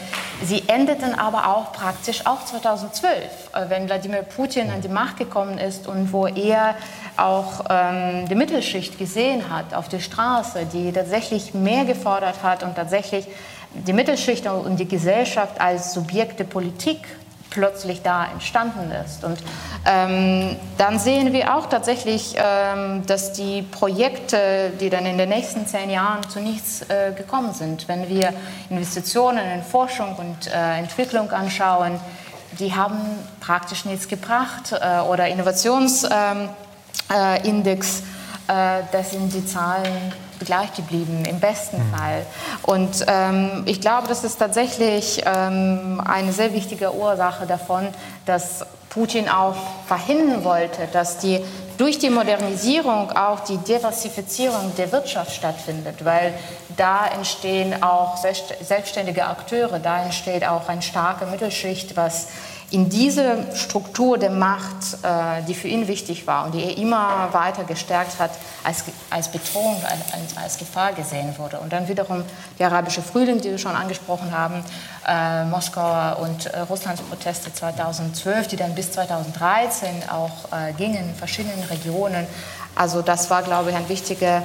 Sie endeten aber auch praktisch auch 2012, äh, wenn Wladimir Putin an die Macht gekommen ist und wo er auch ähm, die Mittelschicht gesehen hat auf der Straße, die tatsächlich mehr gefordert hat und tatsächlich die Mittelschicht und die Gesellschaft als Subjekte Politik plötzlich da entstanden ist. Und ähm, dann sehen wir auch tatsächlich, ähm, dass die Projekte, die dann in den nächsten zehn Jahren zu nichts äh, gekommen sind, wenn wir Investitionen in Forschung und äh, Entwicklung anschauen, die haben praktisch nichts gebracht äh, oder Innovationsindex, äh, das sind die Zahlen gleich geblieben, im besten mhm. Fall. Und ähm, ich glaube, das ist tatsächlich ähm, eine sehr wichtige Ursache davon, dass Putin auch verhindern wollte, dass die durch die Modernisierung auch die Diversifizierung der Wirtschaft stattfindet, weil da entstehen auch selbstständige Akteure, da entsteht auch eine starke Mittelschicht, was in diese Struktur der Macht, äh, die für ihn wichtig war und die er immer weiter gestärkt hat, als, als Bedrohung, als, als Gefahr gesehen wurde. Und dann wiederum der arabische Frühling, den wir schon angesprochen haben, äh, Moskauer und äh, Russlands Proteste 2012, die dann bis 2013 auch äh, gingen in verschiedenen Regionen. Also das war, glaube ich, ein wichtiger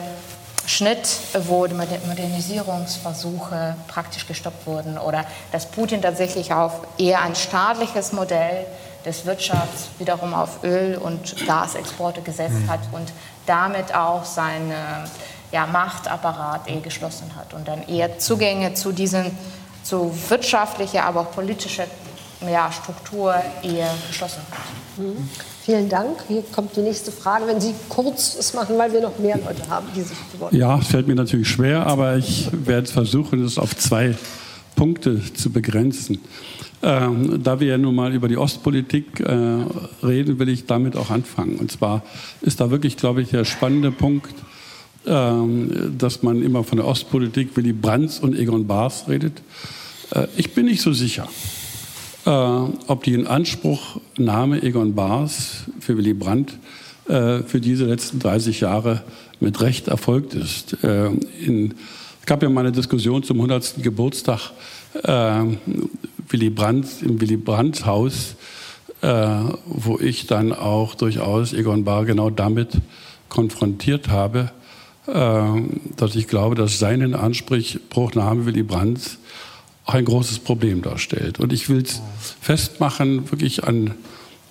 Schnitt, wo die Modernisierungsversuche praktisch gestoppt wurden oder dass Putin tatsächlich auf eher ein staatliches Modell des Wirtschafts wiederum auf Öl- und Gasexporte gesetzt mhm. hat und damit auch seinen ja, Machtapparat eher geschlossen hat und dann eher Zugänge zu diesen zu wirtschaftlicher, aber auch politischer ja, Struktur eher geschlossen hat. Mhm. Vielen Dank. Hier kommt die nächste Frage. Wenn Sie kurz es machen, weil wir noch mehr Leute haben, die sich wollen. Ja, es fällt mir natürlich schwer, aber ich werde versuchen, es auf zwei Punkte zu begrenzen. Ähm, da wir ja nun mal über die Ostpolitik äh, reden, will ich damit auch anfangen. Und zwar ist da wirklich, glaube ich, der spannende Punkt, ähm, dass man immer von der Ostpolitik Willy Brandt und Egon Baas redet. Äh, ich bin nicht so sicher äh, ob die Inanspruchnahme Egon Bars für Willy Brandt äh, für diese letzten 30 Jahre mit Recht erfolgt ist. Äh, in, es gab ja mal eine Diskussion zum 100. Geburtstag äh, Willy Brandt im Willy Brandt Haus, äh, wo ich dann auch durchaus Egon Bahr genau damit konfrontiert habe, äh, dass ich glaube, dass seine Inanspruchnahme Willy Brandt ein großes Problem darstellt. Und ich will es festmachen, wirklich an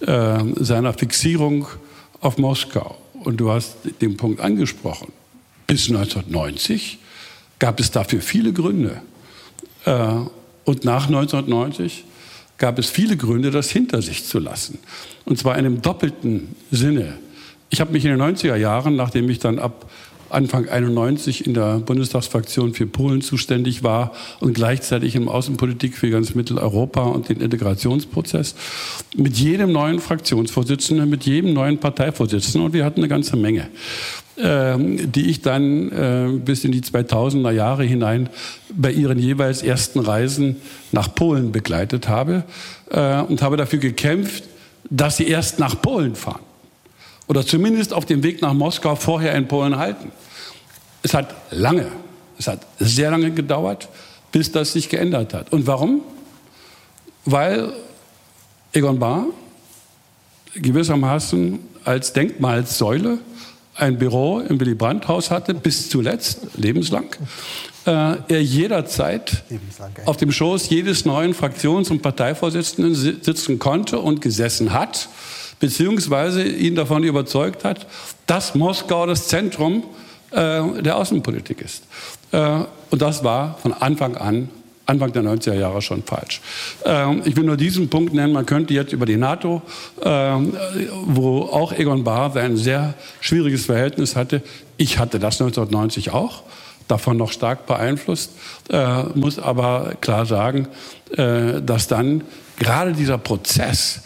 äh, seiner Fixierung auf Moskau. Und du hast den Punkt angesprochen. Bis 1990 gab es dafür viele Gründe. Äh, und nach 1990 gab es viele Gründe, das hinter sich zu lassen. Und zwar in einem doppelten Sinne. Ich habe mich in den 90er Jahren, nachdem ich dann ab Anfang 91 in der Bundestagsfraktion für Polen zuständig war und gleichzeitig in Außenpolitik für ganz Mitteleuropa und den Integrationsprozess. Mit jedem neuen Fraktionsvorsitzenden, mit jedem neuen Parteivorsitzenden und wir hatten eine ganze Menge ähm, die ich dann äh, bis in die 2000er Jahre hinein bei ihren jeweils ersten Reisen nach Polen begleitet habe äh, und habe dafür gekämpft, dass sie erst nach Polen fahren oder zumindest auf dem Weg nach Moskau vorher in Polen halten. Es hat lange, es hat sehr lange gedauert, bis das sich geändert hat. Und warum? Weil Egon Bahr gewissermaßen als Denkmalsäule ein Büro im Willy Brandt-Haus hatte, bis zuletzt, lebenslang. Äh, er jederzeit auf dem Schoß jedes neuen Fraktions- und Parteivorsitzenden sitzen konnte und gesessen hat beziehungsweise ihn davon überzeugt hat, dass Moskau das Zentrum äh, der Außenpolitik ist. Äh, und das war von Anfang an Anfang der 90er Jahre schon falsch. Ähm, ich will nur diesen Punkt nennen. Man könnte jetzt über die NATO, ähm, wo auch Egon Bahr ein sehr schwieriges Verhältnis hatte. Ich hatte das 1990 auch, davon noch stark beeinflusst, äh, muss aber klar sagen, äh, dass dann gerade dieser Prozess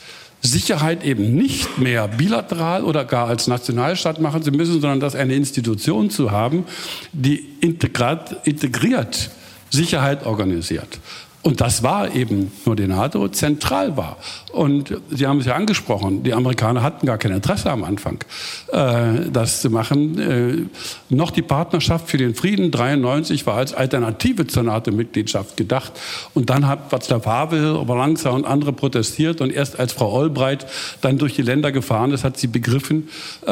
Sicherheit eben nicht mehr bilateral oder gar als Nationalstaat machen zu müssen, sondern dass eine Institution zu haben, die integriert Sicherheit organisiert. Und das war eben nur die NATO, zentral war. Und Sie haben es ja angesprochen, die Amerikaner hatten gar kein Interesse am Anfang, äh, das zu machen. Äh, noch die Partnerschaft für den Frieden 93 war als Alternative zur NATO-Mitgliedschaft gedacht. Und dann hat Václav Havel, Oberlangsa und andere protestiert. Und erst als Frau Albright dann durch die Länder gefahren ist, hat sie begriffen, äh,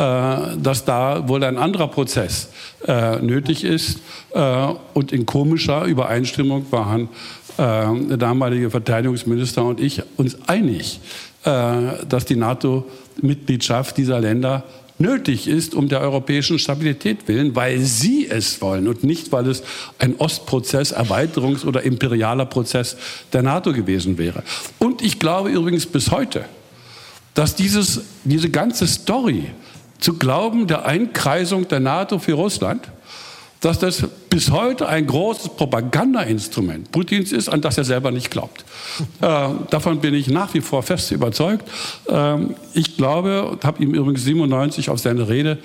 dass da wohl ein anderer Prozess äh, nötig ist. Äh, und in komischer Übereinstimmung waren der damalige Verteidigungsminister und ich uns einig, äh, dass die NATO-Mitgliedschaft dieser Länder nötig ist, um der europäischen Stabilität willen, weil sie es wollen und nicht, weil es ein Ostprozess, Erweiterungs- oder imperialer Prozess der NATO gewesen wäre. Und ich glaube übrigens bis heute, dass dieses, diese ganze Story zu glauben der Einkreisung der NATO für Russland dass das bis heute ein großes Propagandainstrument Putins ist, an das er selber nicht glaubt. Äh, davon bin ich nach wie vor fest überzeugt. Ähm, ich glaube, habe ihm übrigens 97 auf seine Rede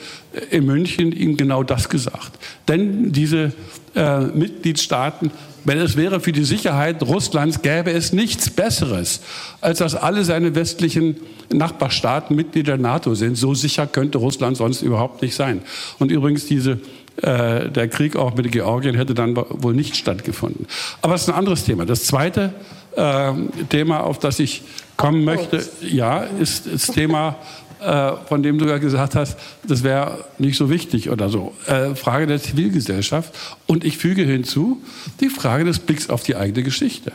in München ihm genau das gesagt. Denn diese äh, Mitgliedstaaten wenn es wäre für die Sicherheit Russlands, gäbe es nichts Besseres, als dass alle seine westlichen Nachbarstaaten Mitglieder der NATO sind. So sicher könnte Russland sonst überhaupt nicht sein. Und übrigens diese äh, der Krieg auch mit Georgien hätte dann wohl nicht stattgefunden. Aber es ist ein anderes Thema. Das zweite äh, Thema, auf das ich kommen möchte, ja, ist das Thema äh, von dem du ja gesagt hast, das wäre nicht so wichtig oder so. Äh, Frage der Zivilgesellschaft. Und ich füge hinzu die Frage des Blicks auf die eigene Geschichte.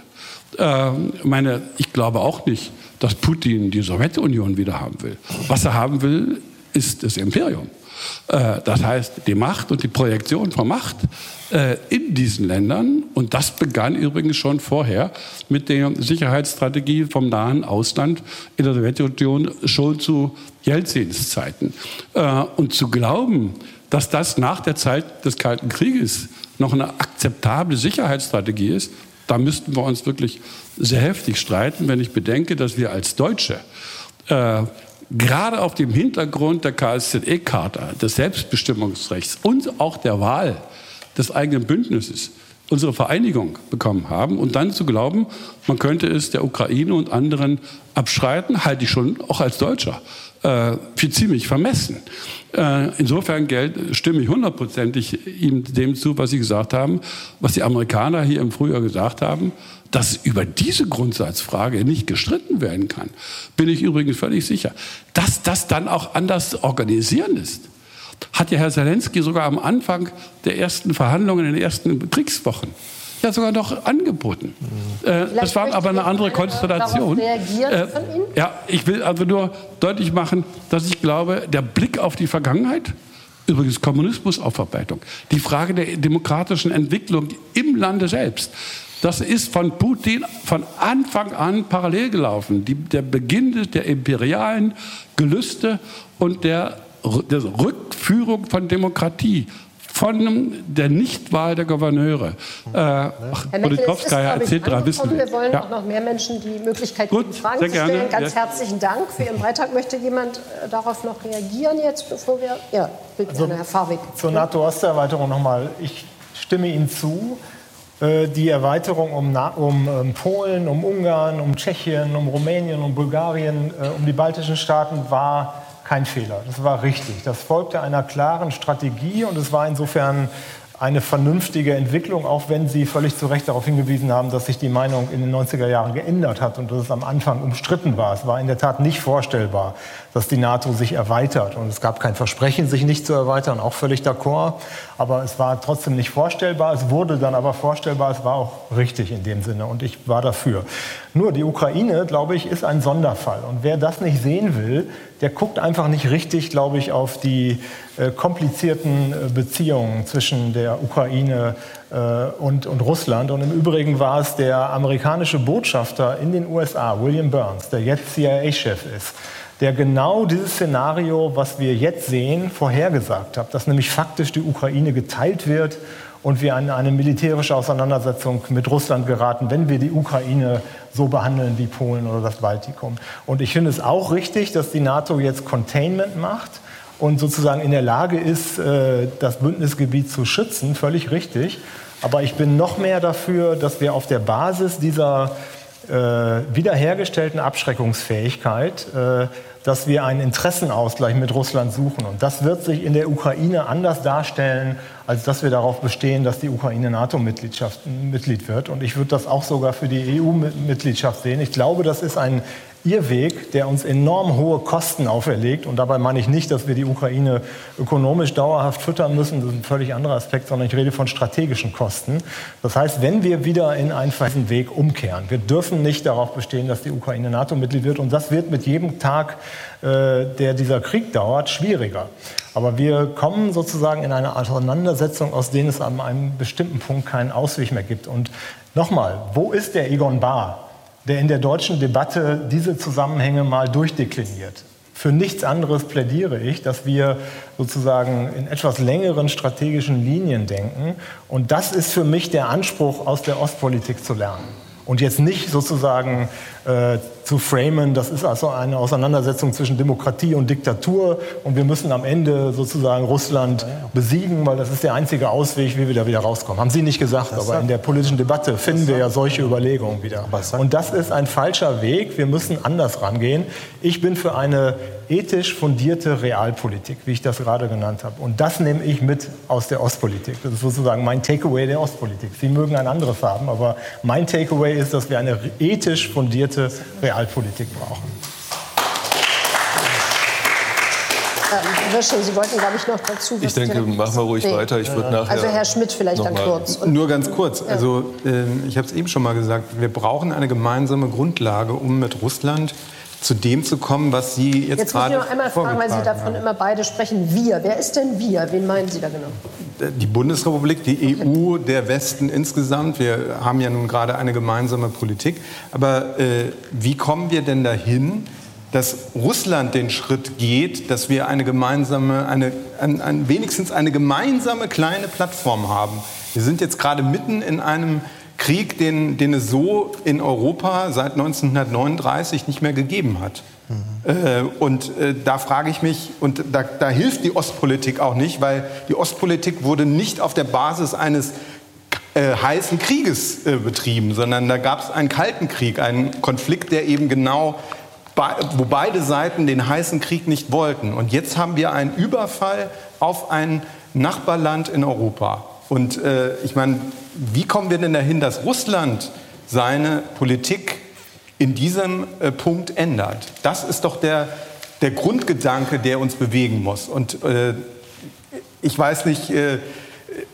Äh, meine, ich glaube auch nicht, dass Putin die Sowjetunion wieder haben will. Was er haben will, ist das Imperium. Äh, das heißt, die Macht und die Projektion von Macht äh, in diesen Ländern. Und das begann übrigens schon vorher mit der Sicherheitsstrategie vom nahen Ausland in der Sowjetunion schon zu Jelzins Zeiten. Äh, und zu glauben, dass das nach der Zeit des Kalten Krieges noch eine akzeptable Sicherheitsstrategie ist, da müssten wir uns wirklich sehr heftig streiten, wenn ich bedenke, dass wir als Deutsche äh, gerade auf dem Hintergrund der KSZE-Charta, des Selbstbestimmungsrechts und auch der Wahl des eigenen Bündnisses unsere Vereinigung bekommen haben und dann zu glauben, man könnte es der Ukraine und anderen abschreiten, halte ich schon auch als Deutscher äh, für ziemlich vermessen. Äh, insofern Geld, stimme ich hundertprozentig ihm dem zu, was Sie gesagt haben, was die Amerikaner hier im Frühjahr gesagt haben, dass über diese Grundsatzfrage nicht gestritten werden kann, bin ich übrigens völlig sicher. Dass das dann auch anders zu organisieren ist, hat ja Herr Zelensky sogar am Anfang der ersten Verhandlungen in den ersten Kriegswochen ja sogar noch angeboten. Äh, das war aber eine andere Konstellation. Äh, ja, ich will also nur deutlich machen, dass ich glaube, der Blick auf die Vergangenheit, übrigens Kommunismusaufarbeitung, die Frage der demokratischen Entwicklung im Lande selbst, das ist von Putin von Anfang an parallel gelaufen. Die, der Beginn der imperialen Gelüste und der, der Rückführung von Demokratie von der Nichtwahl der Gouverneure. Äh, Politikowskaja etc. wissen wir. Wir wollen ja. auch noch mehr Menschen die Möglichkeit Gut, geben, Fragen zu stellen. Gerne. Ganz ja. herzlichen Dank für Ihren Beitrag. Möchte jemand äh, darauf noch reagieren jetzt, bevor wir... Ja, bitte also, Herr Farbig. Zur NATO-Osterweiterung nochmal. Ich stimme Ihnen zu. Äh, die Erweiterung um, um, um, Polen, um Ungarn, um Tschechien, um Rumänien, um Bulgarien, äh, um die baltischen Staaten war kein Fehler. Das war richtig. Das folgte einer klaren Strategie und es war insofern eine vernünftige Entwicklung, auch wenn Sie völlig zu Recht darauf hingewiesen haben, dass sich die Meinung in den 90er Jahren geändert hat und dass es am Anfang umstritten war. Es war in der Tat nicht vorstellbar, dass die NATO sich erweitert. Und es gab kein Versprechen, sich nicht zu erweitern, auch völlig d'accord. Aber es war trotzdem nicht vorstellbar. Es wurde dann aber vorstellbar. Es war auch richtig in dem Sinne. Und ich war dafür. Nur die Ukraine, glaube ich, ist ein Sonderfall. Und wer das nicht sehen will, der guckt einfach nicht richtig, glaube ich, auf die äh, komplizierten äh, Beziehungen zwischen der Ukraine äh, und, und Russland. Und im Übrigen war es der amerikanische Botschafter in den USA, William Burns, der jetzt CIA-Chef ist, der genau dieses Szenario, was wir jetzt sehen, vorhergesagt hat, dass nämlich faktisch die Ukraine geteilt wird und wir in eine militärische Auseinandersetzung mit Russland geraten, wenn wir die Ukraine so behandeln wie Polen oder das Baltikum. Und ich finde es auch richtig, dass die NATO jetzt Containment macht und sozusagen in der Lage ist, äh, das Bündnisgebiet zu schützen, völlig richtig. Aber ich bin noch mehr dafür, dass wir auf der Basis dieser äh, wiederhergestellten Abschreckungsfähigkeit äh, dass wir einen Interessenausgleich mit Russland suchen. Und das wird sich in der Ukraine anders darstellen, als dass wir darauf bestehen, dass die Ukraine NATO-Mitglied wird. Und ich würde das auch sogar für die EU-Mitgliedschaft sehen. Ich glaube, das ist ein Irrweg, der uns enorm hohe Kosten auferlegt. Und dabei meine ich nicht, dass wir die Ukraine ökonomisch dauerhaft füttern müssen. Das ist ein völlig anderer Aspekt, sondern ich rede von strategischen Kosten. Das heißt, wenn wir wieder in einen festen Weg umkehren, wir dürfen nicht darauf bestehen, dass die Ukraine NATO-Mitglied wird. Und das wird mit jedem Tag, äh, der dieser Krieg dauert, schwieriger. Aber wir kommen sozusagen in eine Auseinandersetzung, aus denen es an einem bestimmten Punkt keinen Ausweg mehr gibt. Und nochmal, wo ist der Egon Bahr? Der in der deutschen Debatte diese Zusammenhänge mal durchdekliniert. Für nichts anderes plädiere ich, dass wir sozusagen in etwas längeren strategischen Linien denken. Und das ist für mich der Anspruch, aus der Ostpolitik zu lernen. Und jetzt nicht sozusagen äh, zu framen, das ist also eine Auseinandersetzung zwischen Demokratie und Diktatur und wir müssen am Ende sozusagen Russland besiegen, weil das ist der einzige Ausweg, wie wir da wieder rauskommen. Haben Sie nicht gesagt, aber in der politischen Debatte finden wir ja solche Überlegungen wieder. Und das ist ein falscher Weg. Wir müssen anders rangehen. Ich bin für eine ethisch fundierte Realpolitik, wie ich das gerade genannt habe. Und das nehme ich mit aus der Ostpolitik. Das ist sozusagen mein Takeaway der Ostpolitik. Sie mögen ein anderes haben, aber mein Takeaway ist, dass wir eine ethisch fundierte Realpolitik brauchen. Herr Wirschel, Sie wollten, glaube ich, noch dazu was Ich denke, machen wir ruhig nee. weiter. Ich würde nachher also Herr Schmidt vielleicht dann kurz. Nur ganz kurz. Also äh, ich habe es eben schon mal gesagt, wir brauchen eine gemeinsame Grundlage, um mit Russland zu dem zu kommen, was Sie jetzt, jetzt gerade Jetzt muss ich noch einmal fragen, weil Sie davon haben. immer beide sprechen. Wir. Wer ist denn wir? Wen meinen Sie da genau? Die Bundesrepublik, die EU, der Westen insgesamt. Wir haben ja nun gerade eine gemeinsame Politik. Aber äh, wie kommen wir denn dahin, dass Russland den Schritt geht, dass wir eine gemeinsame, eine, ein, ein, wenigstens eine gemeinsame kleine Plattform haben? Wir sind jetzt gerade mitten in einem Krieg, den, den es so in Europa seit 1939 nicht mehr gegeben hat. Mhm. Und äh, da frage ich mich, und da, da hilft die Ostpolitik auch nicht, weil die Ostpolitik wurde nicht auf der Basis eines äh, heißen Krieges äh, betrieben, sondern da gab es einen kalten Krieg, einen Konflikt, der eben genau, wo beide Seiten den heißen Krieg nicht wollten. Und jetzt haben wir einen Überfall auf ein Nachbarland in Europa. Und äh, ich meine, wie kommen wir denn dahin, dass Russland seine Politik in diesem äh, Punkt ändert? Das ist doch der, der Grundgedanke, der uns bewegen muss. Und äh, ich weiß nicht, äh,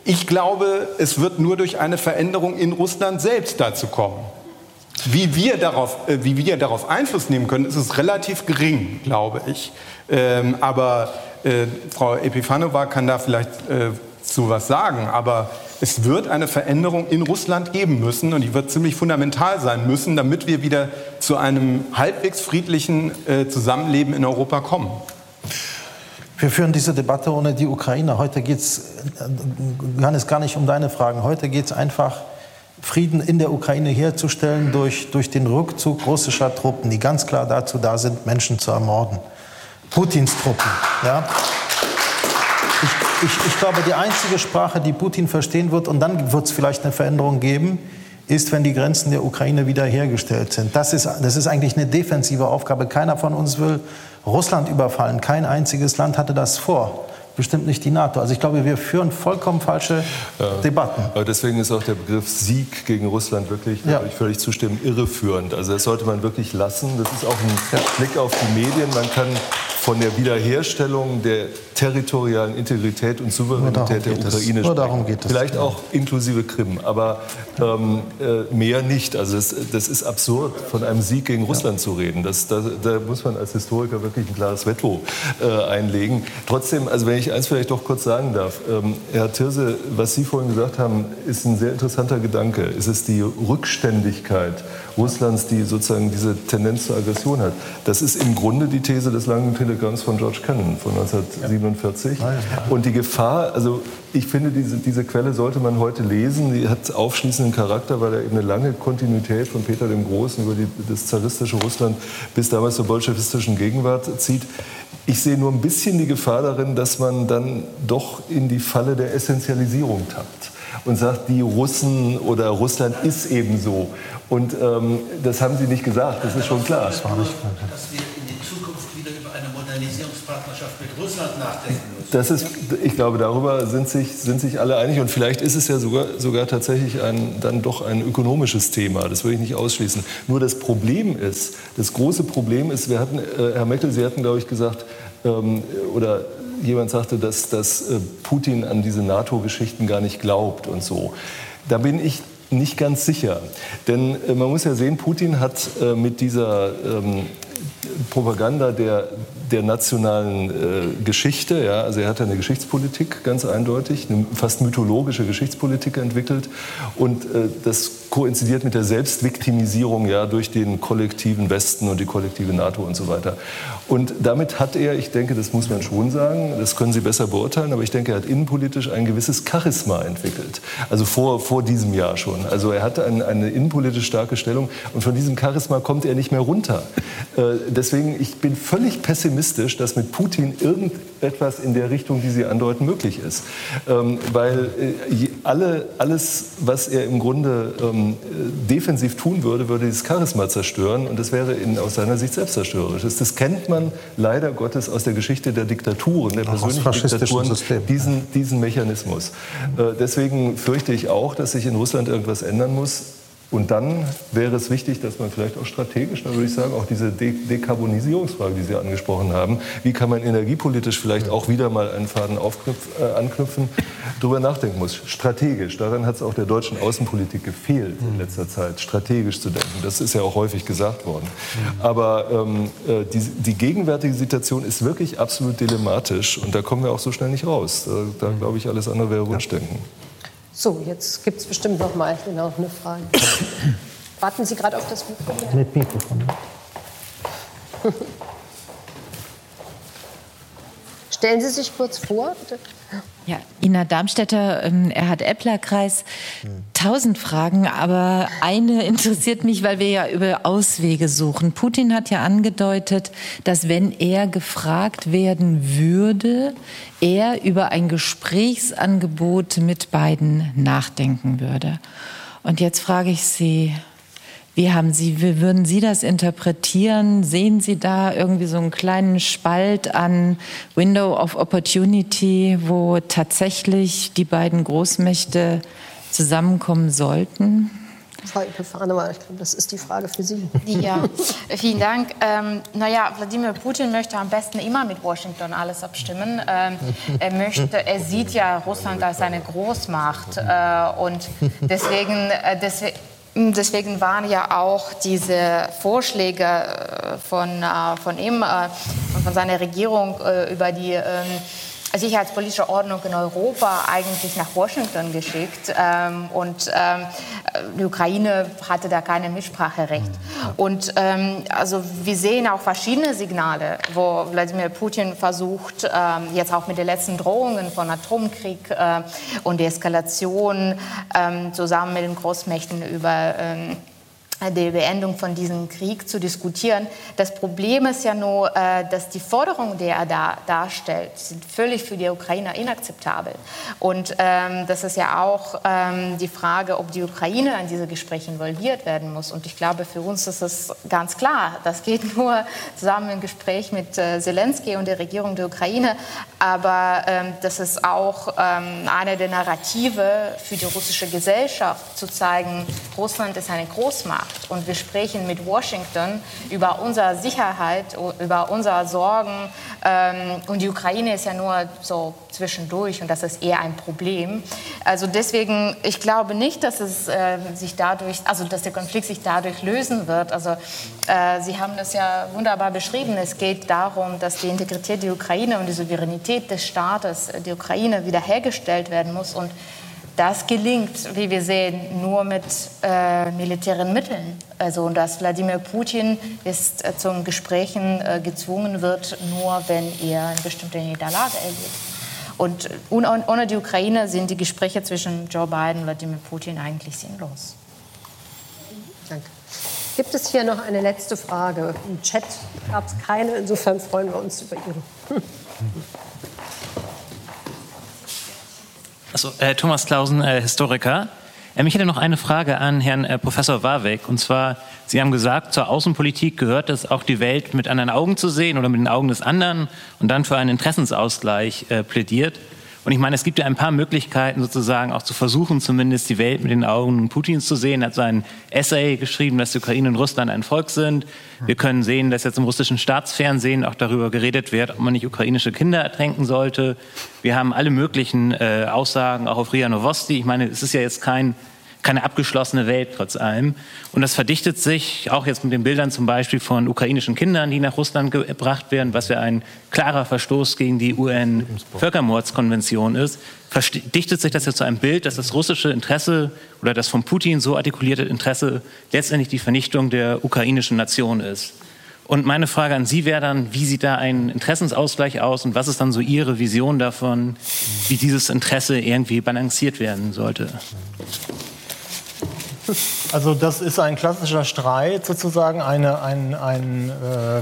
ich glaube, es wird nur durch eine Veränderung in Russland selbst dazu kommen. Wie wir darauf, äh, wie wir darauf Einfluss nehmen können, ist es relativ gering, glaube ich. Ähm, aber äh, Frau Epifanova kann da vielleicht zu was sagen. Aber es wird eine Veränderung in Russland geben müssen und die wird ziemlich fundamental sein müssen, damit wir wieder zu einem halbwegs friedlichen äh, Zusammenleben in Europa kommen. Wir führen diese Debatte ohne die Ukraine. Heute geht es, gar nicht um deine Fragen. Heute geht es einfach, Frieden in der Ukraine herzustellen durch, durch den Rückzug russischer Truppen, die ganz klar dazu da sind, Menschen zu ermorden. Putins Truppen. Ja? Ich, ich glaube, die einzige Sprache, die Putin verstehen wird, und dann wird es vielleicht eine Veränderung geben, ist, wenn die Grenzen der Ukraine wiederhergestellt sind. Das ist, das ist eigentlich eine defensive Aufgabe. Keiner von uns will Russland überfallen. Kein einziges Land hatte das vor bestimmt nicht die NATO. Also ich glaube, wir führen vollkommen falsche ja. Debatten. Aber deswegen ist auch der Begriff Sieg gegen Russland wirklich, ja. ich völlig zustimmen, irreführend. Also das sollte man wirklich lassen. Das ist auch ein ja. Blick auf die Medien. Man kann von der Wiederherstellung der territorialen Integrität und Souveränität der Ukraine Nur darum geht es. Vielleicht auch inklusive Krim, aber ähm, äh, mehr nicht. Also das, das, ist absurd, von einem Sieg gegen Russland zu reden. Das, da, da, muss man als Historiker wirklich ein klares Veto äh, einlegen. Trotzdem, also wenn ich eins vielleicht doch kurz sagen darf, ähm, Herr Tirse, was Sie vorhin gesagt haben, ist ein sehr interessanter Gedanke. Es ist die Rückständigkeit Russlands, die sozusagen diese Tendenz zur Aggression hat. Das ist im Grunde die These des langen Telegramms von George Kennan von 1947. Ja. Und die Gefahr, also ich finde, diese, diese Quelle sollte man heute lesen. Die hat aufschließenden Charakter, weil er eben eine lange Kontinuität von Peter dem Großen über die, das zaristische Russland bis damals zur bolschewistischen Gegenwart zieht. Ich sehe nur ein bisschen die Gefahr darin, dass man dann doch in die Falle der Essentialisierung tappt und sagt, die Russen oder Russland ist eben so. Und ähm, das haben Sie nicht gesagt, das ist schon klar. Das war nicht klar. Mit Russland nachdenken müssen. Das ist, ich glaube, darüber sind sich, sind sich alle einig. Und vielleicht ist es ja sogar, sogar tatsächlich ein, dann doch ein ökonomisches Thema. Das würde ich nicht ausschließen. Nur das Problem ist, das große Problem ist, wir hatten, äh, Herr Meckel, Sie hatten, glaube ich, gesagt, ähm, oder jemand sagte, dass, dass äh, Putin an diese NATO-Geschichten gar nicht glaubt und so. Da bin ich nicht ganz sicher. Denn äh, man muss ja sehen, Putin hat äh, mit dieser ähm, Propaganda der der nationalen äh, Geschichte. Ja? Also er hat eine Geschichtspolitik ganz eindeutig, eine fast mythologische Geschichtspolitik entwickelt. Und äh, das koinzidiert mit der Selbstviktimisierung ja, durch den kollektiven Westen und die kollektive NATO und so weiter. Und damit hat er, ich denke, das muss man schon sagen, das können Sie besser beurteilen, aber ich denke, er hat innenpolitisch ein gewisses Charisma entwickelt. Also vor, vor diesem Jahr schon. Also er hatte ein, eine innenpolitisch starke Stellung und von diesem Charisma kommt er nicht mehr runter. Äh, deswegen, ich bin völlig pessimistisch, dass mit Putin irgendetwas in der Richtung, die Sie andeuten, möglich ist. Ähm, weil äh, alle, alles, was er im Grunde ähm, defensiv tun würde, würde dieses Charisma zerstören und das wäre in, aus seiner Sicht selbstzerstörerisch. Das kennt man leider Gottes aus der Geschichte der Diktaturen, der persönlichen Diktaturen, diesen, diesen Mechanismus. Äh, deswegen fürchte ich auch, dass sich in Russland irgendwas ändern muss. Und dann wäre es wichtig, dass man vielleicht auch strategisch, da würde ich sagen, auch diese De Dekarbonisierungsfrage, die Sie angesprochen haben, wie kann man energiepolitisch vielleicht auch wieder mal einen Faden äh, anknüpfen, darüber nachdenken muss. Strategisch, daran hat es auch der deutschen Außenpolitik gefehlt in letzter Zeit, strategisch zu denken. Das ist ja auch häufig gesagt worden. Aber ähm, äh, die, die, gegenwärtige Situation ist wirklich absolut dilematisch und da kommen wir auch so schnell nicht raus. Da, da glaube ich, alles andere wäre Wunschdenken. So, jetzt gibt es bestimmt noch mal genau eine Frage. Warten Sie gerade auf das Mikrofon? Mit Mikrofon. Stellen Sie sich kurz vor, bitte. Ja, Ina Darmstädter, ähm, er hat Epplerkreis. Tausend Fragen, aber eine interessiert mich, weil wir ja über Auswege suchen. Putin hat ja angedeutet, dass wenn er gefragt werden würde, er über ein Gesprächsangebot mit beiden nachdenken würde. Und jetzt frage ich Sie, wie haben Sie, wie würden Sie das interpretieren? Sehen Sie da irgendwie so einen kleinen Spalt an Window of Opportunity, wo tatsächlich die beiden Großmächte zusammenkommen sollten? Frau Epifanowa, ich glaube, das ist die Frage für Sie. Ja, vielen Dank. Ähm, naja, Wladimir Putin möchte am besten immer mit Washington alles abstimmen. Ähm, er, möchte, er sieht ja Russland als eine Großmacht äh, und deswegen, äh, deswegen Deswegen waren ja auch diese Vorschläge äh, von, äh, von ihm und äh, von seiner Regierung über die ähm, sicherheitspolitische Ordnung in Europa eigentlich nach Washington geschickt ähm, und ähm, die Ukraine hatte da keine Mitspracherecht. Und ähm, also wir sehen auch verschiedene Signale, wo Wladimir Putin versucht, ähm, jetzt auch mit den letzten Drohungen von Atomkrieg äh, und der Eskalation ähm, zusammen mit den Großmächten über ähm, die Beendung von diesem Krieg zu diskutieren. Das Problem ist ja nur, äh, dass die Forderungen, die er da darstellt, sind völlig für die Ukrainer inakzeptabel. Und ähm, das ist ja auch ähm, die Frage, ob die Ukraine an diese Gespräche involviert werden muss. Und ich glaube, für uns ist es ganz klar, das geht nur zusammen im Gespräch mit äh, Zelensky und der Regierung der Ukraine. Aber ähm, das ist auch ähm, eine der Narrative für die russische Gesellschaft, zu zeigen, Russland ist eine Großmacht macht und wir sprechen mit Washington über unsere Sicherheit, über unsere Sorgen ähm, und die Ukraine ist ja nur so zwischendurch und das ist eher ein Problem. Also deswegen, ich glaube nicht, dass es äh, sich dadurch, also dass der Konflikt sich dadurch lösen wird. Also äh, Sie haben das ja wunderbar beschrieben. Es geht darum, dass die Integrität der Ukraine und die Souveränität des Staates, äh, der Ukraine wiederhergestellt werden muss und das gelingt, wie wir sehen, nur mit äh, militären Mitteln. Also dass Wladimir Putin ist äh, zum Gesprächen äh, gezwungen wird, nur wenn er eine bestimmte Niederlage erlebt. Und ohne die Ukraine sind die Gespräche zwischen Joe Biden und Wladimir Putin eigentlich sinnlos. Danke. Gibt es hier noch eine letzte Frage? Im Chat gab es keine, insofern freuen wir uns über Ihre. Also, äh, Thomas Clausen, äh, Historiker. Ähm, ich hätte noch eine Frage an Herrn äh, Professor Warwick. Und zwar, Sie haben gesagt, zur Außenpolitik gehört es auch, die Welt mit anderen Augen zu sehen oder mit den Augen des anderen und dann für einen Interessensausgleich äh, plädiert. Und ich meine, es gibt ja ein paar Möglichkeiten sozusagen auch zu versuchen, zumindest die Welt mit den Augen Putins zu sehen. Er hat so ein Essay geschrieben, dass die Ukraine und Russland ein Volk sind. Wir können sehen, dass jetzt im russischen Staatsfernsehen auch darüber geredet wird, ob man nicht ukrainische Kinder ertränken sollte. Wir haben alle möglichen äh, Aussagen, auch auf Ria Novosti. Ich meine, es ist ja jetzt kein keine abgeschlossene Welt trotz allem. Und das verdichtet sich auch jetzt mit den Bildern zum Beispiel von ukrainischen Kindern, die nach Russland gebracht werden, was ja ein klarer Verstoß gegen die UN-Völkermordskonvention ist. Verdichtet sich das jetzt zu einem Bild, dass das russische Interesse oder das von Putin so artikulierte Interesse letztendlich die Vernichtung der ukrainischen Nation ist. Und meine Frage an Sie wäre dann, wie sieht da ein Interessensausgleich aus und was ist dann so Ihre Vision davon, wie dieses Interesse irgendwie balanciert werden sollte? Also das ist ein klassischer Streit, sozusagen eine, ein, ein, äh,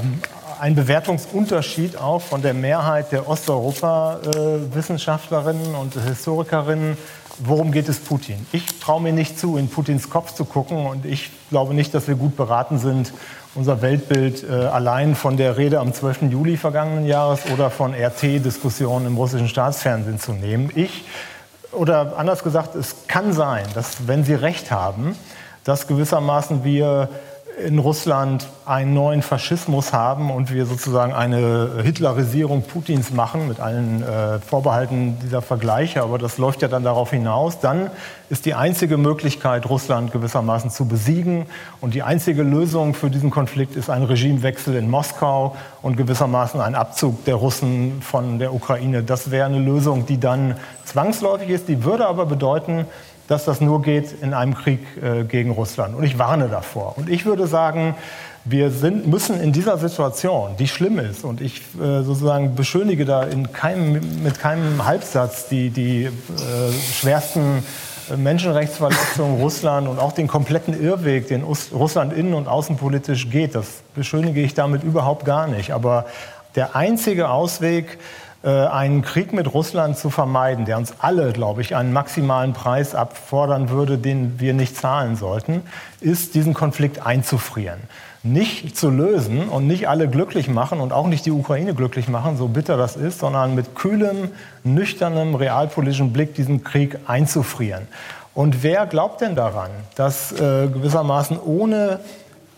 ein Bewertungsunterschied auch von der Mehrheit der Osteuropa-Wissenschaftlerinnen und Historikerinnen. Worum geht es Putin? Ich traue mir nicht zu, in Putins Kopf zu gucken und ich glaube nicht, dass wir gut beraten sind, unser Weltbild äh, allein von der Rede am 12. Juli vergangenen Jahres oder von RT-Diskussionen im russischen Staatsfernsehen zu nehmen. Ich, oder anders gesagt, es kann sein, dass, wenn Sie recht haben, dass gewissermaßen wir in Russland einen neuen Faschismus haben und wir sozusagen eine Hitlerisierung Putins machen, mit allen äh, Vorbehalten dieser Vergleiche, aber das läuft ja dann darauf hinaus, dann ist die einzige Möglichkeit, Russland gewissermaßen zu besiegen. Und die einzige Lösung für diesen Konflikt ist ein Regimewechsel in Moskau und gewissermaßen ein Abzug der Russen von der Ukraine. Das wäre eine Lösung, die dann zwangsläufig ist, die würde aber bedeuten, dass das nur geht in einem Krieg äh, gegen Russland. Und ich warne davor. Und ich würde sagen, wir sind, müssen in dieser Situation, die schlimm ist, und ich äh, sozusagen beschönige da in keinem, mit keinem Halbsatz die, die äh, schwersten Menschenrechtsverletzungen Russland und auch den kompletten Irrweg, den Russland innen- und außenpolitisch geht. Das beschönige ich damit überhaupt gar nicht. Aber der einzige Ausweg, äh, einen Krieg mit Russland zu vermeiden, der uns alle, glaube ich, einen maximalen Preis abfordern würde, den wir nicht zahlen sollten, ist, diesen Konflikt einzufrieren. Nicht zu lösen und nicht alle glücklich machen und auch nicht die Ukraine glücklich machen, so bitter das ist, sondern mit kühlem, nüchternem, realpolitischen Blick diesen Krieg einzufrieren. Und wer glaubt denn daran, dass äh, gewissermaßen ohne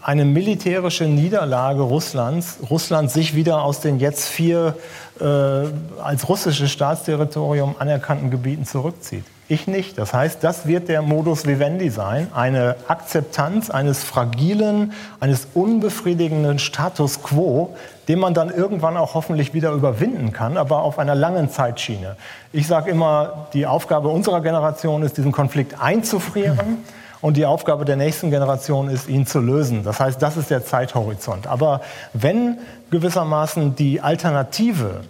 eine militärische Niederlage Russlands, Russland sich wieder aus den jetzt vier äh, als russisches Staatsterritorium anerkannten Gebieten zurückzieht. Ich nicht. Das heißt, das wird der Modus vivendi sein, eine Akzeptanz eines fragilen, eines unbefriedigenden Status quo, den man dann irgendwann auch hoffentlich wieder überwinden kann, aber auf einer langen Zeitschiene. Ich sage immer, die Aufgabe unserer Generation ist, diesen Konflikt einzufrieren. Und die Aufgabe der nächsten Generation ist, ihn zu lösen. Das heißt, das ist der Zeithorizont. Aber wenn gewissermaßen die Alternative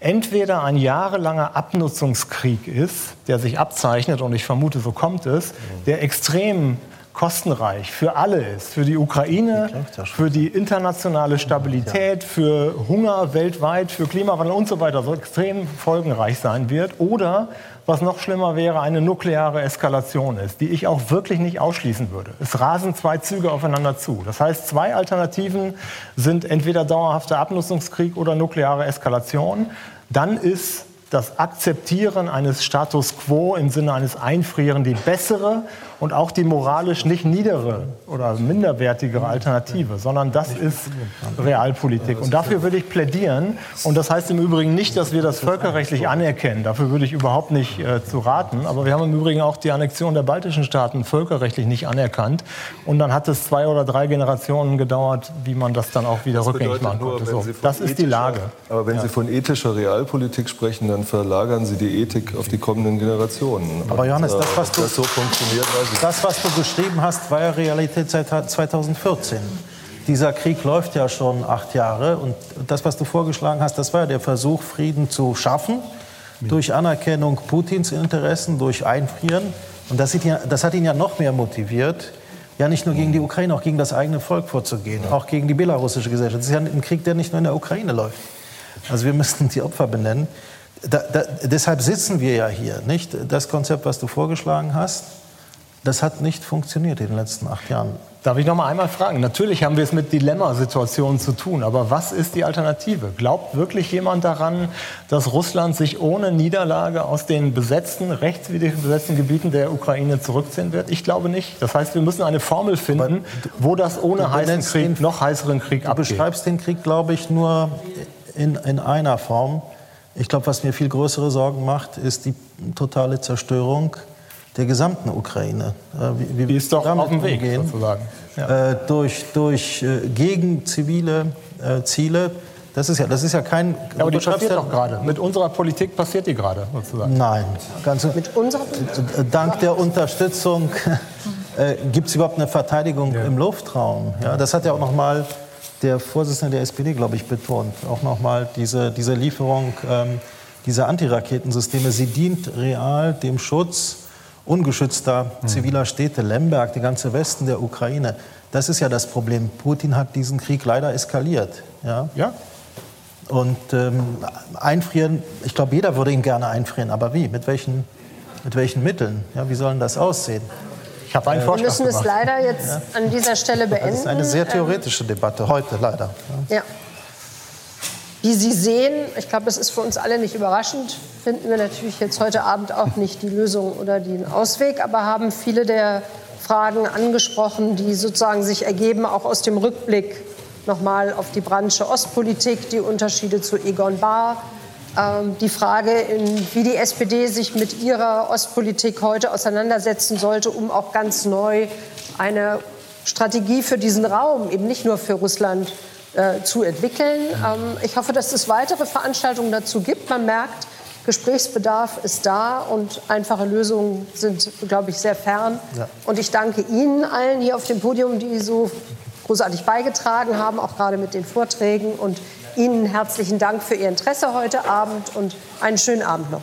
entweder ein jahrelanger Abnutzungskrieg ist, der sich abzeichnet, und ich vermute, so kommt es, der extrem kostenreich für alle ist, für die Ukraine, für die internationale Stabilität, für Hunger weltweit, für Klimawandel und so weiter, so extrem folgenreich sein wird, oder was noch schlimmer wäre, eine nukleare Eskalation ist, die ich auch wirklich nicht ausschließen würde. Es rasen zwei Züge aufeinander zu. Das heißt, zwei Alternativen sind entweder dauerhafter Abnutzungskrieg oder nukleare Eskalation. Dann ist das Akzeptieren eines Status quo im Sinne eines Einfrieren die bessere und auch die moralisch nicht niedere oder minderwertigere Alternative, sondern das ist Realpolitik. Und dafür würde ich plädieren. Und das heißt im Übrigen nicht, dass wir das völkerrechtlich anerkennen. Dafür würde ich überhaupt nicht äh, zu raten. Aber wir haben im Übrigen auch die Annexion der baltischen Staaten völkerrechtlich nicht anerkannt. Und dann hat es zwei oder drei Generationen gedauert, wie man das dann auch wieder das rückgängig machen konnte. So, das ist die Lage. Aber wenn ja. Sie von ethischer Realpolitik sprechen, dann verlagern Sie die Ethik auf die kommenden Generationen. Aber Johannes, das, was du, das so funktioniert, das, was du geschrieben hast, war ja Realität seit 2014. Dieser Krieg läuft ja schon acht Jahre und das, was du vorgeschlagen hast, das war ja der Versuch, Frieden zu schaffen durch Anerkennung Putins Interessen, durch Einfrieren. Und das, ja, das hat ihn ja noch mehr motiviert, ja nicht nur gegen die Ukraine, auch gegen das eigene Volk vorzugehen, auch gegen die belarussische Gesellschaft. Das ist ja ein Krieg, der nicht nur in der Ukraine läuft. Also wir müssten die Opfer benennen. Da, da, deshalb sitzen wir ja hier, nicht? Das Konzept, was du vorgeschlagen hast, das hat nicht funktioniert in den letzten acht Jahren. Darf ich noch mal einmal fragen? Natürlich haben wir es mit Dilemmasituationen zu tun, aber was ist die Alternative? Glaubt wirklich jemand daran, dass Russland sich ohne Niederlage aus den besetzten, rechtswidrig besetzten Gebieten der Ukraine zurückziehen wird? Ich glaube nicht. Das heißt, wir müssen eine Formel finden, wo das ohne heißen Krieg, noch heißeren Krieg abgeht. Du beschreibst den Krieg, glaube ich, nur in, in einer Form. Ich glaube, was mir viel größere Sorgen macht, ist die totale Zerstörung der gesamten Ukraine. Wie, wie Die ist doch auf dem Weg, umgehen, sozusagen. Ja. Äh, durch durch äh, gegen zivile äh, Ziele. Das ist ja, das ist ja kein. Ja, aber die passiert doch gerade. Mit unserer Politik passiert die gerade, sozusagen. Nein, ganz mit unserer Dank der Unterstützung äh, gibt es überhaupt eine Verteidigung ja. im Luftraum. Ja, das hat ja auch noch mal der Vorsitzende der SPD, glaube ich, betont. Auch noch mal diese, diese Lieferung ähm, dieser Antiraketensysteme. Sie dient real dem Schutz ungeschützter ziviler Städte, Lemberg, der ganze Westen der Ukraine. Das ist ja das Problem. Putin hat diesen Krieg leider eskaliert. Ja. ja. Und ähm, einfrieren, ich glaube, jeder würde ihn gerne einfrieren. Aber wie? Mit welchen, mit welchen Mitteln? Ja, wie sollen das aussehen? Ich habe einen äh, Vorschlag Wir müssen gemacht. es leider jetzt ja. an dieser Stelle beenden. Das ist eine sehr theoretische Debatte heute, leider. Ja. Wie Sie sehen, ich glaube, es ist für uns alle nicht überraschend, finden wir natürlich jetzt heute Abend auch nicht die Lösung oder den Ausweg, aber haben viele der Fragen angesprochen, die sozusagen sich ergeben, auch aus dem Rückblick nochmal auf die Branche Ostpolitik, die Unterschiede zu Egon Bahr, ähm, die Frage, wie die SPD sich mit ihrer Ostpolitik heute auseinandersetzen sollte, um auch ganz neu eine Strategie für diesen Raum, eben nicht nur für Russland, äh, zu entwickeln. Ähm, ich hoffe, dass es weitere Veranstaltungen dazu gibt. Man merkt, Gesprächsbedarf ist da und einfache Lösungen sind, glaube ich, sehr fern. Ja. Und ich danke Ihnen allen hier auf dem Podium, die so großartig beigetragen haben, auch gerade mit den Vorträgen. Und Ihnen herzlichen Dank für Ihr Interesse heute Abend und einen schönen Abend noch.